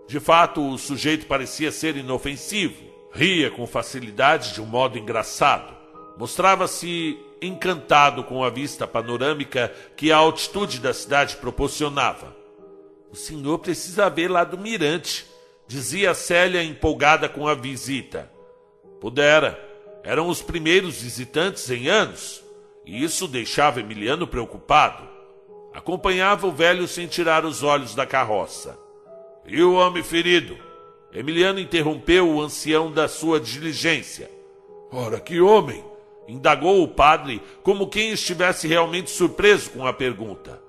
De fato, o sujeito parecia ser inofensivo, ria com facilidade de um modo engraçado Mostrava-se encantado com a vista panorâmica que a altitude da cidade proporcionava. O senhor precisa ver lá do mirante, dizia Célia empolgada com a visita. Pudera. Eram os primeiros visitantes em anos, e isso deixava Emiliano preocupado. Acompanhava o velho sem tirar os olhos da carroça. E o homem ferido? Emiliano interrompeu o ancião da sua diligência. Ora, que homem! Indagou o padre, como quem estivesse realmente surpreso com a pergunta.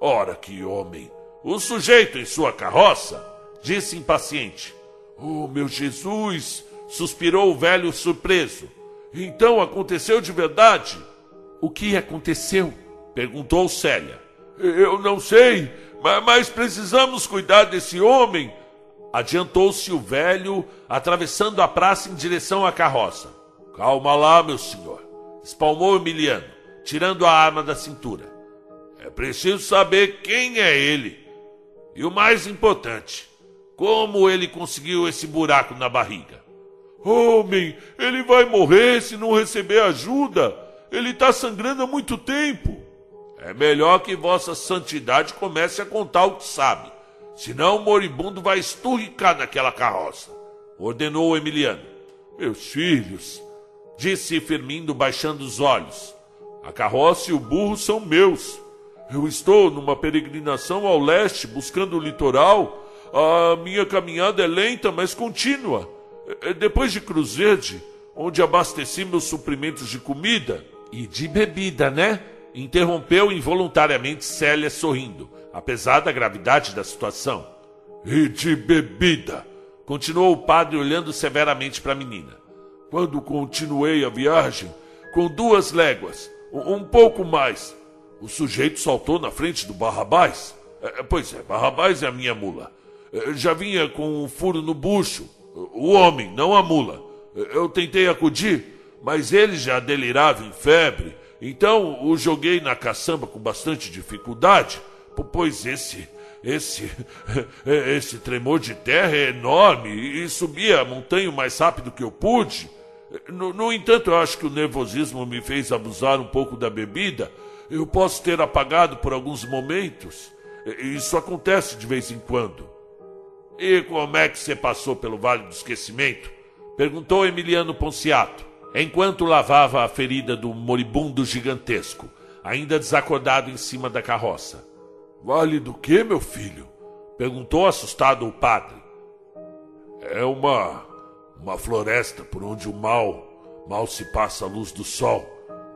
Ora, que homem! O sujeito em sua carroça, disse impaciente. Oh, meu Jesus! suspirou o velho surpreso. Então aconteceu de verdade? O que aconteceu? perguntou Célia. Eu não sei, mas precisamos cuidar desse homem. Adiantou-se o velho, atravessando a praça em direção à carroça. Calma lá, meu senhor, espalmou Emiliano, tirando a arma da cintura. É preciso saber quem é ele. E o mais importante, como ele conseguiu esse buraco na barriga. Homem, ele vai morrer se não receber ajuda. Ele está sangrando há muito tempo. É melhor que Vossa Santidade comece a contar o que sabe. Senão o moribundo vai esturricar naquela carroça, ordenou Emiliano. Meus filhos, disse Firmindo, baixando os olhos. A carroça e o burro são meus. Eu estou numa peregrinação ao leste, buscando o litoral. A minha caminhada é lenta, mas contínua. É, depois de Cruzerde, onde abasteci meus suprimentos de comida. E de bebida, né? Interrompeu involuntariamente Célia sorrindo apesar da gravidade da situação. E de bebida, continuou o padre olhando severamente para a menina. Quando continuei a viagem, com duas léguas, um pouco mais, o sujeito saltou na frente do Barrabás. É, pois é, Barrabás é a minha mula. É, já vinha com um furo no bucho. O homem, não a mula. Eu tentei acudir, mas ele já delirava em febre. Então o joguei na caçamba com bastante dificuldade pois esse, esse, esse tremor de terra é enorme e subi a montanha o mais rápido que eu pude. No, no, entanto, eu acho que o nervosismo me fez abusar um pouco da bebida. Eu posso ter apagado por alguns momentos. Isso acontece de vez em quando. E como é que você passou pelo Vale do Esquecimento? Perguntou Emiliano Ponciato, enquanto lavava a ferida do moribundo gigantesco, ainda desacordado em cima da carroça. Vale do que, meu filho? Perguntou assustado o padre. É uma. Uma floresta por onde o mal. mal se passa a luz do sol,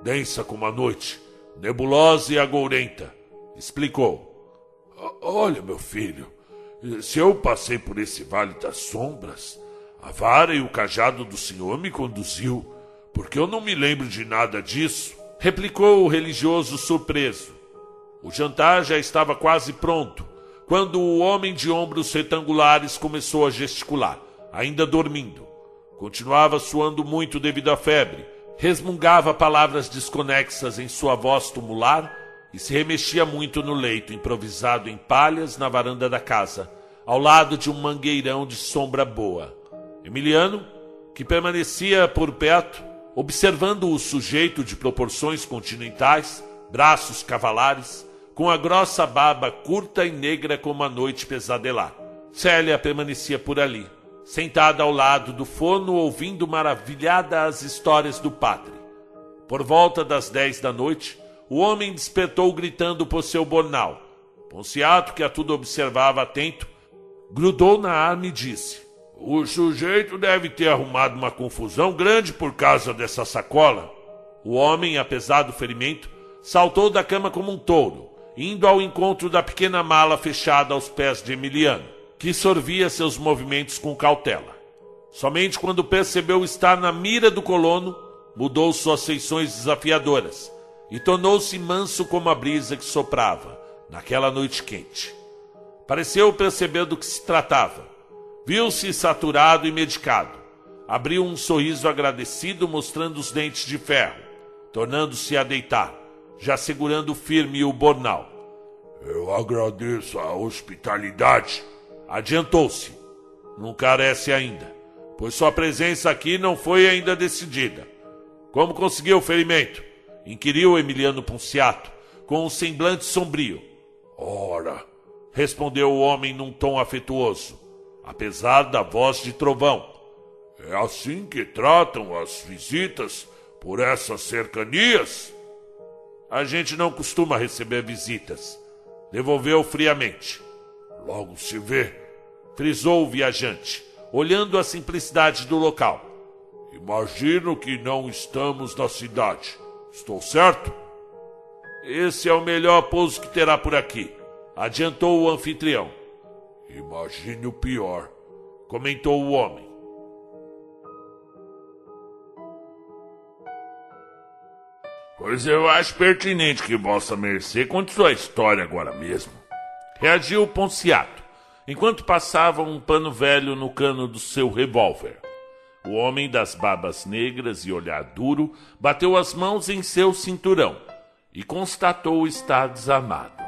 densa como a noite, nebulosa e agourenta. Explicou. Olha, meu filho, se eu passei por esse vale das sombras, a vara e o cajado do senhor me conduziu, porque eu não me lembro de nada disso, replicou o religioso surpreso. O jantar já estava quase pronto, quando o homem de ombros retangulares começou a gesticular, ainda dormindo. Continuava suando muito devido à febre, resmungava palavras desconexas em sua voz tumular e se remexia muito no leito improvisado em palhas na varanda da casa, ao lado de um mangueirão de sombra boa. Emiliano, que permanecia por perto, observando o sujeito de proporções continentais, braços cavalares, com a grossa barba curta e negra como a noite pesadelar. Célia permanecia por ali, sentada ao lado do forno, ouvindo maravilhada as histórias do padre. Por volta das dez da noite, o homem despertou gritando por seu bornal. Ponciato, que a tudo observava atento, grudou na arma e disse: O sujeito deve ter arrumado uma confusão grande por causa dessa sacola. O homem, apesar do ferimento, saltou da cama como um touro indo ao encontro da pequena mala fechada aos pés de Emiliano, que sorvia seus movimentos com cautela. Somente quando percebeu estar na mira do colono, mudou suas feições desafiadoras e tornou-se manso como a brisa que soprava naquela noite quente. Pareceu perceber do que se tratava. Viu-se saturado e medicado. Abriu um sorriso agradecido, mostrando os dentes de ferro, tornando-se a deitar já segurando firme o bornal. Eu agradeço a hospitalidade. Adiantou-se. Não carece ainda, pois sua presença aqui não foi ainda decidida. Como conseguiu o ferimento? inquiriu Emiliano Punciato, com um semblante sombrio. Ora, respondeu o homem num tom afetuoso, apesar da voz de trovão. É assim que tratam as visitas por essas cercanias? A gente não costuma receber visitas, devolveu friamente. Logo se vê, frisou o viajante, olhando a simplicidade do local. Imagino que não estamos na cidade. Estou certo? Esse é o melhor pouso que terá por aqui, adiantou o anfitrião. Imagine o pior, comentou o homem. Pois eu acho pertinente que Vossa Mercê conte sua história agora mesmo. Reagiu Ponciato, enquanto passava um pano velho no cano do seu revólver. O homem das barbas negras e olhar duro bateu as mãos em seu cinturão e constatou estar desarmado.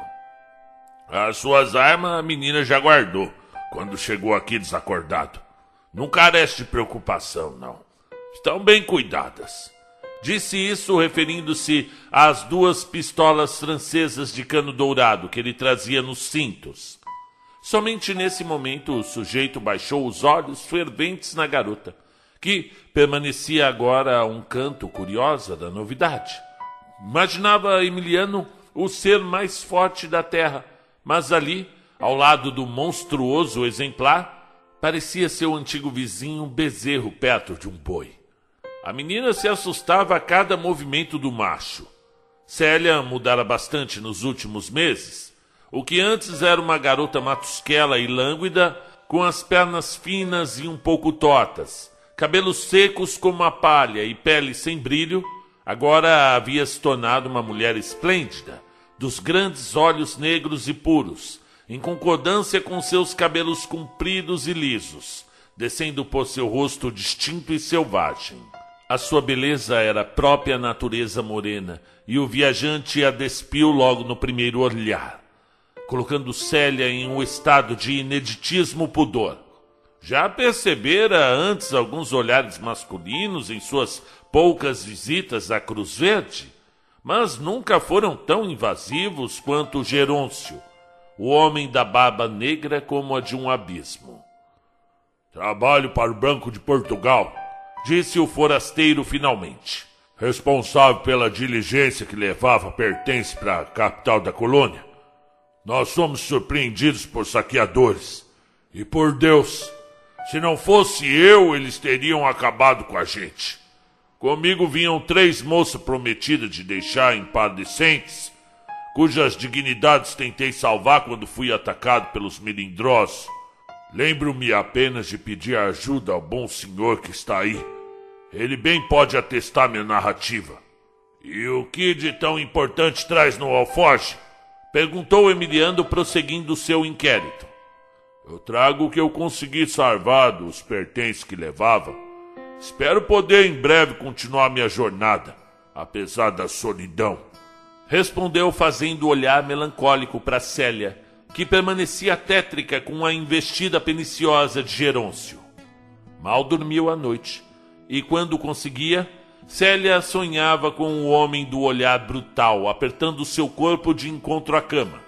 As suas armas a menina já guardou quando chegou aqui desacordado. Não carece de preocupação, não. Estão bem cuidadas. Disse isso referindo-se às duas pistolas francesas de cano dourado que ele trazia nos cintos. Somente nesse momento o sujeito baixou os olhos ferventes na garota que permanecia agora a um canto curiosa da novidade. Imaginava Emiliano o ser mais forte da terra, mas ali, ao lado do monstruoso exemplar, parecia seu antigo vizinho um bezerro perto de um boi. A menina se assustava a cada movimento do macho. Célia mudara bastante nos últimos meses. O que antes era uma garota matusquela e lânguida, com as pernas finas e um pouco tortas, cabelos secos como a palha e pele sem brilho, agora havia se tornado uma mulher esplêndida, dos grandes olhos negros e puros, em concordância com seus cabelos compridos e lisos, descendo por seu rosto distinto e selvagem. A sua beleza era a própria natureza morena, e o viajante a despiu logo no primeiro olhar, colocando Célia em um estado de ineditismo pudor. Já percebera antes alguns olhares masculinos em suas poucas visitas à Cruz Verde, mas nunca foram tão invasivos quanto Gerôncio, o homem da barba negra como a de um abismo. Trabalho para o Banco de Portugal, disse o forasteiro finalmente. Responsável pela diligência que levava pertence para a capital da colônia. Nós somos surpreendidos por saqueadores. E por Deus, se não fosse eu, eles teriam acabado com a gente. Comigo vinham três moças prometidas de deixar em par decentes, cujas dignidades tentei salvar quando fui atacado pelos melindrosos. Lembro-me apenas de pedir ajuda ao bom senhor que está aí. Ele bem pode atestar minha narrativa. E o que de tão importante traz no alforje? Perguntou Emiliano, prosseguindo seu inquérito. Eu trago o que eu consegui salvar dos pertences que levava. Espero poder em breve continuar minha jornada, apesar da solidão. Respondeu fazendo olhar melancólico para Célia, que permanecia tétrica com a investida perniciosa de Gerôncio. Mal dormiu à noite, e quando conseguia, Célia sonhava com o homem do olhar brutal apertando seu corpo de encontro à cama.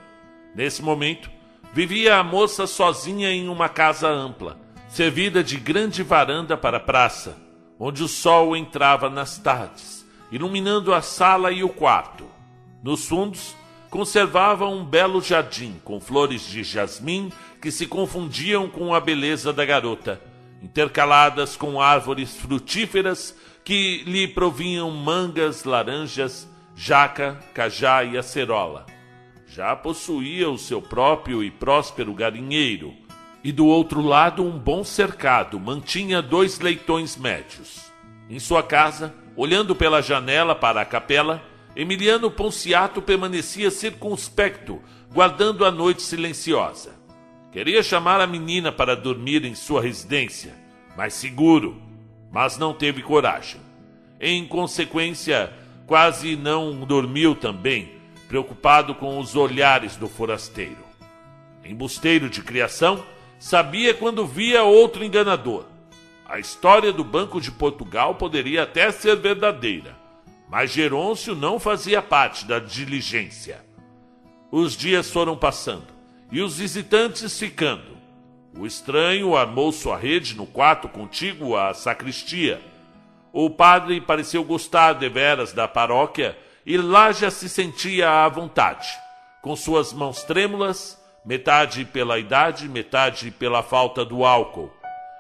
Nesse momento, Vivia a moça sozinha em uma casa ampla, servida de grande varanda para a praça, onde o sol entrava nas tardes, iluminando a sala e o quarto. Nos fundos, conservava um belo jardim com flores de jasmim que se confundiam com a beleza da garota, intercaladas com árvores frutíferas que lhe provinham mangas, laranjas, jaca, cajá e acerola já possuía o seu próprio e próspero galinheiro, e do outro lado um bom cercado mantinha dois leitões médios. Em sua casa, olhando pela janela para a capela, Emiliano Ponciato permanecia circunspecto, guardando a noite silenciosa. Queria chamar a menina para dormir em sua residência, mais seguro, mas não teve coragem. Em consequência, quase não dormiu também, preocupado com os olhares do forasteiro. Embusteiro de criação, sabia quando via outro enganador. A história do Banco de Portugal poderia até ser verdadeira, mas Gerôncio não fazia parte da diligência. Os dias foram passando e os visitantes ficando. O estranho armou sua rede no quarto contíguo à sacristia. O padre pareceu gostar deveras da paróquia e lá já se sentia à vontade, com suas mãos trêmulas, metade pela idade, metade pela falta do álcool.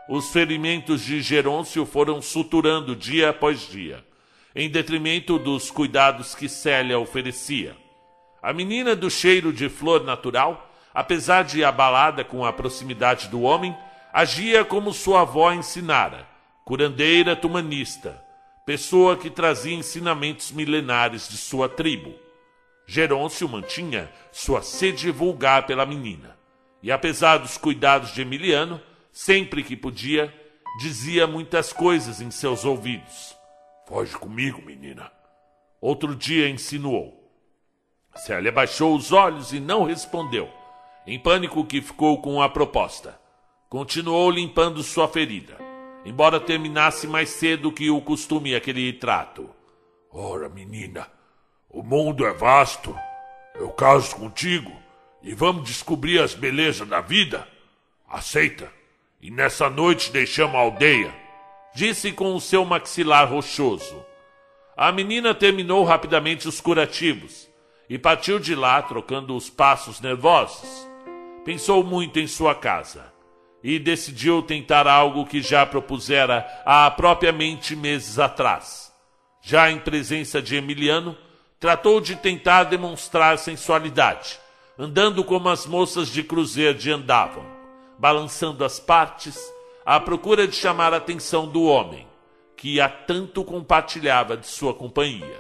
Os ferimentos de Gerôncio foram suturando dia após dia, em detrimento dos cuidados que Célia oferecia. A menina do cheiro de flor natural, apesar de abalada com a proximidade do homem, agia como sua avó ensinara, curandeira tumanista, pessoa que trazia ensinamentos milenares de sua tribo. Gerôncio mantinha sua sede vulgar pela menina, e apesar dos cuidados de Emiliano, sempre que podia, dizia muitas coisas em seus ouvidos. Foge comigo, menina. Outro dia insinuou. Célia baixou os olhos e não respondeu, em pânico que ficou com a proposta. Continuou limpando sua ferida embora terminasse mais cedo que o costume aquele trato. Ora, menina, o mundo é vasto. Eu caso contigo e vamos descobrir as belezas da vida. Aceita? E nessa noite deixamos a aldeia. Disse com o seu maxilar rochoso. A menina terminou rapidamente os curativos e partiu de lá trocando os passos nervosos. Pensou muito em sua casa e decidiu tentar algo que já propusera há propriamente meses atrás. Já em presença de Emiliano, tratou de tentar demonstrar sensualidade, andando como as moças de cruzeiro andavam, balançando as partes, à procura de chamar a atenção do homem, que a tanto compartilhava de sua companhia.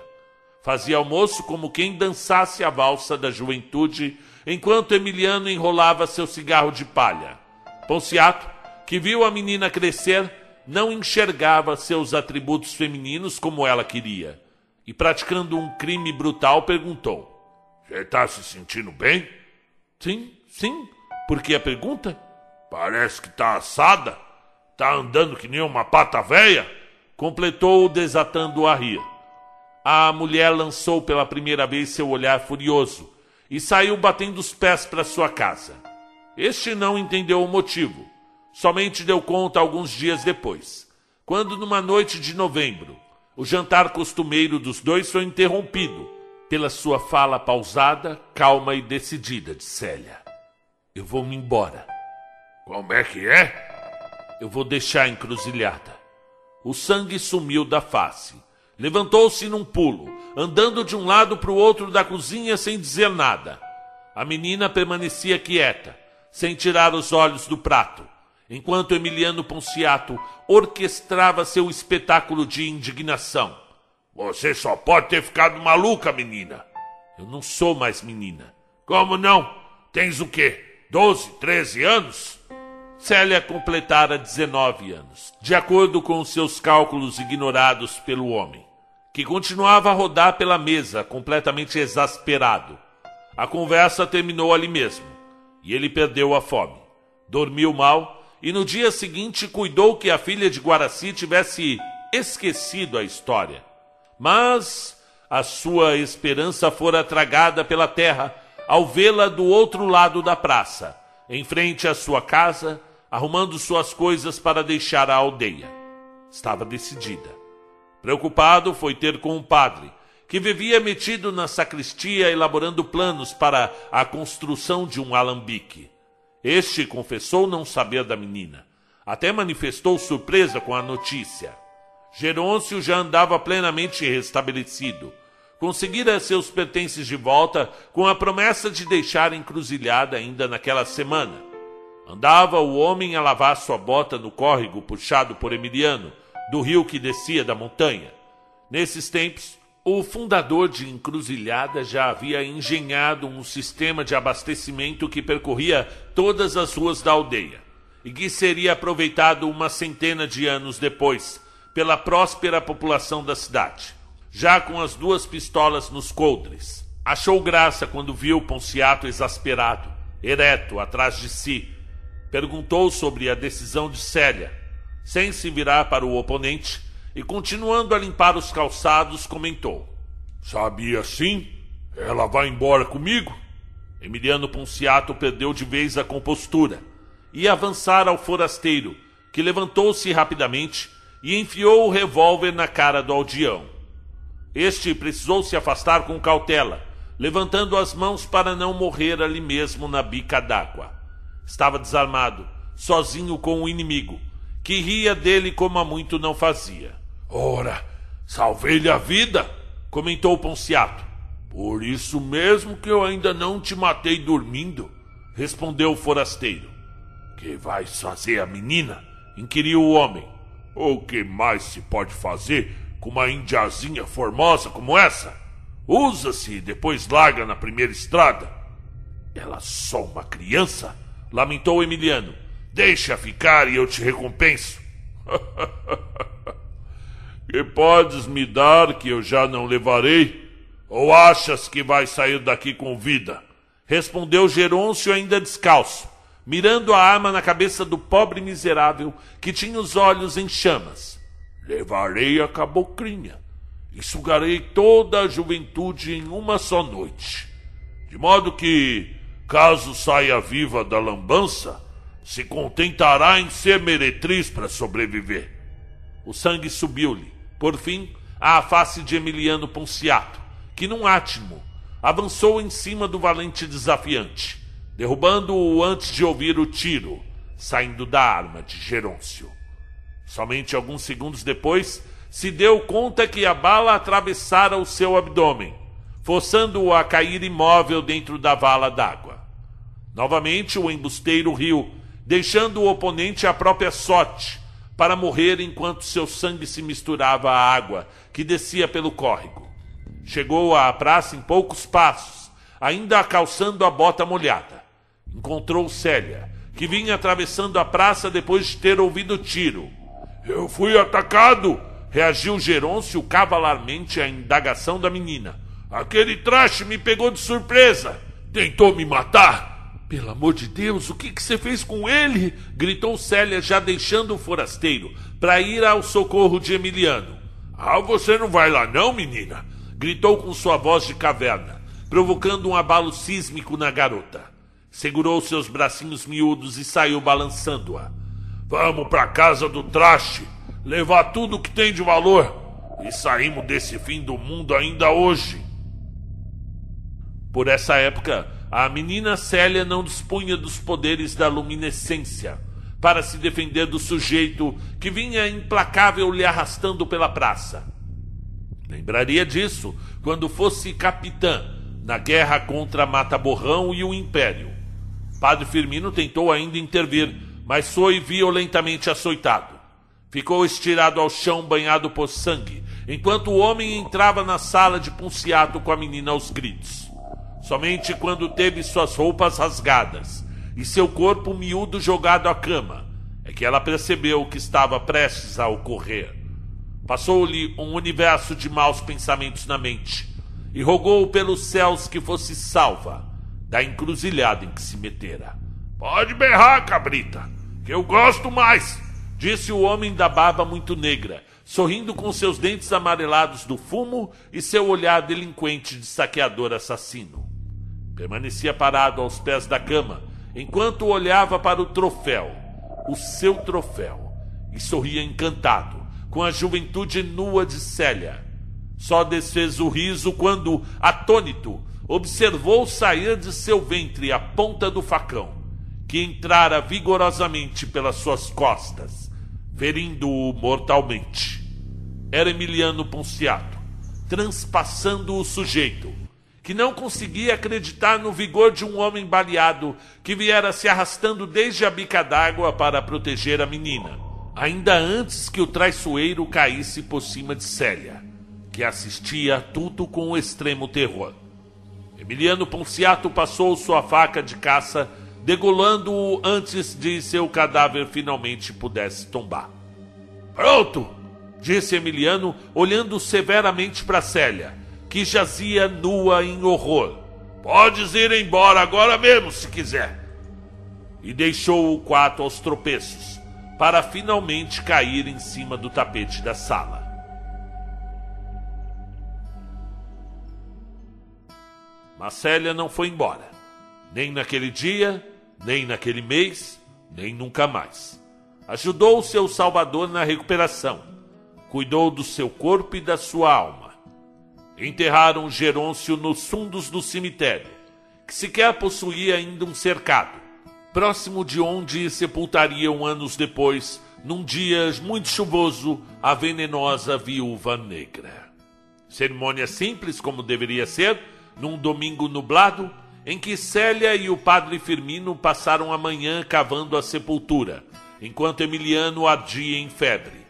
Fazia almoço como quem dançasse a valsa da juventude, enquanto Emiliano enrolava seu cigarro de palha Ponciato, que viu a menina crescer, não enxergava seus atributos femininos como ela queria. E praticando um crime brutal, perguntou: Você está se sentindo bem? Sim, sim. Por que a pergunta? Parece que está assada. Está andando que nem uma pata véia? Completou desatando a rir. A mulher lançou pela primeira vez seu olhar furioso e saiu batendo os pés para sua casa. Este não entendeu o motivo. Somente deu conta alguns dias depois, quando, numa noite de novembro, o jantar costumeiro dos dois foi interrompido pela sua fala pausada, calma e decidida de Célia. Eu vou me embora. Como é que é? Eu vou deixar a encruzilhada. O sangue sumiu da face. Levantou-se num pulo, andando de um lado para o outro da cozinha sem dizer nada. A menina permanecia quieta, sem tirar os olhos do prato, enquanto Emiliano Ponciato orquestrava seu espetáculo de indignação. Você só pode ter ficado maluca, menina. Eu não sou mais menina. Como não? Tens o quê? Doze, treze anos? Célia completara 19 anos, de acordo com seus cálculos ignorados pelo homem, que continuava a rodar pela mesa, completamente exasperado. A conversa terminou ali mesmo e ele perdeu a fome. Dormiu mal e no dia seguinte cuidou que a filha de Guaraci tivesse esquecido a história. Mas a sua esperança fora tragada pela terra ao vê-la do outro lado da praça, em frente à sua casa, arrumando suas coisas para deixar a aldeia. Estava decidida. Preocupado foi ter com o padre, que vivia metido na sacristia elaborando planos para a construção de um alambique. Este confessou não saber da menina. Até manifestou surpresa com a notícia. Gerôncio já andava plenamente restabelecido. Conseguira seus pertences de volta com a promessa de deixar encruzilhada ainda naquela semana. Andava o homem a lavar sua bota no córrego puxado por Emiliano, do rio que descia da montanha. Nesses tempos, o fundador de Encruzilhada já havia engenhado um sistema de abastecimento que percorria todas as ruas da aldeia e que seria aproveitado uma centena de anos depois pela próspera população da cidade, já com as duas pistolas nos coldres. Achou graça quando viu Ponciato exasperado, ereto, atrás de si. Perguntou sobre a decisão de Célia. Sem se virar para o oponente e continuando a limpar os calçados, comentou: Sabia sim? Ela vai embora comigo? Emiliano Ponciato perdeu de vez a compostura e avançar ao forasteiro, que levantou-se rapidamente e enfiou o revólver na cara do aldeão. Este precisou se afastar com cautela, levantando as mãos para não morrer ali mesmo na bica d'água. Estava desarmado, sozinho com o inimigo, que ria dele como há muito não fazia. Ora, salvei-lhe a vida, comentou Ponciato. Por isso mesmo que eu ainda não te matei dormindo, respondeu o forasteiro. Que vais fazer a menina? inquiriu o homem. O que mais se pode fazer com uma indiazinha formosa como essa? Usa-se e depois larga na primeira estrada. Ela só uma criança? lamentou Emiliano. Deixa ficar e eu te recompenso. que podes me dar que eu já não levarei? Ou achas que vai sair daqui com vida? Respondeu Gerôncio ainda descalço mirando a arma na cabeça do pobre miserável que tinha os olhos em chamas. Levarei a cabocrinha e sugarei toda a juventude em uma só noite. De modo que, caso saia viva da lambança, se contentará em ser meretriz para sobreviver. O sangue subiu-lhe, por fim, à face de Emiliano Ponciato, que num átimo avançou em cima do valente desafiante derrubando-o antes de ouvir o tiro saindo da arma de Gerôncio. Somente alguns segundos depois, se deu conta que a bala atravessara o seu abdômen, forçando-o a cair imóvel dentro da vala d'água. Novamente o embusteiro riu, deixando o oponente à própria sorte, para morrer enquanto seu sangue se misturava à água que descia pelo córrego. Chegou à praça em poucos passos, ainda calçando a bota molhada encontrou Célia, que vinha atravessando a praça depois de ter ouvido o tiro. Eu fui atacado! reagiu Gerôncio cavalarmente à indagação da menina. Aquele traste me pegou de surpresa. Tentou me matar. Pelo amor de Deus, o que, que você fez com ele? gritou Célia, já deixando o forasteiro, para ir ao socorro de Emiliano. Ah, você não vai lá não, menina? gritou com sua voz de caverna, provocando um abalo sísmico na garota. Segurou seus bracinhos miúdos e saiu balançando-a. Vamos para casa do traste, levar tudo que tem de valor e saímos desse fim do mundo ainda hoje. Por essa época, a menina Célia não dispunha dos poderes da luminescência para se defender do sujeito que vinha implacável lhe arrastando pela praça. Lembraria disso quando fosse capitã na guerra contra Mata Borrão e o Império. Padre Firmino tentou ainda intervir, mas foi violentamente açoitado. Ficou estirado ao chão, banhado por sangue, enquanto o homem entrava na sala de Punciato com a menina aos gritos. Somente quando teve suas roupas rasgadas e seu corpo miúdo jogado à cama, é que ela percebeu o que estava prestes a ocorrer. Passou-lhe um universo de maus pensamentos na mente e rogou pelos céus que fosse salva da encruzilhada em que se metera. Pode berrar, cabrita, que eu gosto mais, disse o homem da barba muito negra, sorrindo com seus dentes amarelados do fumo e seu olhar delinquente de saqueador assassino. Permanecia parado aos pés da cama, enquanto olhava para o troféu, o seu troféu, e sorria encantado com a juventude nua de Célia. Só desfez o riso quando, atônito, observou sair de seu ventre a ponta do facão, que entrara vigorosamente pelas suas costas, ferindo-o mortalmente. Era Emiliano Ponciato, transpassando o sujeito, que não conseguia acreditar no vigor de um homem baleado que viera se arrastando desde a bica d'água para proteger a menina, ainda antes que o traiçoeiro caísse por cima de Célia, que assistia a tudo com extremo terror. Emiliano Ponciato passou sua faca de caça, degolando-o antes de seu cadáver finalmente pudesse tombar. Pronto! disse Emiliano, olhando severamente para Célia, que jazia nua em horror. Podes ir embora agora mesmo, se quiser. E deixou o quarto aos tropeços, para finalmente cair em cima do tapete da sala. Mas Célia não foi embora, nem naquele dia, nem naquele mês, nem nunca mais. Ajudou o seu Salvador na recuperação, cuidou do seu corpo e da sua alma. Enterraram Gerôncio nos fundos do cemitério, que sequer possuía ainda um cercado, próximo de onde sepultariam anos depois, num dia muito chuvoso, a venenosa viúva negra. Cerimônia simples como deveria ser, num domingo nublado, em que Célia e o padre Firmino passaram a manhã cavando a sepultura, enquanto Emiliano ardia em febre.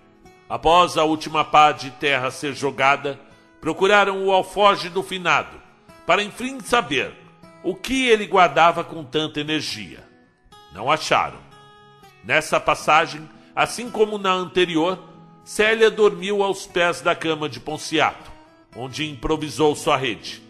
Após a última pá de terra ser jogada, procuraram o alforge do finado, para enfim saber o que ele guardava com tanta energia. Não acharam. Nessa passagem, assim como na anterior, Célia dormiu aos pés da cama de Ponciato, onde improvisou sua rede.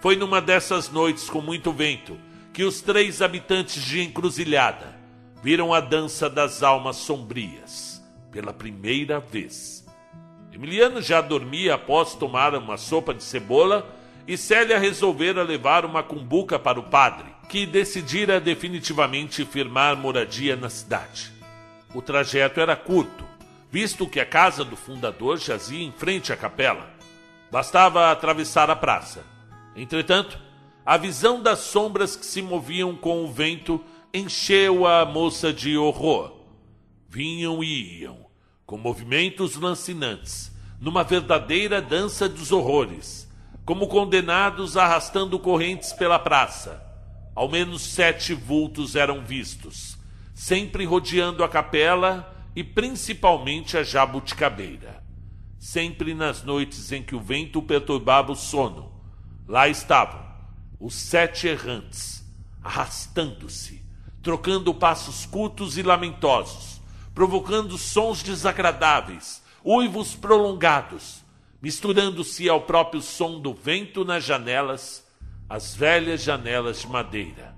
Foi numa dessas noites com muito vento que os três habitantes de Encruzilhada viram a dança das almas sombrias pela primeira vez. Emiliano já dormia após tomar uma sopa de cebola e Célia resolvera levar uma cumbuca para o padre, que decidira definitivamente firmar moradia na cidade. O trajeto era curto, visto que a casa do fundador jazia em frente à capela. Bastava atravessar a praça. Entretanto, a visão das sombras que se moviam com o vento encheu a moça de horror. Vinham e iam, com movimentos lancinantes, numa verdadeira dança dos horrores, como condenados arrastando correntes pela praça. Ao menos sete vultos eram vistos, sempre rodeando a capela e principalmente a jabuticabeira. Sempre nas noites em que o vento perturbava o sono, lá estavam os sete errantes, arrastando-se, trocando passos curtos e lamentosos, provocando sons desagradáveis, uivos prolongados, misturando-se ao próprio som do vento nas janelas, as velhas janelas de madeira.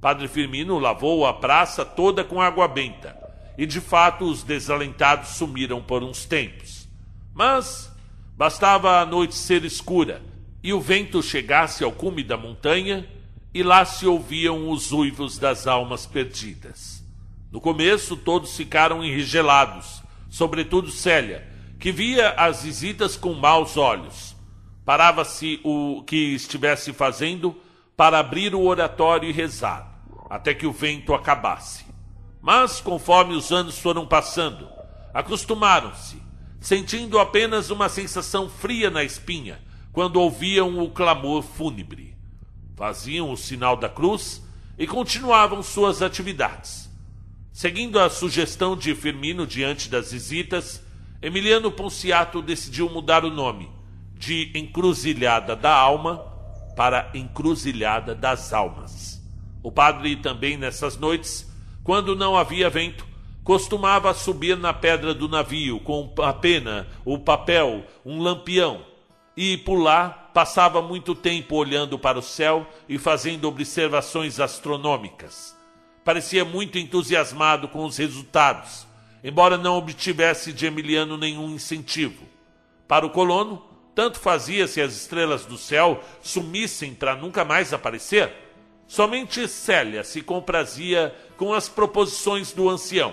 Padre Firmino lavou a praça toda com água benta, e de fato os desalentados sumiram por uns tempos. Mas bastava a noite ser escura e o vento chegasse ao cume da montanha e lá se ouviam os uivos das almas perdidas. No começo, todos ficaram enregelados, sobretudo Célia, que via as visitas com maus olhos. Parava-se o que estivesse fazendo para abrir o oratório e rezar, até que o vento acabasse. Mas, conforme os anos foram passando, acostumaram-se, sentindo apenas uma sensação fria na espinha quando ouviam o clamor fúnebre faziam o sinal da cruz e continuavam suas atividades. Seguindo a sugestão de Firmino diante das visitas, Emiliano Ponciato decidiu mudar o nome de Encruzilhada da Alma para Encruzilhada das Almas. O padre também nessas noites, quando não havia vento, costumava subir na pedra do navio com a pena, o papel, um lampião e pular passava muito tempo olhando para o céu e fazendo observações astronômicas. Parecia muito entusiasmado com os resultados, embora não obtivesse de Emiliano nenhum incentivo. Para o colono, tanto fazia se as estrelas do céu sumissem para nunca mais aparecer. Somente Célia se comprazia com as proposições do ancião,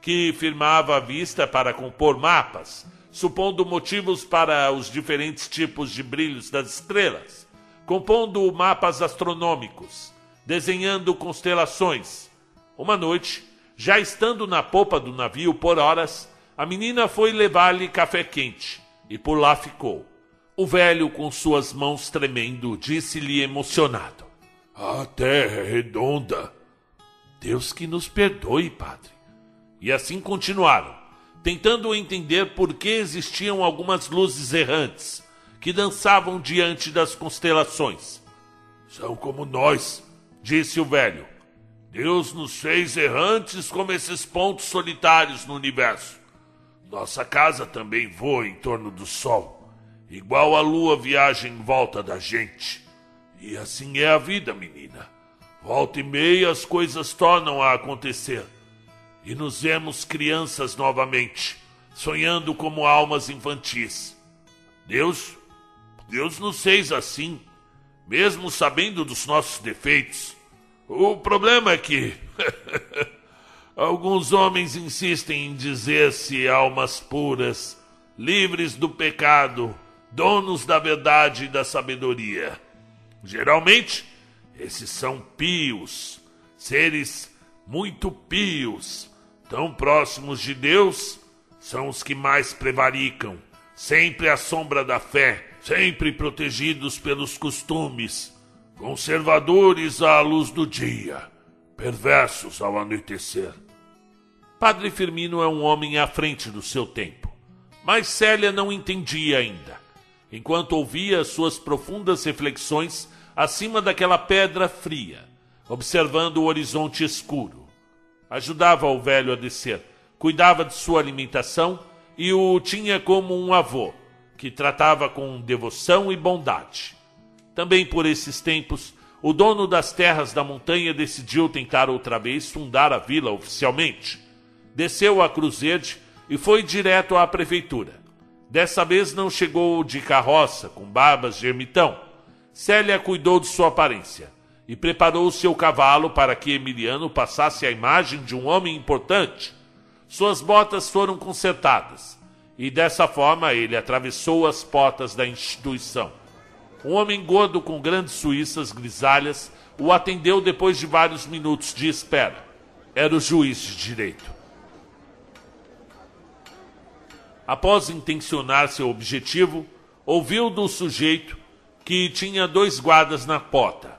que firmava a vista para compor mapas supondo motivos para os diferentes tipos de brilhos das estrelas, compondo mapas astronômicos, desenhando constelações. Uma noite, já estando na popa do navio por horas, a menina foi levar-lhe café quente e por lá ficou. O velho, com suas mãos tremendo, disse-lhe emocionado: A terra é redonda. Deus que nos perdoe, padre. E assim continuaram tentando entender por que existiam algumas luzes errantes que dançavam diante das constelações. São como nós, disse o velho. Deus nos fez errantes como esses pontos solitários no universo. Nossa casa também voa em torno do sol, igual a lua viaja em volta da gente. E assim é a vida, menina. Volta e meia as coisas tornam a acontecer e nos vemos crianças novamente, sonhando como almas infantis. Deus, Deus nos fez assim, mesmo sabendo dos nossos defeitos. O problema é que alguns homens insistem em dizer-se almas puras, livres do pecado, donos da verdade e da sabedoria. Geralmente, esses são pios, seres muito pios, tão próximos de Deus, são os que mais prevaricam, sempre à sombra da fé, sempre protegidos pelos costumes, conservadores à luz do dia, perversos ao anoitecer. Padre Firmino é um homem à frente do seu tempo, mas Célia não entendia ainda enquanto ouvia suas profundas reflexões acima daquela pedra fria, observando o horizonte escuro. Ajudava o velho a descer, cuidava de sua alimentação e o tinha como um avô, que tratava com devoção e bondade. Também por esses tempos, o dono das terras da montanha decidiu tentar outra vez fundar a vila oficialmente. Desceu a Cruzerde e foi direto à prefeitura. Dessa vez não chegou de carroça, com barbas de ermitão. Célia cuidou de sua aparência e preparou seu cavalo para que Emiliano passasse a imagem de um homem importante. Suas botas foram consertadas e dessa forma ele atravessou as portas da instituição. Um homem gordo com grandes suíças grisalhas o atendeu depois de vários minutos de espera. Era o juiz de direito. após intencionar seu objetivo, ouviu do sujeito que tinha dois guardas na porta.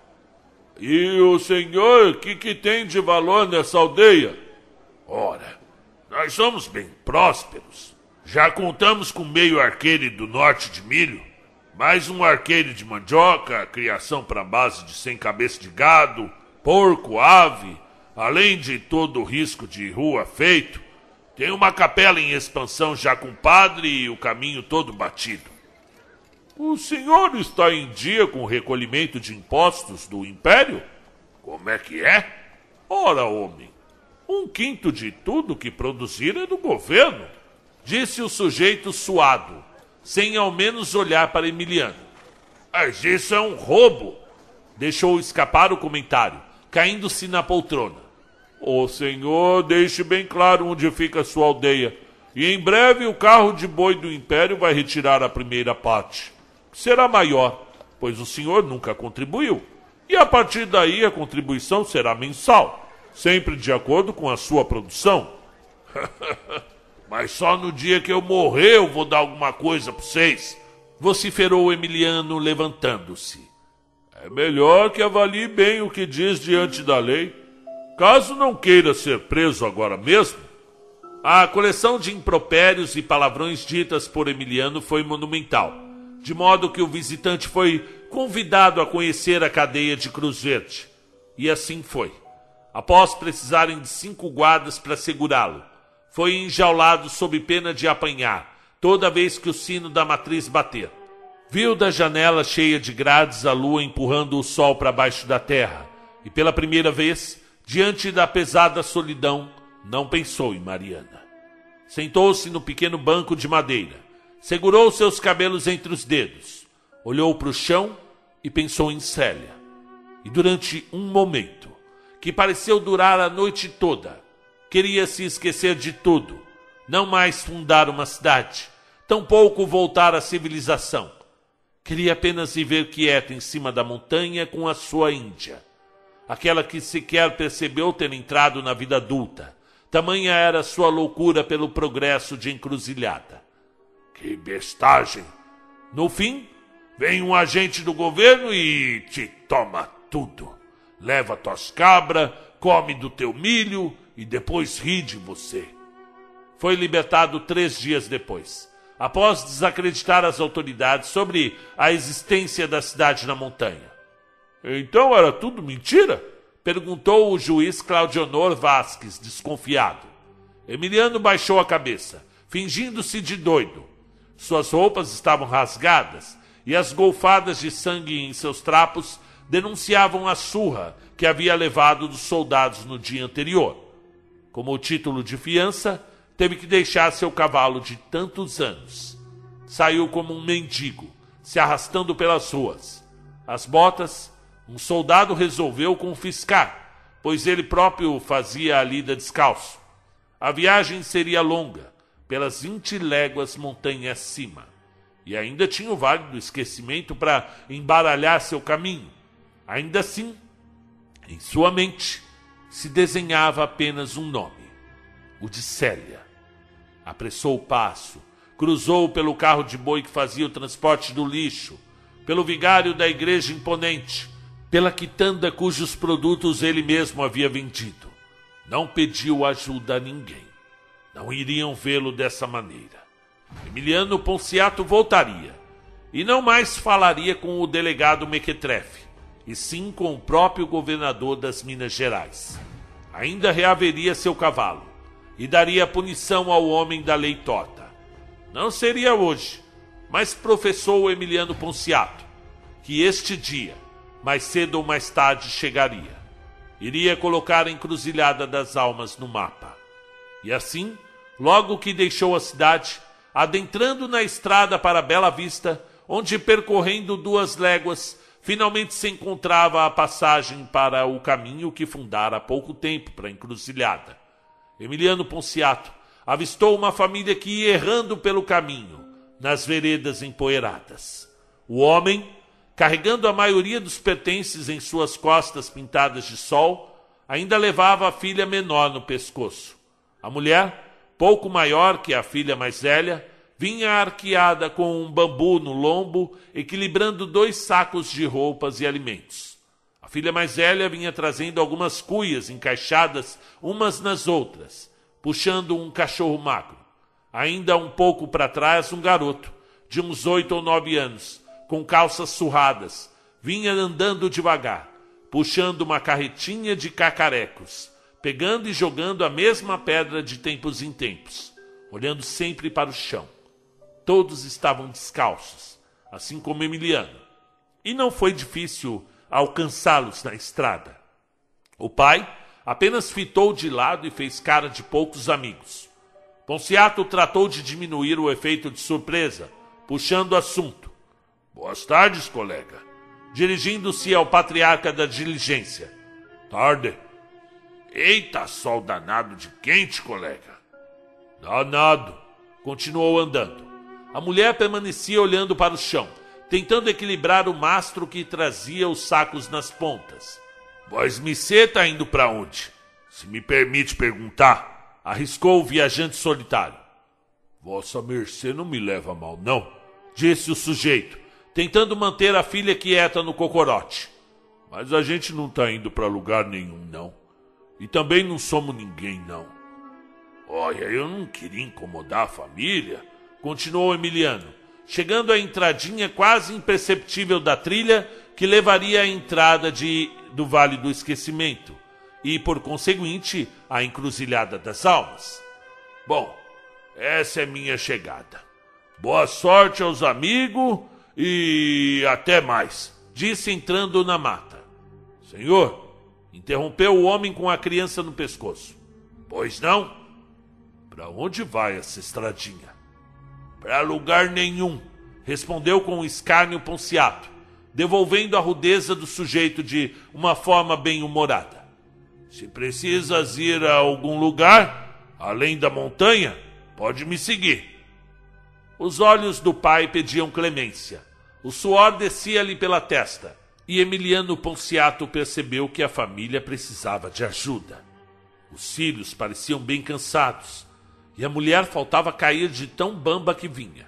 E o senhor, que que tem de valor nessa aldeia? Ora, nós somos bem prósperos. Já contamos com meio arqueire do norte de milho, mais um arqueire de mandioca, criação para base de sem cabeça de gado, porco, ave, além de todo o risco de rua feito, tem uma capela em expansão já com padre e o caminho todo batido. O senhor está em dia com o recolhimento de impostos do império? Como é que é? Ora, homem, um quinto de tudo que produzir é do governo, disse o sujeito suado, sem ao menos olhar para Emiliano. Mas isso é um roubo, deixou escapar o comentário, caindo-se na poltrona. O Senhor deixe bem claro onde fica a sua aldeia. E em breve o carro de boi do Império vai retirar a primeira parte. Será maior, pois o Senhor nunca contribuiu. E a partir daí a contribuição será mensal, sempre de acordo com a sua produção. Mas só no dia que eu morrer eu vou dar alguma coisa para vocês. Vociferou Emiliano levantando-se. É melhor que avalie bem o que diz diante da lei. Caso não queira ser preso agora mesmo, a coleção de impropérios e palavrões ditas por Emiliano foi monumental, de modo que o visitante foi convidado a conhecer a cadeia de Cruz Verde. E assim foi. Após precisarem de cinco guardas para segurá-lo, foi enjaulado sob pena de apanhar toda vez que o sino da matriz bater. Viu da janela cheia de grades a lua empurrando o sol para baixo da terra, e pela primeira vez Diante da pesada solidão, não pensou em Mariana. Sentou-se no pequeno banco de madeira, segurou seus cabelos entre os dedos, olhou para o chão e pensou em Célia. E durante um momento, que pareceu durar a noite toda, queria se esquecer de tudo, não mais fundar uma cidade, tampouco voltar à civilização. Queria apenas viver quieta em cima da montanha com a sua Índia aquela que sequer percebeu ter entrado na vida adulta. Tamanha era sua loucura pelo progresso de encruzilhada. Que bestagem! No fim, vem um agente do governo e te toma tudo. Leva tuas cabras, come do teu milho e depois ri de você. Foi libertado três dias depois, após desacreditar as autoridades sobre a existência da cidade na montanha. Então era tudo mentira? Perguntou o juiz Claudionor Vasques, desconfiado. Emiliano baixou a cabeça, fingindo-se de doido. Suas roupas estavam rasgadas e as golfadas de sangue em seus trapos denunciavam a surra que havia levado dos soldados no dia anterior. Como título de fiança, teve que deixar seu cavalo de tantos anos. Saiu como um mendigo, se arrastando pelas ruas. As botas, um soldado resolveu confiscar, pois ele próprio fazia a lida descalço. A viagem seria longa, pelas vinte léguas montanha acima. E ainda tinha o Vale do Esquecimento para embaralhar seu caminho. Ainda assim, em sua mente se desenhava apenas um nome: o de Célia. Apressou o passo, cruzou pelo carro de boi que fazia o transporte do lixo, pelo vigário da igreja imponente, pela quitanda cujos produtos ele mesmo havia vendido. Não pediu ajuda a ninguém. Não iriam vê-lo dessa maneira. Emiliano Ponciato voltaria e não mais falaria com o delegado Mequetrefe, e sim com o próprio governador das Minas Gerais. Ainda reaveria seu cavalo e daria punição ao homem da lei torta. Não seria hoje, mas professou Emiliano Ponciato que este dia, mais cedo ou mais tarde, chegaria. Iria colocar a encruzilhada das almas no mapa. E assim, logo que deixou a cidade, adentrando na estrada para Bela Vista, onde percorrendo duas léguas, finalmente se encontrava a passagem para o caminho que fundara há pouco tempo para a encruzilhada. Emiliano Ponciato avistou uma família que ia errando pelo caminho, nas veredas empoeiradas. O homem, carregando a maioria dos pertences em suas costas pintadas de sol, ainda levava a filha menor no pescoço. A mulher, pouco maior que a filha mais velha, vinha arqueada com um bambu no lombo, equilibrando dois sacos de roupas e alimentos. A filha mais velha vinha trazendo algumas cuias encaixadas umas nas outras, puxando um cachorro magro. Ainda um pouco para trás, um garoto, de uns oito ou nove anos, com calças surradas, vinha andando devagar, puxando uma carretinha de cacarecos, pegando e jogando a mesma pedra de tempos em tempos, olhando sempre para o chão. Todos estavam descalços, assim como Emiliano. E não foi difícil alcançá-los na estrada. O pai apenas fitou de lado e fez cara de poucos amigos. Ponciato tratou de diminuir o efeito de surpresa, puxando o assunto. Boas tardes, colega. Dirigindo-se ao patriarca da diligência. Tarde. Eita, sol danado de quente, colega. Danado. Continuou andando. A mulher permanecia olhando para o chão, tentando equilibrar o mastro que trazia os sacos nas pontas. Voz Missê tá indo para onde? Se me permite perguntar, arriscou o viajante solitário. Vossa mercê não me leva mal, não, disse o sujeito, tentando manter a filha quieta no cocorote. Mas a gente não tá indo para lugar nenhum, não. E também não somos ninguém, não. Olha, eu não queria incomodar a família, continuou Emiliano, chegando à entradinha quase imperceptível da trilha que levaria à entrada de, do Vale do Esquecimento e, por conseguinte, à Encruzilhada das Almas. Bom, essa é minha chegada. Boa sorte aos amigos e até mais, disse entrando na mata. Senhor, interrompeu o homem com a criança no pescoço. Pois não? Para onde vai essa estradinha? Para lugar nenhum, respondeu com escárnio Ponciato, devolvendo a rudeza do sujeito de uma forma bem-humorada. Se precisas ir a algum lugar, além da montanha, pode me seguir. Os olhos do pai pediam clemência. O suor descia-lhe pela testa, e Emiliano Ponciato percebeu que a família precisava de ajuda. Os filhos pareciam bem cansados e a mulher faltava cair de tão bamba que vinha.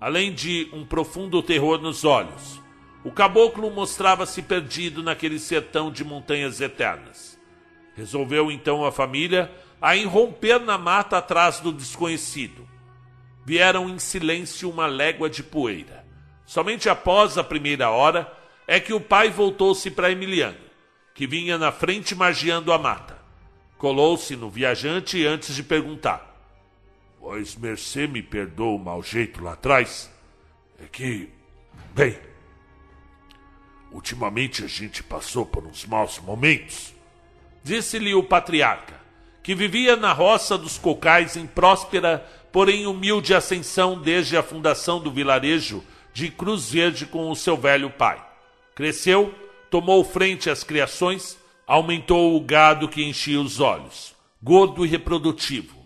Além de um profundo terror nos olhos, o caboclo mostrava-se perdido naquele sertão de montanhas eternas. Resolveu então a família a irromper na mata atrás do desconhecido. Vieram em silêncio uma légua de poeira. Somente após a primeira hora é que o pai voltou-se para Emiliano, que vinha na frente margeando a mata. Colou-se no viajante antes de perguntar: Pois mercê me perdoa o mau jeito lá atrás. É que, bem, ultimamente a gente passou por uns maus momentos. Disse-lhe o patriarca, que vivia na roça dos cocais em próspera, porém humilde ascensão desde a fundação do vilarejo de Cruz Verde com o seu velho pai. Cresceu, tomou frente às criações, aumentou o gado que enchia os olhos, gordo e reprodutivo.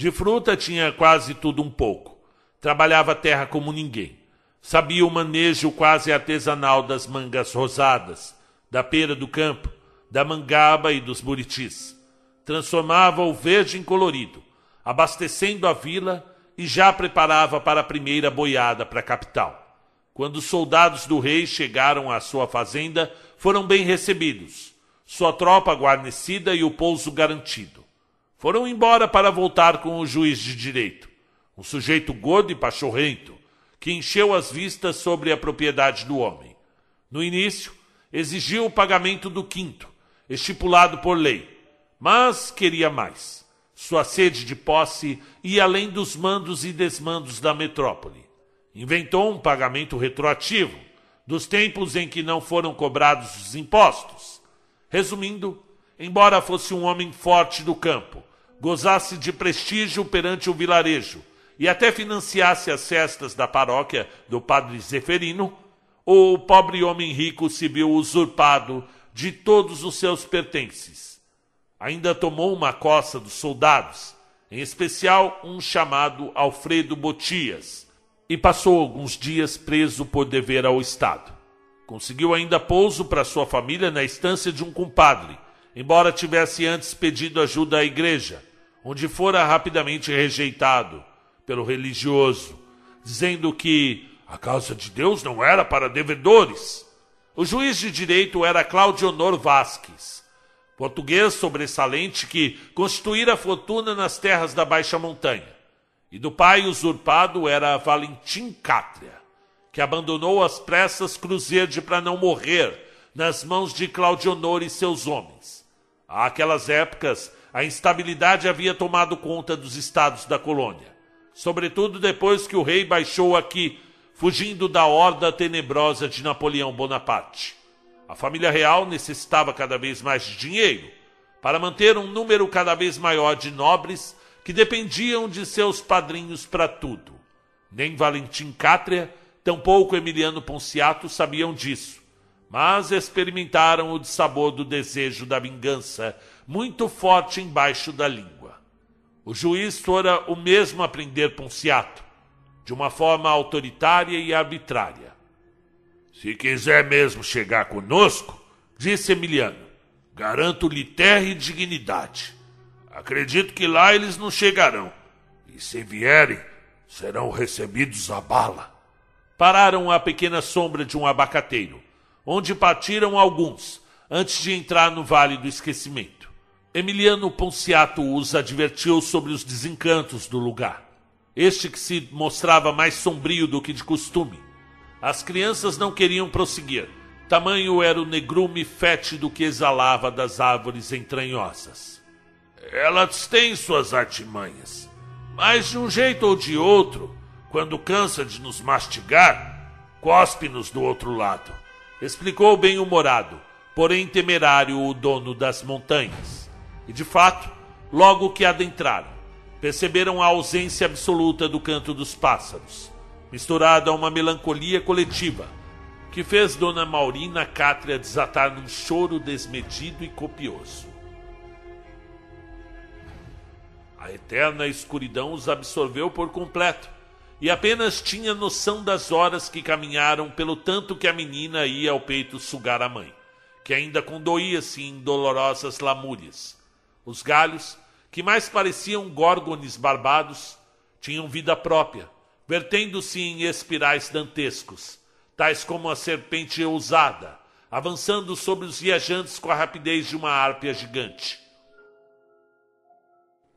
De fruta tinha quase tudo um pouco. Trabalhava a terra como ninguém. Sabia o manejo quase artesanal das mangas rosadas, da pera do campo, da mangaba e dos buritis. Transformava o verde em colorido, abastecendo a vila e já preparava para a primeira boiada para a capital. Quando os soldados do rei chegaram à sua fazenda, foram bem recebidos, sua tropa guarnecida e o pouso garantido. Foram embora para voltar com o juiz de direito, um sujeito gordo e pachorrento, que encheu as vistas sobre a propriedade do homem. No início, exigiu o pagamento do quinto, estipulado por lei, mas queria mais. Sua sede de posse ia além dos mandos e desmandos da metrópole. Inventou um pagamento retroativo dos tempos em que não foram cobrados os impostos. Resumindo, embora fosse um homem forte do campo, gozasse de prestígio perante o vilarejo e até financiasse as festas da paróquia do padre Zeferino, o pobre homem rico se viu usurpado de todos os seus pertences ainda tomou uma coça dos soldados, em especial um chamado Alfredo Botias, e passou alguns dias preso por dever ao Estado. Conseguiu ainda pouso para sua família na estância de um compadre, embora tivesse antes pedido ajuda à igreja, onde fora rapidamente rejeitado pelo religioso, dizendo que a causa de Deus não era para devedores. O juiz de direito era Claudionor Vasques, português sobressalente que constituíra fortuna nas terras da Baixa Montanha. E do pai usurpado era Valentim Cátria, que abandonou as pressas Cruzerde para não morrer nas mãos de Claudionor e seus homens. Àquelas épocas, a instabilidade havia tomado conta dos estados da colônia, sobretudo depois que o rei baixou aqui, fugindo da horda tenebrosa de Napoleão Bonaparte. A família real necessitava cada vez mais de dinheiro para manter um número cada vez maior de nobres que dependiam de seus padrinhos para tudo. Nem Valentim Cátria, tampouco Emiliano Ponciato sabiam disso, mas experimentaram o dissabor do desejo da vingança muito forte embaixo da língua. O juiz fora o mesmo a prender Ponciato, de uma forma autoritária e arbitrária. Se quiser mesmo chegar conosco, disse Emiliano, garanto-lhe terra e dignidade. Acredito que lá eles não chegarão. E se vierem, serão recebidos a bala. Pararam à pequena sombra de um abacateiro, onde partiram alguns, antes de entrar no Vale do Esquecimento. Emiliano Ponciato os advertiu sobre os desencantos do lugar. Este que se mostrava mais sombrio do que de costume as crianças não queriam prosseguir. Tamanho era o negrume fétido que exalava das árvores entranhosas. Elas têm suas artimanhas, mas de um jeito ou de outro, quando cansa de nos mastigar, cospe-nos do outro lado. Explicou bem-humorado, porém temerário o dono das montanhas. E de fato, logo que adentraram, perceberam a ausência absoluta do canto dos pássaros misturada a uma melancolia coletiva, que fez Dona Maurina Cátria desatar num choro desmedido e copioso. A eterna escuridão os absorveu por completo, e apenas tinha noção das horas que caminharam pelo tanto que a menina ia ao peito sugar a mãe, que ainda condoía-se em dolorosas lamúrias. Os galhos, que mais pareciam górgones barbados, tinham vida própria, vertendo-se em espirais dantescos, tais como a serpente ousada, avançando sobre os viajantes com a rapidez de uma árpia gigante.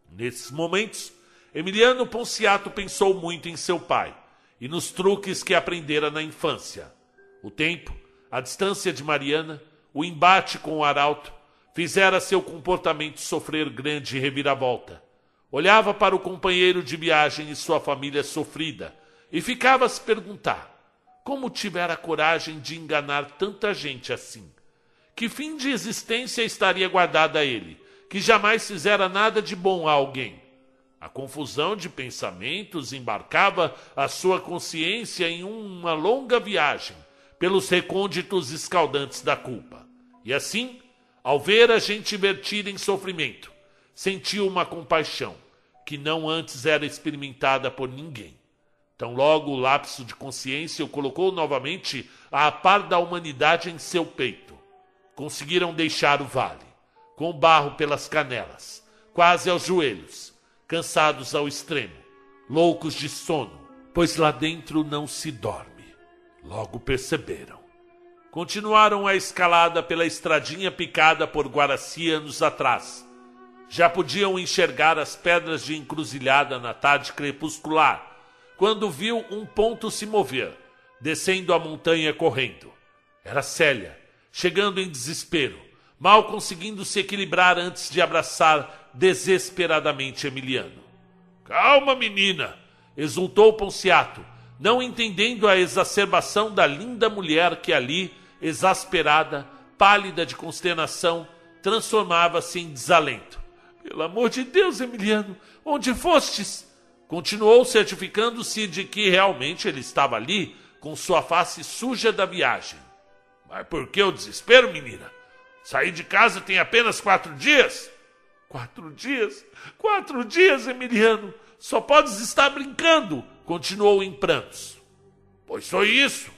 Nesses momentos, Emiliano Ponciato pensou muito em seu pai e nos truques que aprendera na infância. O tempo, a distância de Mariana, o embate com o arauto, fizera seu comportamento sofrer grande reviravolta. Olhava para o companheiro de viagem e sua família sofrida e ficava a se perguntar como tivera coragem de enganar tanta gente assim. Que fim de existência estaria guardada a ele, que jamais fizera nada de bom a alguém. A confusão de pensamentos embarcava a sua consciência em uma longa viagem pelos recônditos escaldantes da culpa. E assim, ao ver a gente vertida em sofrimento, sentiu uma compaixão que não antes era experimentada por ninguém. Tão logo o lapso de consciência o colocou novamente a par da humanidade em seu peito. Conseguiram deixar o vale, com o barro pelas canelas, quase aos joelhos, cansados ao extremo, loucos de sono, pois lá dentro não se dorme. Logo perceberam. Continuaram a escalada pela estradinha picada por Guaraci anos atrás. Já podiam enxergar as pedras de encruzilhada na tarde crepuscular quando viu um ponto se mover, descendo a montanha correndo. Era Célia, chegando em desespero, mal conseguindo se equilibrar antes de abraçar desesperadamente Emiliano. Calma, menina! exultou Ponciato, não entendendo a exacerbação da linda mulher que ali, exasperada, pálida de consternação, transformava-se em desalento. Pelo amor de Deus, Emiliano, onde fostes? Continuou certificando-se de que realmente ele estava ali, com sua face suja da viagem. Mas por que o desespero, menina? Saí de casa tem apenas quatro dias. Quatro dias? Quatro dias, Emiliano. Só podes estar brincando, continuou em prantos. Pois foi isso.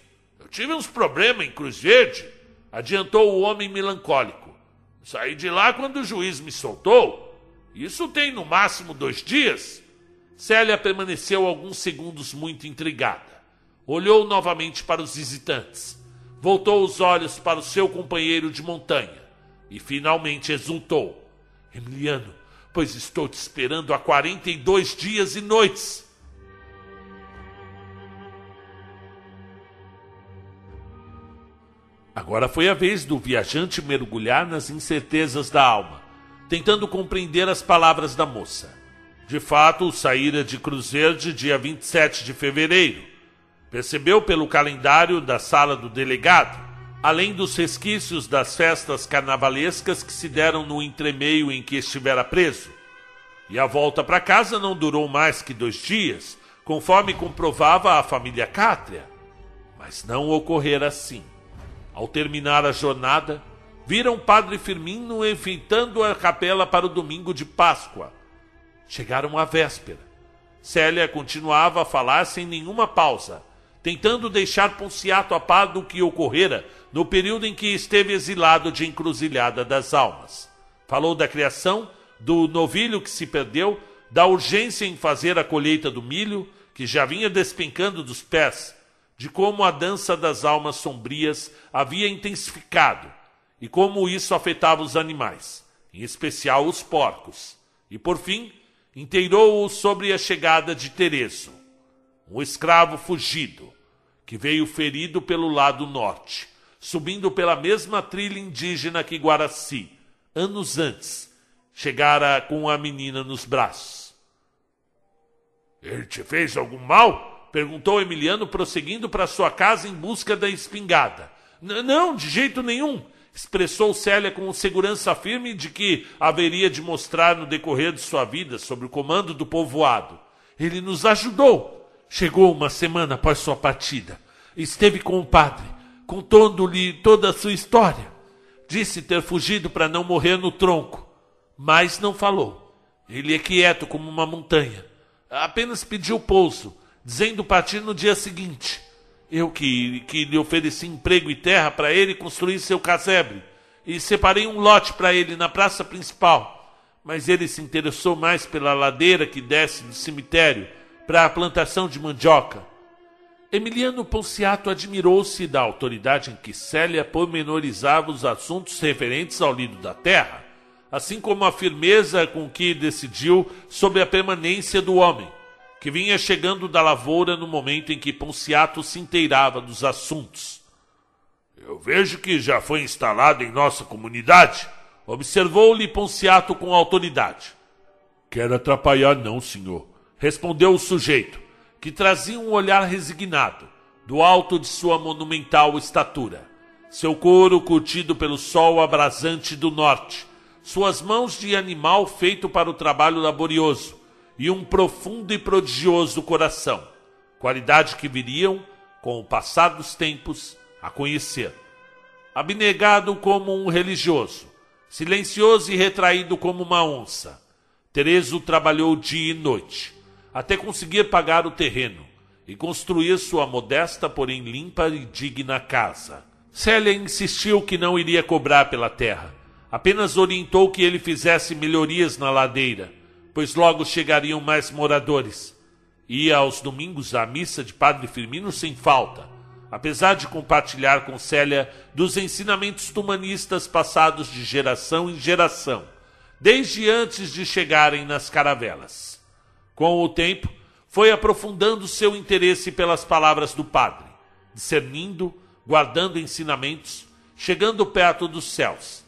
Eu tive uns problemas em Cruz Verde, adiantou o homem melancólico. Saí de lá quando o juiz me soltou. Isso tem no máximo dois dias. Célia permaneceu alguns segundos muito intrigada. Olhou novamente para os visitantes. Voltou os olhos para o seu companheiro de montanha. E finalmente exultou: Emiliano, pois estou te esperando há 42 dias e noites. Agora foi a vez do viajante mergulhar nas incertezas da alma, tentando compreender as palavras da moça. De fato, saíra de Cruzeiro de dia 27 de fevereiro. Percebeu pelo calendário da sala do delegado, além dos resquícios das festas carnavalescas que se deram no entremeio em que estivera preso. E a volta para casa não durou mais que dois dias, conforme comprovava a família Cátria. Mas não ocorrera assim. Ao terminar a jornada, viram Padre Firmino enfeitando a capela para o domingo de Páscoa Chegaram à véspera. Célia continuava a falar sem nenhuma pausa, tentando deixar Ponciato a par do que ocorrera no período em que esteve exilado de Encruzilhada das Almas. Falou da criação, do novilho que se perdeu, da urgência em fazer a colheita do milho, que já vinha despencando dos pés, de como a dança das almas sombrias havia intensificado e como isso afetava os animais, em especial os porcos. E por fim, inteirou-o sobre a chegada de Tereso, um escravo fugido, que veio ferido pelo lado norte, subindo pela mesma trilha indígena que Guaraci, anos antes, chegara com a menina nos braços. Ele te fez algum mal? Perguntou Emiliano, prosseguindo para sua casa em busca da espingarda. Não, de jeito nenhum expressou Célia com segurança firme de que haveria de mostrar no decorrer de sua vida sob o comando do povoado. Ele nos ajudou. Chegou uma semana após sua partida. Esteve com o padre, contando-lhe toda a sua história. Disse ter fugido para não morrer no tronco, mas não falou. Ele é quieto como uma montanha. Apenas pediu pouso, dizendo partir no dia seguinte. Eu que, que lhe ofereci emprego e terra para ele construir seu casebre, e separei um lote para ele na praça principal. Mas ele se interessou mais pela ladeira que desce do cemitério para a plantação de mandioca. Emiliano Ponciato admirou-se da autoridade em que Célia pormenorizava os assuntos referentes ao lido da terra, assim como a firmeza com que decidiu sobre a permanência do homem que vinha chegando da lavoura no momento em que Ponciato se inteirava dos assuntos. Eu vejo que já foi instalado em nossa comunidade, observou-lhe Ponciato com autoridade. Quero atrapalhar, não, senhor, respondeu o sujeito, que trazia um olhar resignado, do alto de sua monumental estatura. Seu couro curtido pelo sol abrasante do norte, suas mãos de animal feito para o trabalho laborioso e um profundo e prodigioso coração, qualidade que viriam, com o passar dos tempos, a conhecer. Abnegado como um religioso, silencioso e retraído como uma onça, Tereso trabalhou dia e noite, até conseguir pagar o terreno e construir sua modesta, porém limpa e digna casa. Célia insistiu que não iria cobrar pela terra, apenas orientou que ele fizesse melhorias na ladeira, pois logo chegariam mais moradores. Ia aos domingos à missa de Padre Firmino sem falta, apesar de compartilhar com Célia dos ensinamentos humanistas passados de geração em geração, desde antes de chegarem nas caravelas. Com o tempo, foi aprofundando seu interesse pelas palavras do Padre, discernindo, guardando ensinamentos, chegando perto dos céus.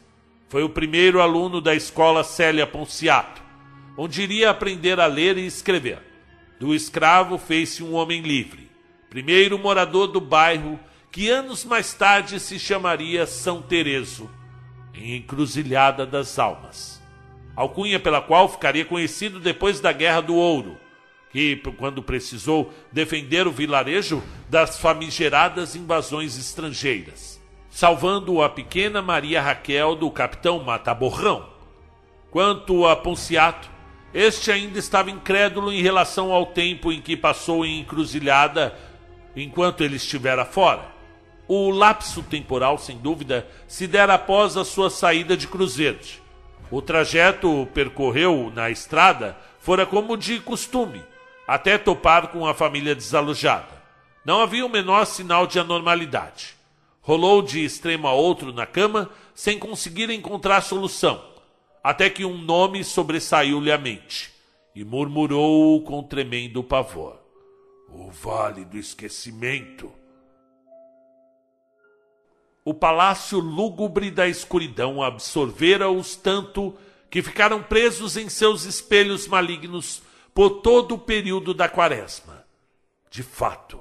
Foi o primeiro aluno da escola Célia Ponciato, onde iria aprender a ler e escrever. Do escravo fez-se um homem livre, primeiro morador do bairro que anos mais tarde se chamaria São Tereso, em Encruzilhada das Almas. Alcunha pela qual ficaria conhecido depois da Guerra do Ouro que, quando precisou defender o vilarejo das famigeradas invasões estrangeiras, salvando a pequena Maria Raquel do capitão Mataborrão. Quanto a Ponciato, este ainda estava incrédulo em relação ao tempo em que passou em encruzilhada enquanto ele estivera fora. O lapso temporal, sem dúvida, se dera após a sua saída de Cruzeiros. O trajeto percorreu na estrada fora como de costume, até topar com a família desalojada. Não havia o menor sinal de anormalidade. Rolou de extremo a outro na cama sem conseguir encontrar solução, até que um nome sobressaiu-lhe à mente e murmurou com tremendo pavor: O Vale do Esquecimento. O palácio lúgubre da escuridão absorvera-os tanto que ficaram presos em seus espelhos malignos por todo o período da quaresma. De fato,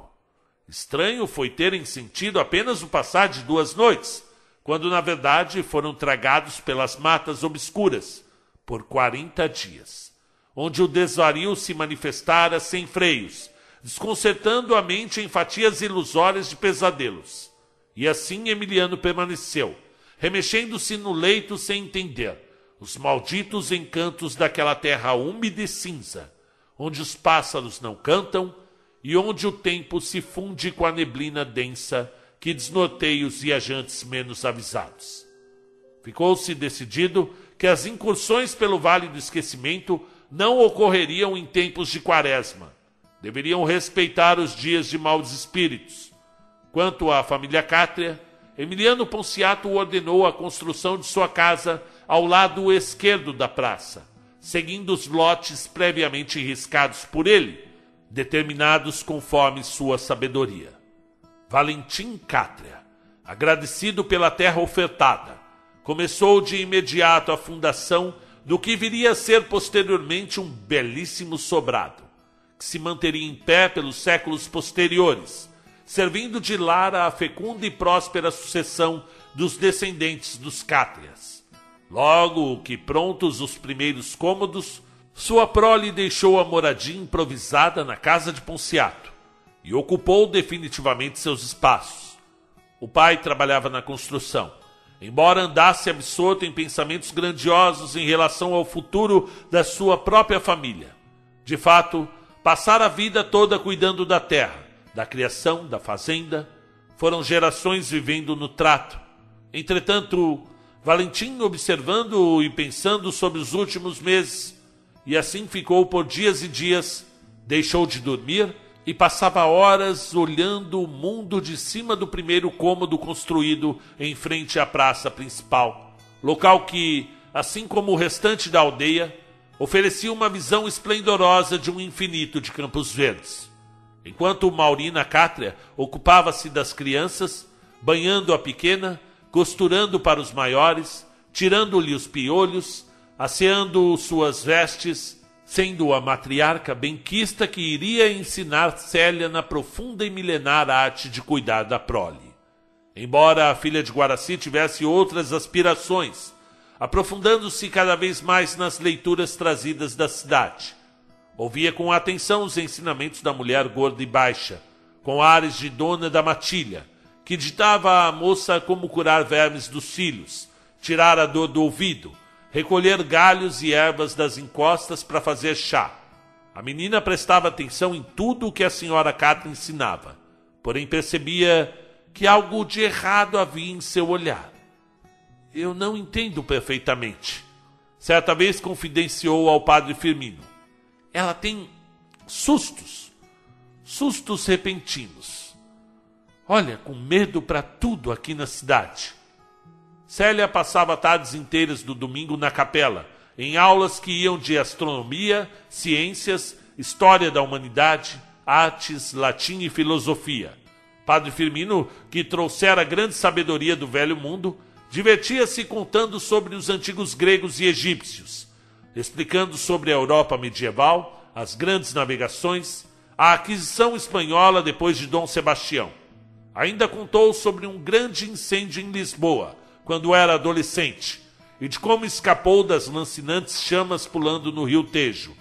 estranho foi terem sentido apenas o passar de duas noites, quando na verdade foram tragados pelas matas obscuras por quarenta dias, onde o desvario se manifestara sem freios, desconcertando a mente em fatias ilusórias de pesadelos. E assim Emiliano permaneceu, remexendo-se no leito sem entender os malditos encantos daquela terra úmida e cinza, onde os pássaros não cantam e onde o tempo se funde com a neblina densa que desnorteia os viajantes menos avisados. Ficou-se decidido que as incursões pelo Vale do Esquecimento não ocorreriam em tempos de quaresma. Deveriam respeitar os dias de maus espíritos. Quanto à família Cátria, Emiliano Ponciato ordenou a construção de sua casa ao lado esquerdo da praça seguindo os lotes previamente riscados por ele, determinados conforme sua sabedoria. Valentim Cátria, agradecido pela terra ofertada, começou de imediato a fundação do que viria a ser posteriormente um belíssimo sobrado, que se manteria em pé pelos séculos posteriores, servindo de lar à fecunda e próspera sucessão dos descendentes dos Cátrias. Logo que prontos os primeiros cômodos, sua prole deixou a moradia improvisada na casa de Ponciato e ocupou definitivamente seus espaços. O pai trabalhava na construção, embora andasse absorto em pensamentos grandiosos em relação ao futuro da sua própria família. De fato, passara a vida toda cuidando da terra, da criação, da fazenda. Foram gerações vivendo no trato. Entretanto, Valentim observando e pensando sobre os últimos meses, e assim ficou por dias e dias, deixou de dormir e passava horas olhando o mundo de cima do primeiro cômodo construído em frente à praça principal, local que, assim como o restante da aldeia, oferecia uma visão esplendorosa de um infinito de campos verdes. Enquanto Maurina Cátria ocupava-se das crianças, banhando a pequena, costurando para os maiores, tirando-lhe os piolhos, asseando suas vestes, sendo a matriarca benquista que iria ensinar Célia na profunda e milenar arte de cuidar da prole. Embora a filha de Guaraci tivesse outras aspirações, aprofundando-se cada vez mais nas leituras trazidas da cidade. Ouvia com atenção os ensinamentos da mulher gorda e baixa, com ares de dona da matilha, que ditava à moça como curar vermes dos cílios, tirar a dor do ouvido, recolher galhos e ervas das encostas para fazer chá. A menina prestava atenção em tudo o que a senhora Catra ensinava, porém percebia que algo de errado havia em seu olhar. Eu não entendo perfeitamente. Certa vez confidenciou ao padre Firmino. Ela tem sustos, sustos repentinos. Olha, com medo para tudo aqui na cidade. Célia passava tardes inteiras do domingo na capela, em aulas que iam de astronomia, ciências, história da humanidade, artes, latim e filosofia. Padre Firmino, que trouxera grande sabedoria do velho mundo, divertia-se contando sobre os antigos gregos e egípcios, explicando sobre a Europa medieval, as grandes navegações, a aquisição espanhola depois de Dom Sebastião. Ainda contou sobre um grande incêndio em Lisboa, quando era adolescente, e de como escapou das lancinantes chamas pulando no rio Tejo.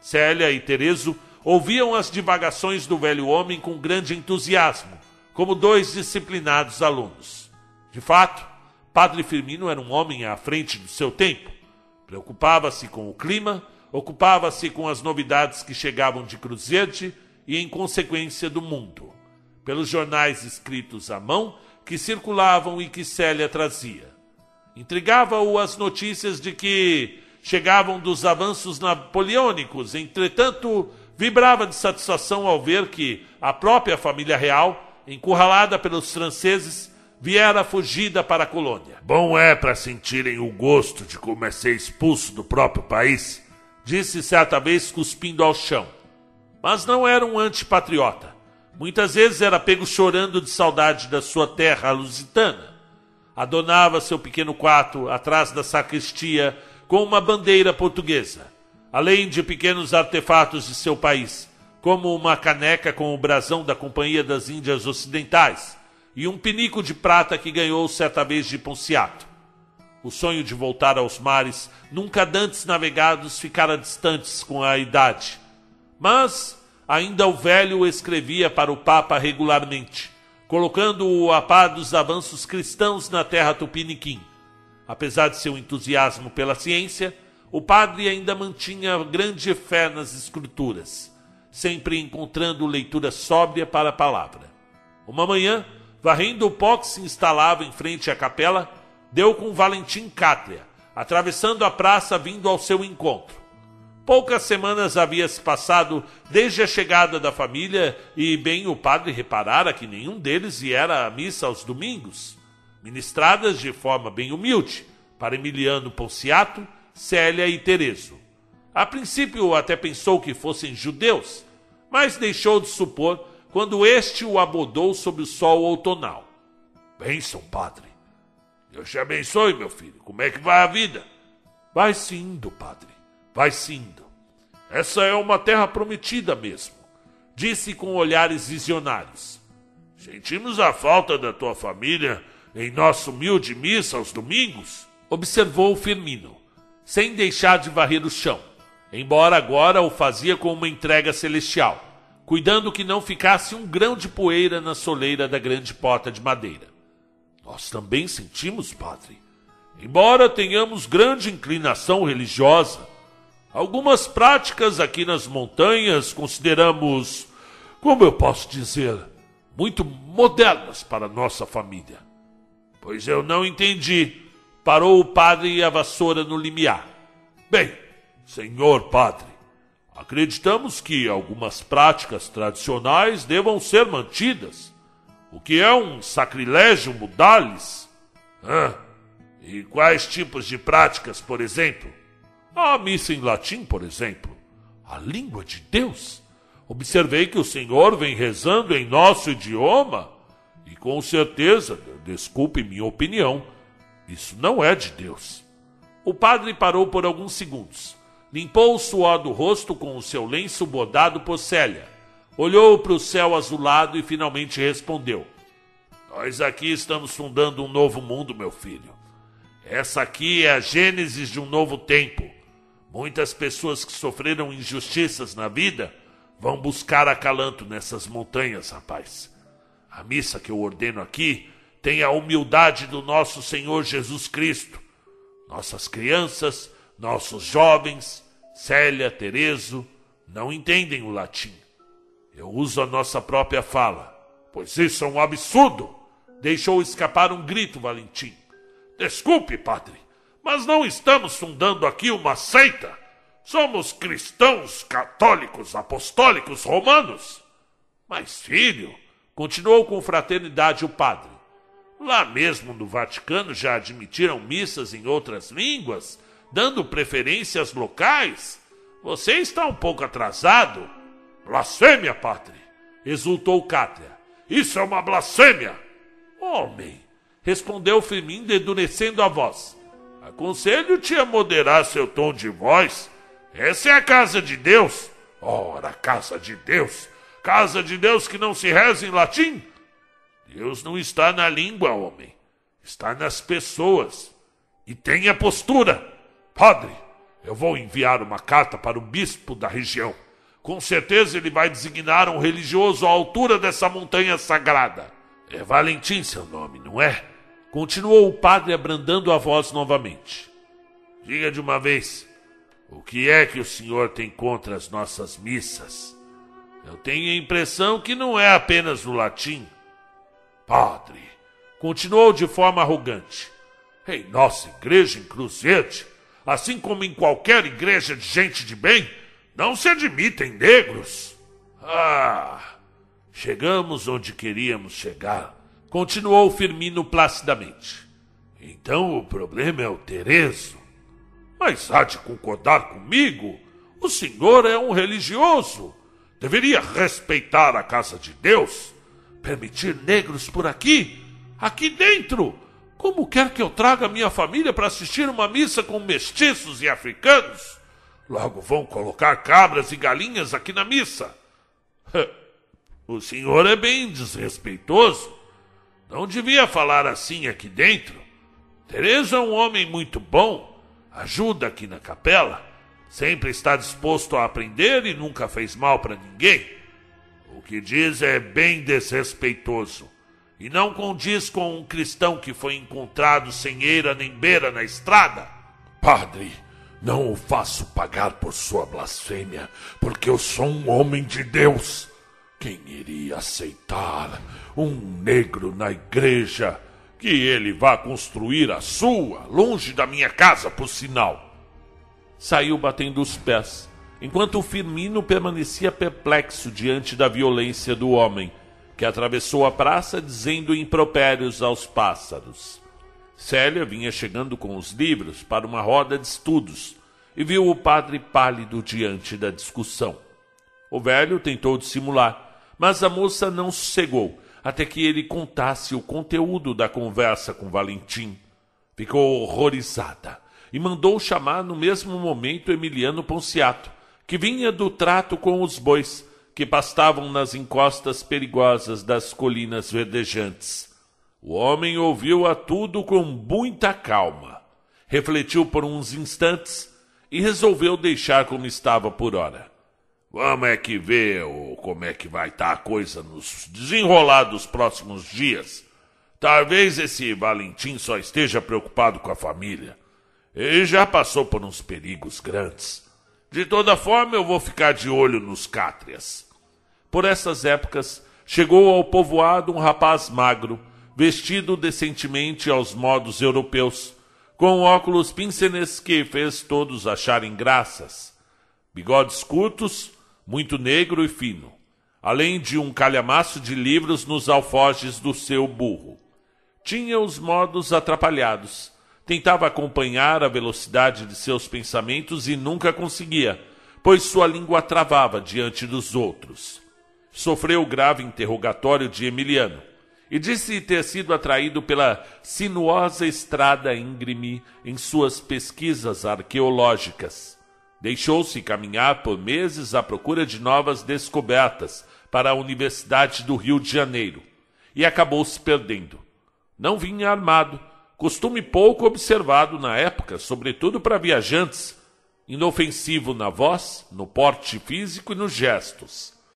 Célia e Terezo ouviam as divagações do velho homem com grande entusiasmo, como dois disciplinados alunos. De fato, Padre Firmino era um homem à frente do seu tempo. Preocupava-se com o clima, ocupava-se com as novidades que chegavam de Cruzerde e, em consequência, do mundo. Pelos jornais escritos à mão, que circulavam e que Célia trazia. Intrigava-o as notícias de que chegavam dos avanços napoleônicos, entretanto, vibrava de satisfação ao ver que a própria família real, encurralada pelos franceses, viera fugida para a colônia. Bom é para sentirem o gosto de como é ser expulso do próprio país, disse certa vez cuspindo ao chão. Mas não era um antipatriota. Muitas vezes era pego chorando de saudade da sua terra lusitana. Adonava seu pequeno quarto atrás da sacristia com uma bandeira portuguesa, além de pequenos artefatos de seu país, como uma caneca com o brasão da Companhia das Índias Ocidentais e um pinico de prata que ganhou certa vez de Ponciato. O sonho de voltar aos mares, nunca dantes navegados, ficara distantes com a idade. Mas ainda o velho escrevia para o Papa regularmente, colocando-o a par dos avanços cristãos na terra tupiniquim. Apesar de seu entusiasmo pela ciência, o padre ainda mantinha grande fé nas escrituras, sempre encontrando leitura sóbria para a palavra. Uma manhã, varrendo o pó que se instalava em frente à capela, deu com Valentim Cátria, atravessando a praça vindo ao seu encontro. Poucas semanas havia se passado desde a chegada da família e bem o padre reparara que nenhum deles viera à missa aos domingos, ministradas de forma bem humilde, para Emiliano Ponciato, Célia e Terezo. A princípio até pensou que fossem judeus, mas deixou de supor quando este o abordou sob o sol outonal. Bênção, padre. Deus te abençoe, meu filho. Como é que vai a vida? Vai se indo, padre. Vai-se indo. Essa é uma terra prometida mesmo, disse com olhares visionários. Sentimos a falta da tua família em nossa humilde missa aos domingos, observou Firmino, sem deixar de varrer o chão, embora agora o fazia com uma entrega celestial, cuidando que não ficasse um grão de poeira na soleira da grande porta de madeira. Nós também sentimos, padre. Embora tenhamos grande inclinação religiosa, Algumas práticas aqui nas montanhas consideramos, como eu posso dizer, muito modernas para nossa família. Pois eu não entendi. Parou o padre e a vassoura no limiar. Bem, senhor padre, acreditamos que algumas práticas tradicionais devam ser mantidas. O que é um sacrilégio mudar-lhes? Hã? E quais tipos de práticas, por exemplo? A missa em latim, por exemplo, a língua de Deus. Observei que o Senhor vem rezando em nosso idioma e com certeza, desculpe minha opinião, isso não é de Deus. O padre parou por alguns segundos, limpou o suor do rosto com o seu lenço bordado por Célia, olhou para o céu azulado e finalmente respondeu: Nós aqui estamos fundando um novo mundo, meu filho. Essa aqui é a gênesis de um novo tempo. Muitas pessoas que sofreram injustiças na vida vão buscar acalanto nessas montanhas, rapaz. A missa que eu ordeno aqui tem a humildade do nosso Senhor Jesus Cristo. Nossas crianças, nossos jovens, Célia, Terezo, não entendem o latim. Eu uso a nossa própria fala, pois isso é um absurdo. Deixou escapar um grito, Valentim. Desculpe, padre, mas não estamos fundando aqui uma seita. Somos cristãos católicos apostólicos romanos. Mas, filho, continuou com fraternidade o padre, lá mesmo no Vaticano já admitiram missas em outras línguas, dando preferências locais. Você está um pouco atrasado. Blasfêmia, padre! exultou Cátria. Isso é uma blasfêmia! Homem, respondeu Firmindo, endurecendo a voz. Aconselho-te a moderar seu tom de voz. Essa é a casa de Deus. Ora, casa de Deus! Casa de Deus que não se reza em latim? Deus não está na língua, homem. Está nas pessoas. E tenha postura. Padre, eu vou enviar uma carta para o bispo da região. Com certeza ele vai designar um religioso à altura dessa montanha sagrada. É Valentim seu nome, não é? Continuou o padre abrandando a voz novamente. Diga de uma vez, o que é que o senhor tem contra as nossas missas? Eu tenho a impressão que não é apenas no latim. Padre, continuou de forma arrogante, em nossa igreja em Cruzete, assim como em qualquer igreja de gente de bem, não se admitem negros. Ah, chegamos onde queríamos chegar, continuou Firmino placidamente. Então o problema é o Terezo. Mas há de concordar comigo, o senhor é um religioso. Deveria respeitar a casa de Deus, permitir negros por aqui, aqui dentro. Como quer que eu traga minha família para assistir uma missa com mestiços e africanos? Logo vão colocar cabras e galinhas aqui na missa. O senhor é bem desrespeitoso. Não devia falar assim aqui dentro. Teresa é um homem muito bom. Ajuda aqui na capela. Sempre está disposto a aprender e nunca fez mal para ninguém. O que diz é bem desrespeitoso e não condiz com um cristão que foi encontrado sem eira nem beira na estrada. Padre, não o faço pagar por sua blasfêmia, porque eu sou um homem de Deus. Quem iria aceitar um negro na igreja? Que ele vá construir a sua, longe da minha casa, por sinal. Saiu batendo os pés, enquanto o Firmino permanecia perplexo diante da violência do homem, que atravessou a praça dizendo impropérios aos pássaros. Célia vinha chegando com os livros para uma roda de estudos e viu o padre pálido diante da discussão. O velho tentou dissimular, mas a moça não sossegou até que ele contasse o conteúdo da conversa com Valentim. Ficou horrorizada e mandou chamar no mesmo momento Emiliano Ponciato, que vinha do trato com os bois que pastavam nas encostas perigosas das colinas verdejantes. O homem ouviu a tudo com muita calma, refletiu por uns instantes e resolveu deixar como estava por hora. Vamos é que ver como é que vai estar tá a coisa nos desenrolar dos próximos dias. Talvez esse Valentim só esteja preocupado com a família. Ele já passou por uns perigos grandes. De toda forma, eu vou ficar de olho nos cátrias. Por essas épocas, chegou ao povoado um rapaz magro, vestido decentemente aos modos europeus, com óculos píncenes que fez todos acharem graças, bigodes curtos, muito negro e fino, além de um calhamaço de livros nos alforjes do seu burro. Tinha os modos atrapalhados, tentava acompanhar a velocidade de seus pensamentos e nunca conseguia, pois sua língua travava diante dos outros sofreu grave interrogatório de Emiliano e disse ter sido atraído pela sinuosa estrada íngreme em suas pesquisas arqueológicas. Deixou-se caminhar por meses à procura de novas descobertas para a Universidade do Rio de Janeiro e acabou se perdendo. Não vinha armado, costume pouco observado na época, sobretudo para viajantes, inofensivo na voz, no porte físico e nos gestos.